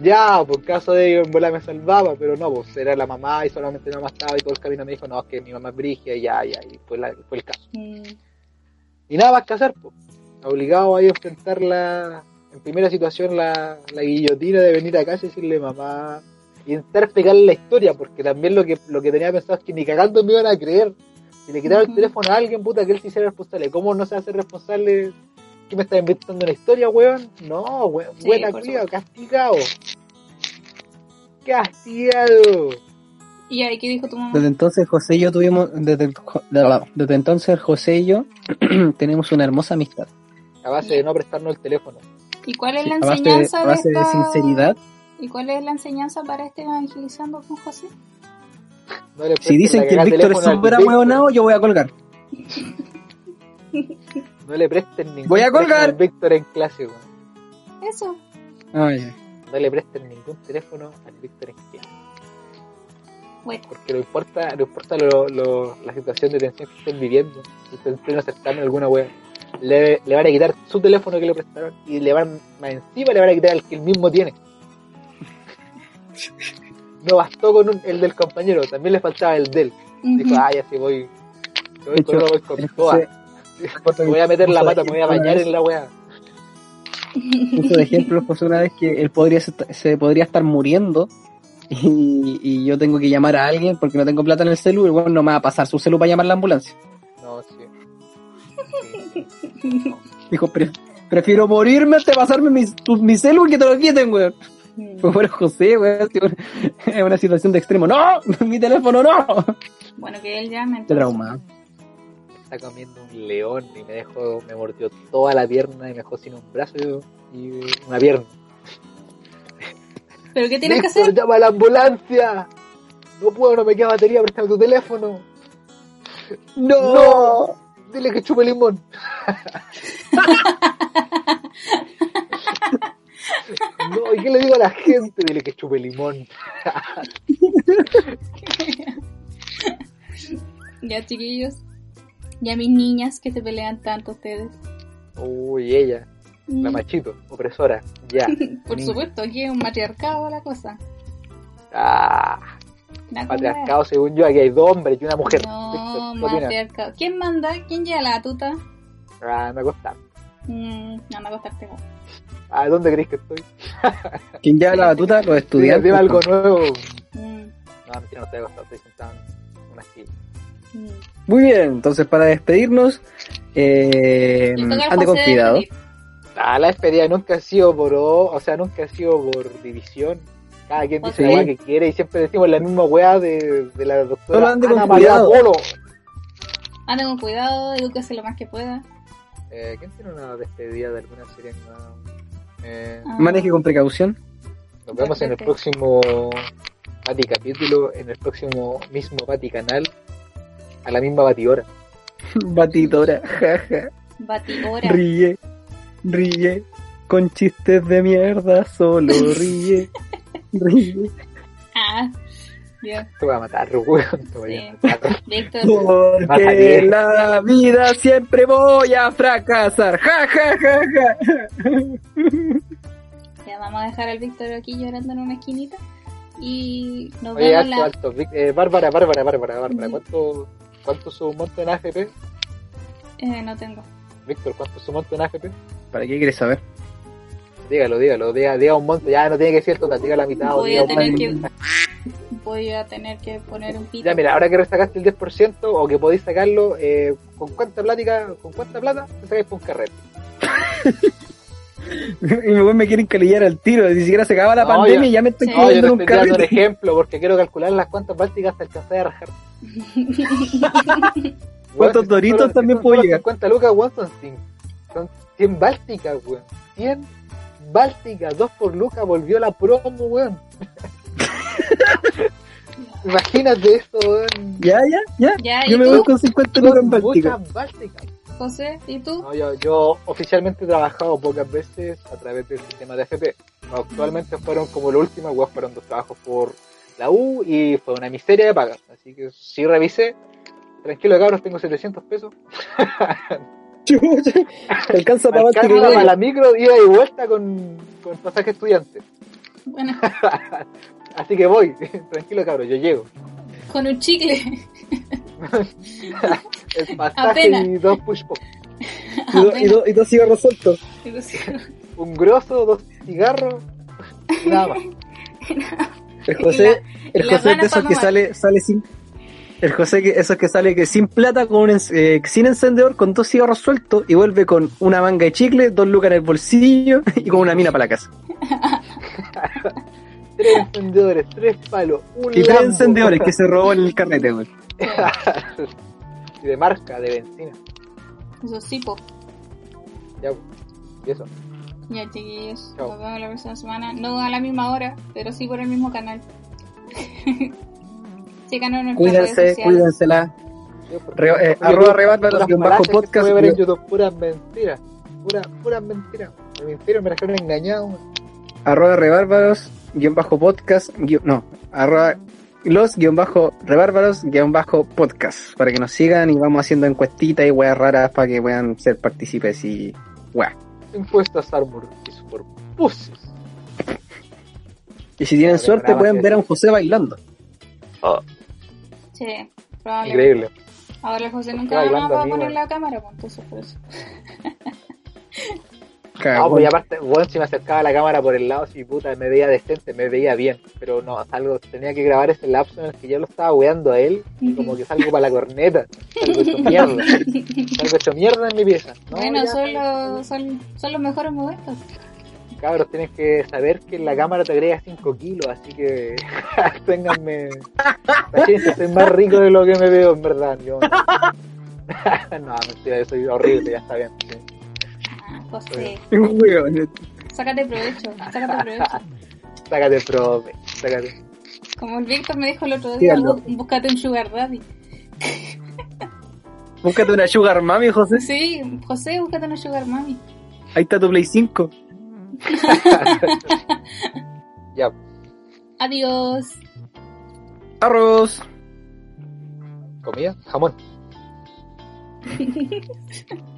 [SPEAKER 3] ya, por caso de en bola me salvaba, pero no, pues era la mamá y solamente mi mamá estaba y todo el camino me dijo, no, es que mi mamá es brigia y ya, ya, y fue, la- fue el caso.
[SPEAKER 2] Mm,
[SPEAKER 3] Y nada más que hacer, pues. Obligado a enfrentar la, en primera situación la, la guillotina de venir acá y decirle mamá. Y intentar explicarle la historia, porque también lo que, lo que tenía pensado es que ni cagando me iban a creer. Si le quitaba el teléfono a alguien, puta, que él se hiciera responsable. ¿Cómo no se hace responsable? ¿Qué me está inventando una historia, weón? No, weón,
[SPEAKER 2] Sí,
[SPEAKER 3] buena cuidado, castigado. Castigado.
[SPEAKER 2] ¿Y ahí qué dijo tu mamá?
[SPEAKER 1] Desde entonces José y yo tuvimos, desde, desde entonces José y yo tenemos una hermosa amistad.
[SPEAKER 3] A base de no prestarnos el teléfono.
[SPEAKER 2] ¿Y cuál es
[SPEAKER 1] Sí,
[SPEAKER 2] la
[SPEAKER 1] a base, de,
[SPEAKER 2] enseñanza
[SPEAKER 1] a base de
[SPEAKER 2] esta-
[SPEAKER 1] sinceridad.
[SPEAKER 2] ¿Y cuál es la enseñanza para este evangelizando con José?
[SPEAKER 3] No le
[SPEAKER 1] Si dicen que el Víctor es súper
[SPEAKER 3] Víctor.
[SPEAKER 1] ahueonado, yo voy a colgar.
[SPEAKER 3] No le presten ningún
[SPEAKER 1] Voy a
[SPEAKER 3] teléfono
[SPEAKER 1] colgar.
[SPEAKER 3] al Víctor en clase, weón.
[SPEAKER 2] Eso.
[SPEAKER 1] Ay,
[SPEAKER 3] No le presten ningún teléfono al Víctor en clase.
[SPEAKER 2] Bueno,
[SPEAKER 3] Porque no importa, no importa lo, lo- la situación de tensión que estén viviendo, si estén en pleno certamen alguna wea, le, le van a quitar su teléfono que le prestaron y le van, más encima le van a quitar al que él mismo tiene. No bastó con un- el del compañero, también le faltaba el del. Dijo, ah, ya sí voy. Voy
[SPEAKER 1] De
[SPEAKER 3] con,
[SPEAKER 1] hecho,
[SPEAKER 3] voy con
[SPEAKER 1] el
[SPEAKER 3] toda. Me voy a meter la
[SPEAKER 1] puso
[SPEAKER 3] pata, me voy a bañar en la weá.
[SPEAKER 1] puso de ejemplo José una vez que él podría se, se podría estar muriendo y, y yo tengo que llamar a alguien porque no tengo plata en el celu y bueno no me va a pasar su celu para llamar a la ambulancia.
[SPEAKER 3] No, sí. Sí.
[SPEAKER 1] Dijo, "Pre- prefiero morirme antes de pasarme mi, tu- mi celu que te lo quiten, weón. Bueno, José, weón, es una situación de extremo. ¡No! ¡Mi teléfono no!
[SPEAKER 2] Bueno, que él llame.
[SPEAKER 1] Qué
[SPEAKER 2] entonces.
[SPEAKER 1] trauma.
[SPEAKER 3] Está comiendo un león y me dejó, me mordió toda la pierna y me dejó sin un brazo y una pierna.
[SPEAKER 2] ¿Pero qué tienes que hacer?
[SPEAKER 3] llama a la ambulancia. No puedo, no me queda batería, préstame tu teléfono.
[SPEAKER 1] ¡No!
[SPEAKER 3] Dile que chupe limón. no, ¿y qué le digo a la gente? Dile que chupe limón.
[SPEAKER 2] Ya, chiquillos. Ya, mis niñas que se pelean tanto ustedes.
[SPEAKER 3] Uy, ella, la
[SPEAKER 2] Mm,
[SPEAKER 3] machito, opresora. Ya.
[SPEAKER 2] Por
[SPEAKER 3] niña.
[SPEAKER 2] supuesto, aquí es un matriarcado la cosa.
[SPEAKER 3] Ah, patriarcado, según yo, aquí hay dos hombres y una mujer.
[SPEAKER 2] No, matriarcado. ¿Quién manda? ¿Quién lleva la tuta?
[SPEAKER 3] Ah, me acostar.
[SPEAKER 2] Mm, anda a acostarte vos.
[SPEAKER 3] Ah, ¿dónde crees que estoy?
[SPEAKER 1] ¿Quién lleva la batuta? Los estudiantes.
[SPEAKER 3] dime algo nuevo.
[SPEAKER 2] Mm,
[SPEAKER 3] No, mentira, no estoy acostado, estoy sentado en una silla.
[SPEAKER 2] mm.
[SPEAKER 1] Muy bien, entonces para despedirnos, eh, ande con cuidado.
[SPEAKER 3] Ah, la despedida nunca ha sido por, o o sea, nunca ha sido por división. Cada quien dice
[SPEAKER 2] Sí.
[SPEAKER 3] la que quiere y siempre decimos la misma weá de, de la doctora
[SPEAKER 1] Solo ande con
[SPEAKER 3] María
[SPEAKER 1] cuidado.
[SPEAKER 3] Polo.
[SPEAKER 2] Ande con cuidado, edúquese lo más que pueda.
[SPEAKER 3] Eh, ¿Quién tiene una despedida de alguna serie animada? Eh,
[SPEAKER 2] Ah,
[SPEAKER 1] Maneje con precaución.
[SPEAKER 3] nos vemos en el próximo Pati capítulo, en el próximo mismo Pati canal, a la misma batidora.
[SPEAKER 1] Batidora, jaja.
[SPEAKER 2] Batidora.
[SPEAKER 1] Ríe, ríe. Con chistes de mierda, solo ríe, ríe.
[SPEAKER 2] Ah, ya.
[SPEAKER 3] Te voy a matar, weón. Te voy a matar.
[SPEAKER 2] Víctor,
[SPEAKER 1] Porque en la vida siempre voy a fracasar. Ja, ja, ja, ja.
[SPEAKER 2] ya vamos a dejar al Víctor aquí llorando en una esquinita. Y nos
[SPEAKER 3] Oye,
[SPEAKER 2] vemos
[SPEAKER 3] alto,
[SPEAKER 2] la.
[SPEAKER 3] alto. Vic- Eh, Bárbara, Bárbara, Bárbara, Bárbara. ¿Cuánto, ¿Cuánto su monto en AFP?
[SPEAKER 2] Eh, no tengo.
[SPEAKER 3] Víctor, ¿cuánto su monto en AFP?
[SPEAKER 1] ¿Para qué quieres saber?
[SPEAKER 3] Dígalo, dígalo, diga, diga un monto. Ya no tiene que ser total, diga la mitad. o
[SPEAKER 2] Voy
[SPEAKER 3] diga
[SPEAKER 2] a
[SPEAKER 3] un
[SPEAKER 2] tener
[SPEAKER 3] monto.
[SPEAKER 2] que. Voy a tener que poner un pito.
[SPEAKER 3] Ya, mira, ahora que sacaste el 10% o que podéis sacarlo, eh, ¿con cuánta plática, con cuánta plata te sacáis por un carrete?
[SPEAKER 1] Y me, me quieren calillar al tiro. Ni siquiera se acaba la
[SPEAKER 3] No,
[SPEAKER 1] pandemia
[SPEAKER 3] yo-
[SPEAKER 1] y ya me estoy
[SPEAKER 2] Sí.
[SPEAKER 3] No, yo
[SPEAKER 1] comiendo
[SPEAKER 3] te
[SPEAKER 1] un
[SPEAKER 3] estoy dando un ejemplo porque quiero calcular las cuantas bálticas te alcanzás a rajar.
[SPEAKER 1] ¿Cuántos doritos también puedo llegar?
[SPEAKER 3] 50 lucas, weón, son 100, son 100 bálticas, weón. 100 bálticas, 2 por lucas, volvió la promo, weón. Imagínate esto, weón.
[SPEAKER 1] Ya, ya, ya.
[SPEAKER 2] Ya,
[SPEAKER 1] Yo
[SPEAKER 2] ¿y
[SPEAKER 1] me
[SPEAKER 2] tú,
[SPEAKER 1] voy con 50 lucas en Báltica.
[SPEAKER 3] muchas bálticas.
[SPEAKER 2] José? ¿Y tú?
[SPEAKER 3] No, yo, yo oficialmente he trabajado pocas veces a través del sistema de FP. Actualmente fueron como la última, weón, fueron dos trabajos por la U y fue una miseria de pagas. Así que sí revisé. Tranquilo, cabros, tengo 700 pesos.
[SPEAKER 1] Chucha, alcanza para
[SPEAKER 3] Alcanza la micro, ida y vuelta con, con pasaje estudiante.
[SPEAKER 2] Bueno,
[SPEAKER 3] Así que voy. Tranquilo, cabros, yo llego.
[SPEAKER 2] con un chicle.
[SPEAKER 3] El pasaje
[SPEAKER 2] Apenas.
[SPEAKER 3] y dos push pop.
[SPEAKER 1] Y, do- y, do- y dos cigarros sueltos.
[SPEAKER 3] Un grosso, dos cigarros. Nada más.
[SPEAKER 1] El José,
[SPEAKER 2] y
[SPEAKER 1] el José es de esos que sale, sale sin. El José que esos que sale que sin plata, con un, eh, sin encendedor, con dos cigarros sueltos y vuelve con una manga de chicle, dos lucas en el bolsillo y con una mina para la casa.
[SPEAKER 3] Tres encendedores, tres palos, un
[SPEAKER 1] Y tres encendedores que se robó en el carrete, güey.
[SPEAKER 3] y de marca, de benzina.
[SPEAKER 2] Eso sí, po.
[SPEAKER 3] Ya, y eso.
[SPEAKER 2] Ya, chiquillos.
[SPEAKER 3] Chao.
[SPEAKER 2] Nos vemos la próxima semana. No a la misma hora, pero sí por el mismo canal. Síganos en nuestras
[SPEAKER 1] Cuídense, cuídensela. Re- eh, arroba guion bajo podcast,
[SPEAKER 3] ver en YouTube, puras mentiras. Puras, puras mentiras. Me mintieron, me dejaron engañado.
[SPEAKER 1] Arroba rebárbaros, guion bajo podcast, guión- no, arroba los guion bajo rebárbaros, guion bajo podcast, para que nos sigan y vamos haciendo encuestitas y weas raras para que puedan ser partícipes y weas.
[SPEAKER 3] Impuestos Armor y por pussies.
[SPEAKER 1] Y si tienen suerte pueden ver a un José bailando.
[SPEAKER 2] Sí, probablemente.
[SPEAKER 3] Increíble.
[SPEAKER 2] Ahora el José
[SPEAKER 3] Estoy
[SPEAKER 2] nunca más
[SPEAKER 3] bailando
[SPEAKER 2] va a
[SPEAKER 3] a mí,
[SPEAKER 2] poner la cámara, pues entonces por eso.
[SPEAKER 3] No, pues y aparte, bueno, si me acercaba a la cámara por el lado, si puta, me veía decente, me veía bien. Pero no, salgo, tenía que grabar ese lapso en el que yo lo estaba weando a él, y como que salgo para la corneta. Salgo hecho mierda. Salgo hecho mierda en mi pieza. No,
[SPEAKER 2] bueno,
[SPEAKER 3] ya,
[SPEAKER 2] son, los, son, son los mejores momentos.
[SPEAKER 3] Cabros, tienes que saber que en la cámara te agrega 5 kilos, así que ténganme paciencia, soy más rico de lo que me veo, en verdad. Yo, no, mentira, yo soy horrible, ya está bien. sí.
[SPEAKER 2] Ah, José,
[SPEAKER 1] Weón.
[SPEAKER 2] sácate provecho, sácate provecho.
[SPEAKER 3] Sácate, profe, sácate.
[SPEAKER 2] Como el Víctor me dijo el otro día, búscate un sugar daddy.
[SPEAKER 1] Búscate una Sugar Mami, José.
[SPEAKER 2] Sí, José, búscate una sugar mami.
[SPEAKER 1] Ahí está tu Play 5.
[SPEAKER 3] Ya,
[SPEAKER 2] Adiós.
[SPEAKER 1] Arroz.
[SPEAKER 3] comida, jamón.